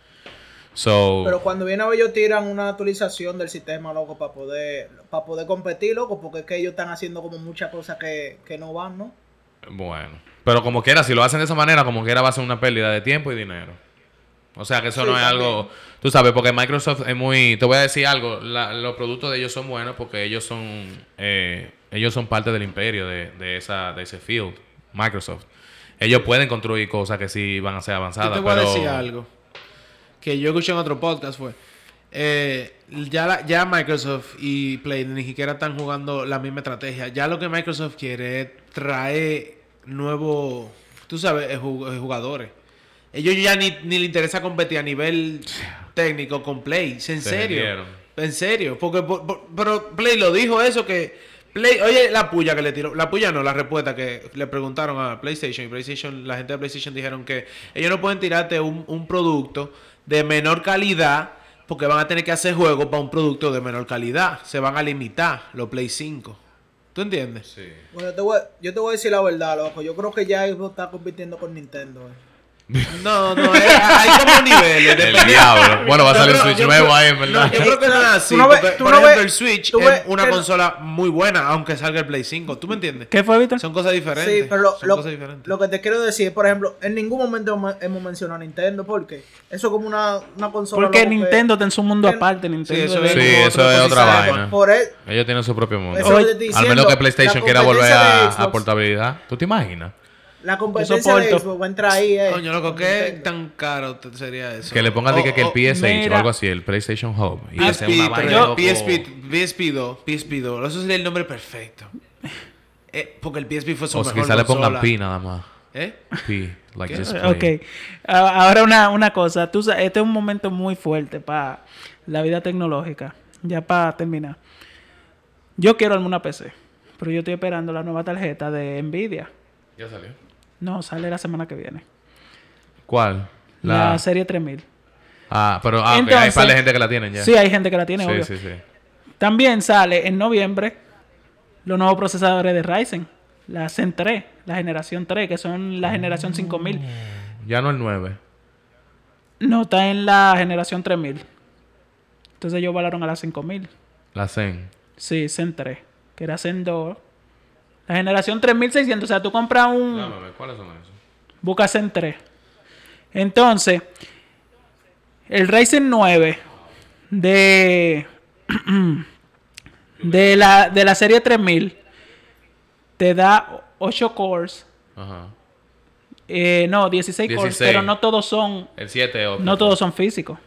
B: So,
C: Pero cuando viene a ver, ellos tiran una actualización del sistema, loco, para poder, para poder competir, loco, porque es que ellos están haciendo como muchas cosas que, que no van, ¿no?
B: bueno. Pero como quiera, si lo hacen de esa manera, como quiera va a ser una pérdida de tiempo y dinero. O sea que eso
C: Sí,
B: no es
C: también.
B: algo, tú sabes, porque Microsoft es muy, te voy a decir algo, la- los productos de ellos son buenos porque ellos son, eh, ellos son parte del imperio de, de esa, de ese field, Microsoft. Ellos pueden construir cosas que sí van a ser
A: Yo
B: avanzadas,
A: te voy a decir algo. Que yo escuché en otro podcast fue. eh, ya, la- ya Microsoft y Play ni siquiera están jugando la misma estrategia. Ya lo que Microsoft quiere es traer nuevos, tú sabes, eh, eh, jugadores. Ellos ya ni, ni le interesa competir a nivel técnico con Play. En
B: Se
A: serio. En serio. Porque, por- por- pero Play lo dijo eso que... Play, oye, la puya que le tiró. La puya no, la respuesta que le preguntaron a PlayStation. Y PlayStation, la gente de PlayStation dijeron que ellos no pueden tirarte un, un producto de menor calidad porque van a tener que hacer juegos para un producto de menor calidad. Se van a limitar los Play 5. ¿Tú entiendes?
B: Sí.
C: Bueno, yo te, voy, yo te voy a decir la verdad, loco. Yo creo que ya Xbox está compitiendo con Nintendo. eh.
A: No, no, es- hay como niveles.
B: El
A: depende-
B: diablo. Bueno, va a salir un Switch nuevo ahí, en verdad.
A: No, yo creo que no es así.
C: Tú no ves-
A: porque,
C: tú
A: por
C: no
A: ejemplo, el Switch es una
C: que-
A: consola muy buena, aunque salga el Play 5. ¿Tú me entiendes?
D: ¿Qué fue, Víctor?
A: Son cosas diferentes.
C: Sí, pero lo,
A: Son
C: lo-
A: cosas diferentes.
C: lo que te quiero decir, por ejemplo, en ningún momento hemos, mencionado a Nintendo, porque eso es como una, una consola.
D: Porque Nintendo está en su mundo aparte. Nintendo
A: eso
D: es-
A: es
B: Sí,
A: como
B: eso es otra vaina.
C: Por e-
B: Ellos tienen su propio mundo.
C: Eso es
B: Al menos que PlayStation
C: la
B: quiera volver a, portabilidad. ¿Tú te imaginas?
C: La competencia de. Xbox va a entrar ahí, eh.
A: Coño, loco, ¿qué
C: Nintendo.
A: tan caro sería eso?
B: Que le pongan
A: O-
B: dije, que el
A: o-
B: PS8
D: mira.
B: o algo así, el PlayStation Hub. Y
A: PSP,
B: ese es una vaina.
A: pero-
B: loco.
A: PSP, PSP2, PSP2. Eso sería el nombre perfecto. Eh, porque el PSP fue su
B: O
A: mejor
B: quizá le pongan. P nada más.
A: ¿Eh?
B: P, like just play.
D: Ok. Ah, Ahora una, una cosa. Tú, este es un momento muy fuerte para la vida tecnológica. Ya para terminar. Yo quiero armar una PC. Pero yo estoy esperando la nueva tarjeta de Nvidia.
B: Ya salió.
D: No, sale la semana que viene.
B: ¿Cuál?
D: La, serie 3000.
B: Ah, pero ah, ok, hay
D: Entonces-
B: par de gente que la tienen ya.
D: Sí, hay gente que la tiene,
B: sí,
D: obvio.
B: sí, sí.
D: También sale en noviembre los nuevos procesadores de Ryzen. La Zen 3, la generación 3, que son la generación 5000.
B: Ya no el 9.
D: No, está en la generación 3000. Entonces ellos volaron a la 5000.
B: La Zen.
D: Sí, Zen 3, que era Zen 2. La generación 3600, o sea, tú compras un...
B: Dame, ¿cuáles son esos?
D: Busca Zen 3. Entonces, el Ryzen 9 de, de, la, de la serie 3000 te da 8 cores.
B: Ajá.
D: eh, no, 16, cores,
B: 16.
D: pero no todos son
B: El 7 o
D: no todos son físicos.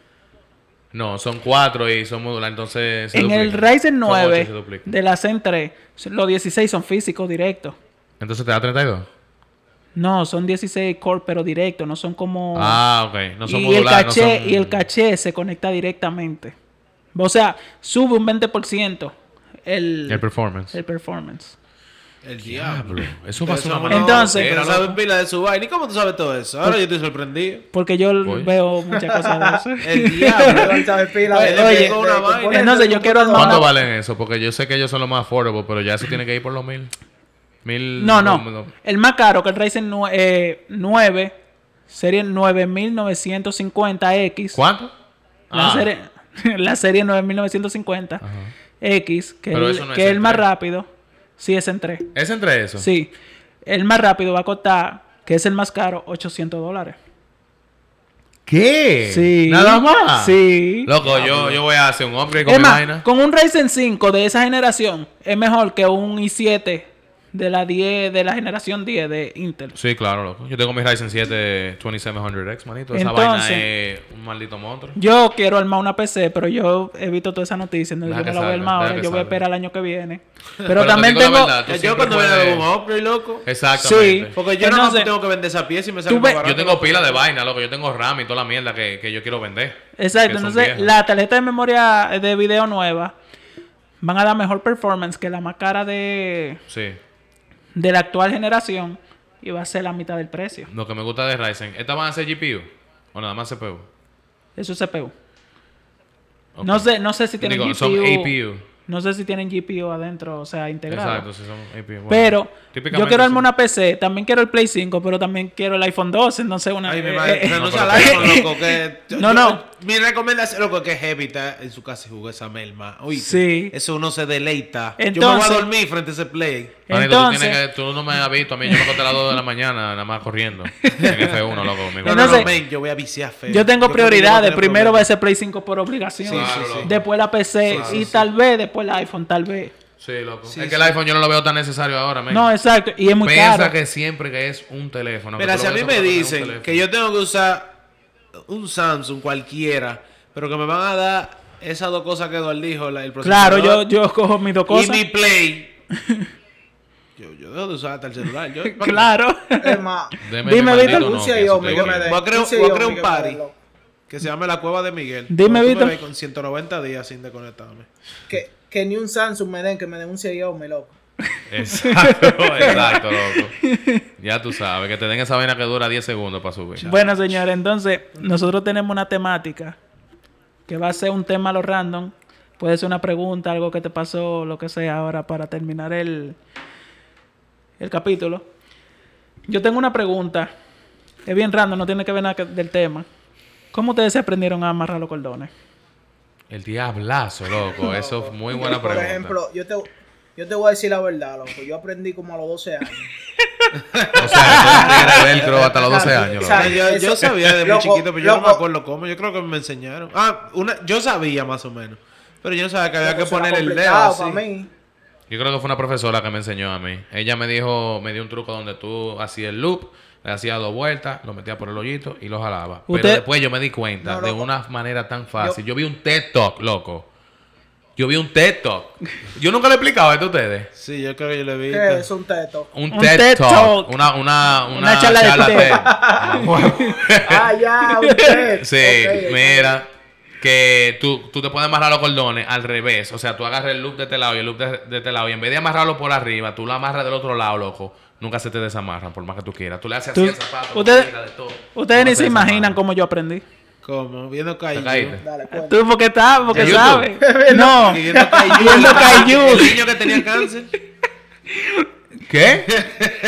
B: No, son 4 y son modulares, entonces se
D: En el
B: duplican.
D: Ryzen
B: ocho y
D: 9
B: se duplican.
D: de la Zen 3, los 16 son físicos directos.
B: Entonces te da 32.
D: No, son 16 cores, pero directos, no son como...
B: Ah, ok. No son
D: y, el
B: modulares. no
D: caché,
B: son-
D: y el caché se conecta directamente. O sea, sube un 20% el,
B: El performance.
D: el performance.
A: El diablo.
B: Eso va a ser una
D: Entonces-
A: Pero sabes pila de su vaina. ¿Y cómo tú sabes todo eso? Ahora yo estoy sorprendido.
D: Porque yo veo muchas cosas de eso.
A: El diablo.
C: Él sabe pila
A: Oye, una vaina.
D: Entonces, yo quiero
C: computadora.
B: ¿Cuánto valen eso? Porque yo sé que ellos son los más affordable, pero ya eso tiene que ir por los mil. Mil.
D: No, no. El más caro que el Ryzen nue- eh, 9, serie 9950X.
B: ¿Cuánto?
D: La,
B: Ah,
D: serie, la serie 9950
B: Ajá.
D: X, que,
B: Pero
D: el-
B: eso no es
D: que es el más
B: tres.
D: rápido. Sí, es en 3.
B: ¿Es entre eso?
D: Sí. El más rápido va a costar, que es el más caro, 800 dólares.
B: ¿Qué?
D: Sí.
B: ¿Nada más?
D: Sí.
B: Loco, yo, yo voy a hacer un upgrade con
D: Es
B: mi
D: más,
B: vaina.
D: con un Ryzen 5 de esa generación, es mejor que un i7 de la 10, de la generación 10 de Intel.
B: Sí, claro, loco. Yo tengo mi Ryzen 7 2700X, manito. Esa
D: Entonces-
B: vaina es un maldito monstruo.
D: Yo quiero armar una PC, pero yo he visto toda esa noticia. No, yo me la voy a armar ahora. Yo voy a esperar el año que viene. Pero, también tengo.
B: verdad,
A: Yo cuando me
B: puedes-
A: hago un upgrade, loco.
B: Exactamente.
D: Sí.
A: Porque yo no tengo que vender esa pieza y me sale
D: ve-.
B: Yo tengo pila de vaina, loco. Yo tengo RAM y toda la mierda que, que yo quiero vender.
D: Exacto. Entonces,
B: viejas.
D: la tarjeta de memoria de video nueva van a dar mejor performance que la más cara de,
B: Sí.
D: De la actual generación y va a ser la mitad del precio.
B: Lo que me gusta de Ryzen. ¿Estas van a ser GPU? ¿O nada más CPU?
D: Eso es CPU. No sé, no sé si tienen
B: Digo,
D: GPU.
B: son APU.
D: No sé si tienen GPU adentro, o sea, integrado.
B: Exacto, sí son APU. Bueno,
D: Pero yo quiero armar
B: sí.
D: una PC, también quiero el Play 5, pero también quiero el iPhone 12, no sé, una...
A: Ay, mi
D: eh,
A: madre,
D: eh,
A: no,
B: no,
A: sea
B: pero-
A: el iPhone, loco, que...
D: No,
A: yo-
D: no.
A: Mi recomendación, loco, que es heavy, está en su casa y jugó esa melma. Uy,
D: Sí.
A: Eso uno se deleita. yo me
D: Entonces-
A: voy a dormir frente a ese play.
B: Tú,
D: Entonces-
B: tienes que, tú no me has visto a mí. Yo me acosté a las 2 de la mañana, nada más corriendo. En F1, loco. mi
A: No,
D: Entonces-
A: yo voy a viciar feo.
D: Yo tengo
A: yo
D: prioridades. Primero va a ser Play 5 por obligación.
A: Sí, sí, sí.
D: Después la PC y tal vez después el iPhone, tal vez.
B: Sí, loco.
A: Sí,
B: es que
A: sí.
B: el iPhone yo no lo veo tan necesario ahora, men.
D: No, exacto. Y es muy
B: Piensa
D: caro.
B: que siempre que es un teléfono.
A: Mira, si a mí me dicen que yo tengo que usar un Samsung cualquiera, pero que me van a dar esas dos cosas que Eduardo dijo, la- el
D: Claro, yo, yo cojo mis dos
A: y
D: cosas.
A: mi Play. yo, yo dejo de usar hasta el celular. Yo,
D: Claro.
C: Es más,
B: Deme
D: Dime, Víctor.
C: un
B: Nokia,
C: CIO
B: si
C: me.
A: Voy a crear-
C: Un
A: party. Que se llama La Cueva de Miguel.
D: Dime, Víctor.
A: Con 190 días sin desconectarme.
C: Que, que ni un Samsung me den, que me den un CIO, me loco.
B: Exacto, exacto, loco. Ya tú sabes, que te den esa vaina que dura 10 segundos para subir.
D: Bueno, señores, entonces nosotros tenemos una temática que va a ser un tema a lo random. Puede ser una pregunta, algo que te pasó, lo que sea, ahora para terminar el, el capítulo. Yo tengo una pregunta. Es bien random, no tiene que ver nada que- del tema. ¿Cómo ustedes se aprendieron a amarrar los cordones?
B: El diablazo, loco. Eso es muy buena
C: Por
B: pregunta.
C: ejemplo, yo te, yo te voy a decir la verdad, loco. Yo aprendí como a los 12 años.
B: O sea, tú eres velcro hasta los 12 años,
C: O
B: loco.
C: sea,
A: yo, yo sabía desde muy
C: loco,
A: chiquito, pero yo no me acuerdo cómo. Yo creo que me enseñaron. Ah, una, yo sabía más o menos. Pero yo no sabía que había que poner el dedo así.
C: para mí.
B: Yo creo que fue una profesora que me enseñó a mí. Ella me dijo, me dio un truco donde tú hacías el loop, le hacías dos vueltas, lo metías por el hoyito y lo jalabas. Pero después yo me di cuenta
C: No,
B: de una manera tan fácil. Yo, vi un TED Talk, loco. Yo vi un TED Talk. Yo nunca le he explicado esto a ustedes.
A: Sí, yo creo que yo lo vi.
C: ¿Qué es un teto?
B: Un,
D: Un
B: TED,
D: TED
B: Talk.
D: Talk.
B: Una, una, una,
D: Una charla de TED.
B: TED. Ah,
C: ah, ya, un teto.
B: Sí, mira, que tú, tú te puedes amarrar los cordones al revés. O sea, tú agarras el loop de este lado y el loop de, de este lado. Y en vez de amarrarlo por arriba, tú lo amarras del otro lado, loco. Nunca se te desamarran, por más que tú quieras. Tú le haces así
D: Tú-
B: al zapato.
D: ustedes-
B: mira, de todo.
D: Ustedes ni se imaginan cómo yo aprendí.
A: ¿Cómo? Viendo
B: ¿Te
A: Kaiju.
C: Dale.
D: Tú porque estás, porque sabes. No,
A: Viendo Kaiju.
D: Viendo Kaiju.
A: El niño que tenía cáncer.
B: ¿Qué?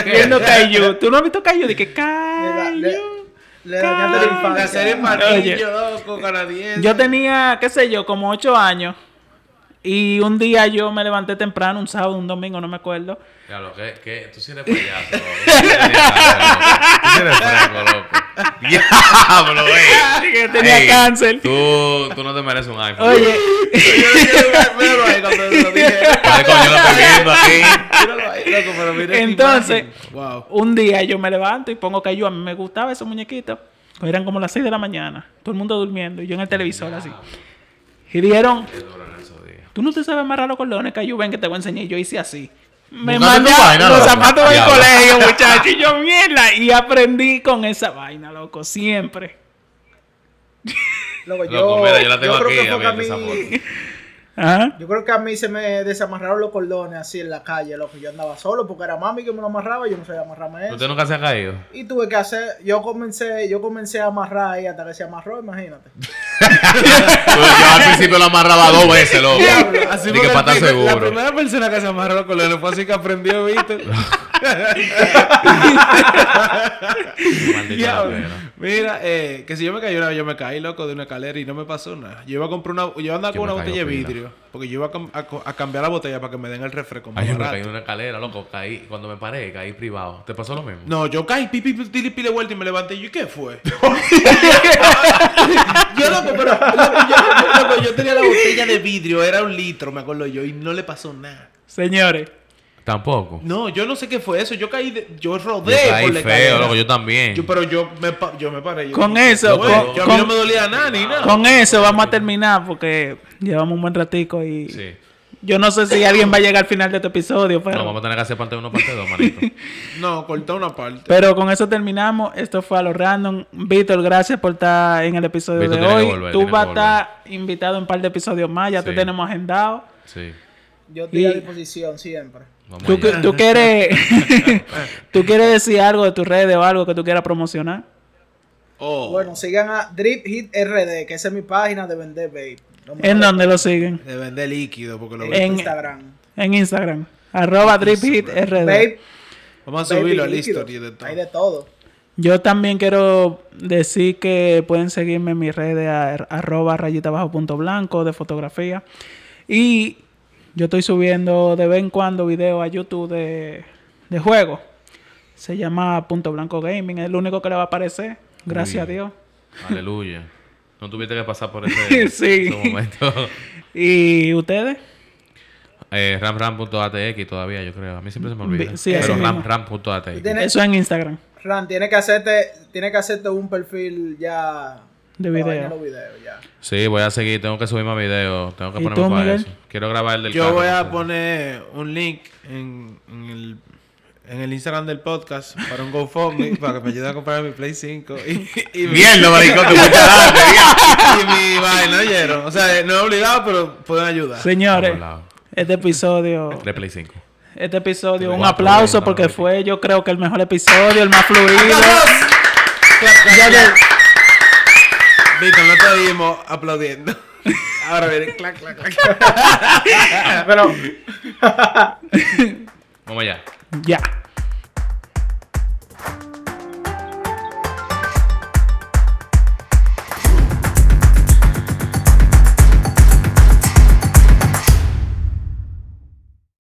D: viendo Kaiju. ¿Tú no has visto Kaiju? De que
C: Le,
D: Kaiju.
C: le dañaste la infancia.
A: La serie niños, loco, canadiense.
D: Yo tenía, qué sé yo, como ocho años. Y un día yo me levanté temprano, un sábado, un domingo, no me acuerdo.
B: Diablo, ¿qué? ¿Qué? Tú sí eres payaso. Tú sí eres franco, loco. Diablo, güey.
D: Que tenía
B: Ey,
D: cáncer.
B: Tú, tú no te mereces un iPhone.
D: Oye,
A: Míralo ahí cuando lo dije.
B: Yo lo estoy viendo aquí.
A: Míralo ahí, loco, pero mira
D: Entonces-.
A: Wow.
D: un día yo me levanto y pongo Kaiju. A mí me gustaba esos muñequitos. Eran como las 6 de la mañana. Todo el mundo durmiendo. Y yo en el televisor así. Y dijeron, tú no te sabes amarrar los cordones, Kaiju. Ven que te voy a enseñar. Y yo hice así. Me
B: vaina,
D: los zapatos del colegio, muchachos. Y yo, mierda. Y aprendí con esa vaina, loco. Siempre.
C: Loco, yo,
B: Loco, mira, yo la tengo
C: creo
B: aquí,
C: que fue que a mí,
D: Ajá.
C: Yo creo que a mí se me desamarraron los cordones así en la calle, loco. Yo andaba solo porque era mami que me lo amarraba, yo no sabía amarrarme eso.
B: ¿Usted nunca se ha caído?
C: Y tuve que hacer, yo comencé, yo comencé a amarrar ahí hasta que se amarró, imagínate.
B: yo al principio lo amarraba dos veces, loco.
A: Así
B: que para estar
A: La primera persona que se amarró los colones fue así que aprendió, ¿viste? Mira, eh, que si yo me caí una vez, yo me caí, loco, de una escalera y no me pasó nada. Yo iba a comprar una... Yo andaba
B: Yo
A: con una botella de
B: pila.
A: vidrio. Porque yo iba a, cambiar la botella para que me den el refresco.
B: Ay, yo me caí en una escalera, loco. Caí. Cuando me paré, caí privado. ¿Te pasó lo mismo?
A: No, yo caí, pipi, pi, pi, pi, de vuelta y me levanté. ¿Y yo qué fue? yo, loco, pero... Loco yo, loco, yo tenía la botella de vidrio, era un litro, me acuerdo yo, y no le pasó nada.
D: Señores,
B: Tampoco.
A: No, yo no sé qué fue eso. Yo caí, de- yo
B: Yo
A: rodé
B: caí
A: por la
B: feo, loco. Yo también.
A: Yo- pero yo me, yo me paré. yo
D: Con eso,
A: bueno,
D: con-
A: yo a mí no me dolía nada ni nada.
D: con eso vamos a terminar porque llevamos un buen ratico y
B: Sí.
D: yo no sé si alguien va a llegar al final de este episodio, pero,
B: No, vamos a tener que hacer parte 1, parte 2, manito.
A: No, cortó una parte.
D: pero con eso terminamos. Esto fue a lo random. Víctor, gracias por estar en el episodio
B: Víctor
D: de hoy.
B: volver,
D: Tú vas a estar invitado en un par de episodios más, ya te tenemos agendado.
B: Sí.
C: Yo estoy a disposición siempre.
B: Vamos
D: ¿Tú, tú quieres tú quieres decir algo de tus redes o algo que tú quieras promocionar?
A: Oh.
C: Bueno, sigan a Drip Hit RD, que esa es mi página de vender vape. No
D: ¿En dónde lo siguen?
A: de vender líquido porque lo
C: En,
D: En-
C: Instagram.
D: En Instagram. Arroba DripHitRD.
C: Vape,
A: Vamos a subirlo al
C: líquido.
A: history de todo.
C: Hay de todo.
D: Yo también quiero decir que pueden seguirme en mis redes a- arroba rayita bajo punto blanco de fotografía. Y yo estoy subiendo de vez en cuando videos a YouTube de, de juegos. Se llama Punto Blanco Gaming. Es el único que le va a aparecer. Gracias
B: Uy.
D: a Dios.
B: Aleluya. No tuviste que pasar por ese,
D: Sí.
B: ese momento.
D: ¿Y ustedes?
B: Eh, ramram.atx todavía, yo creo. A mí siempre se me olvida.
D: Vi- sí,
B: Pero ramram.atx.
C: Tiene-
D: Eso en Instagram.
C: Ran, tiene que hacerte, tiene que hacerte un perfil ya
D: De video.
C: los videos, ya.
B: Sí, voy a seguir. Tengo que subir más videos. Tengo que
D: ¿Y
B: ponerme
D: tú,
B: para
D: Miguel?
B: eso. Quiero grabar el del
A: Yo
B: carro,
A: voy a poner un link en, en el, en el Instagram del podcast para un GoFundMe para que me ayude a comprar mi Play 5 y, y, mi,
B: Mierda, maricón, fuiste adelante,
A: y mi vaina, ¿oyeron? O sea, no es obligado, pero pueden ayudar.
D: Señores, este episodio
B: De Play 5.
D: Este episodio, un
B: Cuatro,
D: aplauso porque fue yo creo que el mejor episodio, el más fluido.
A: Clap,
D: Ya de-
A: Víctor, no te oímos aplaudiendo. Ahora viene clac, clac, clac.
C: Pero
B: Vamos allá.
D: ya.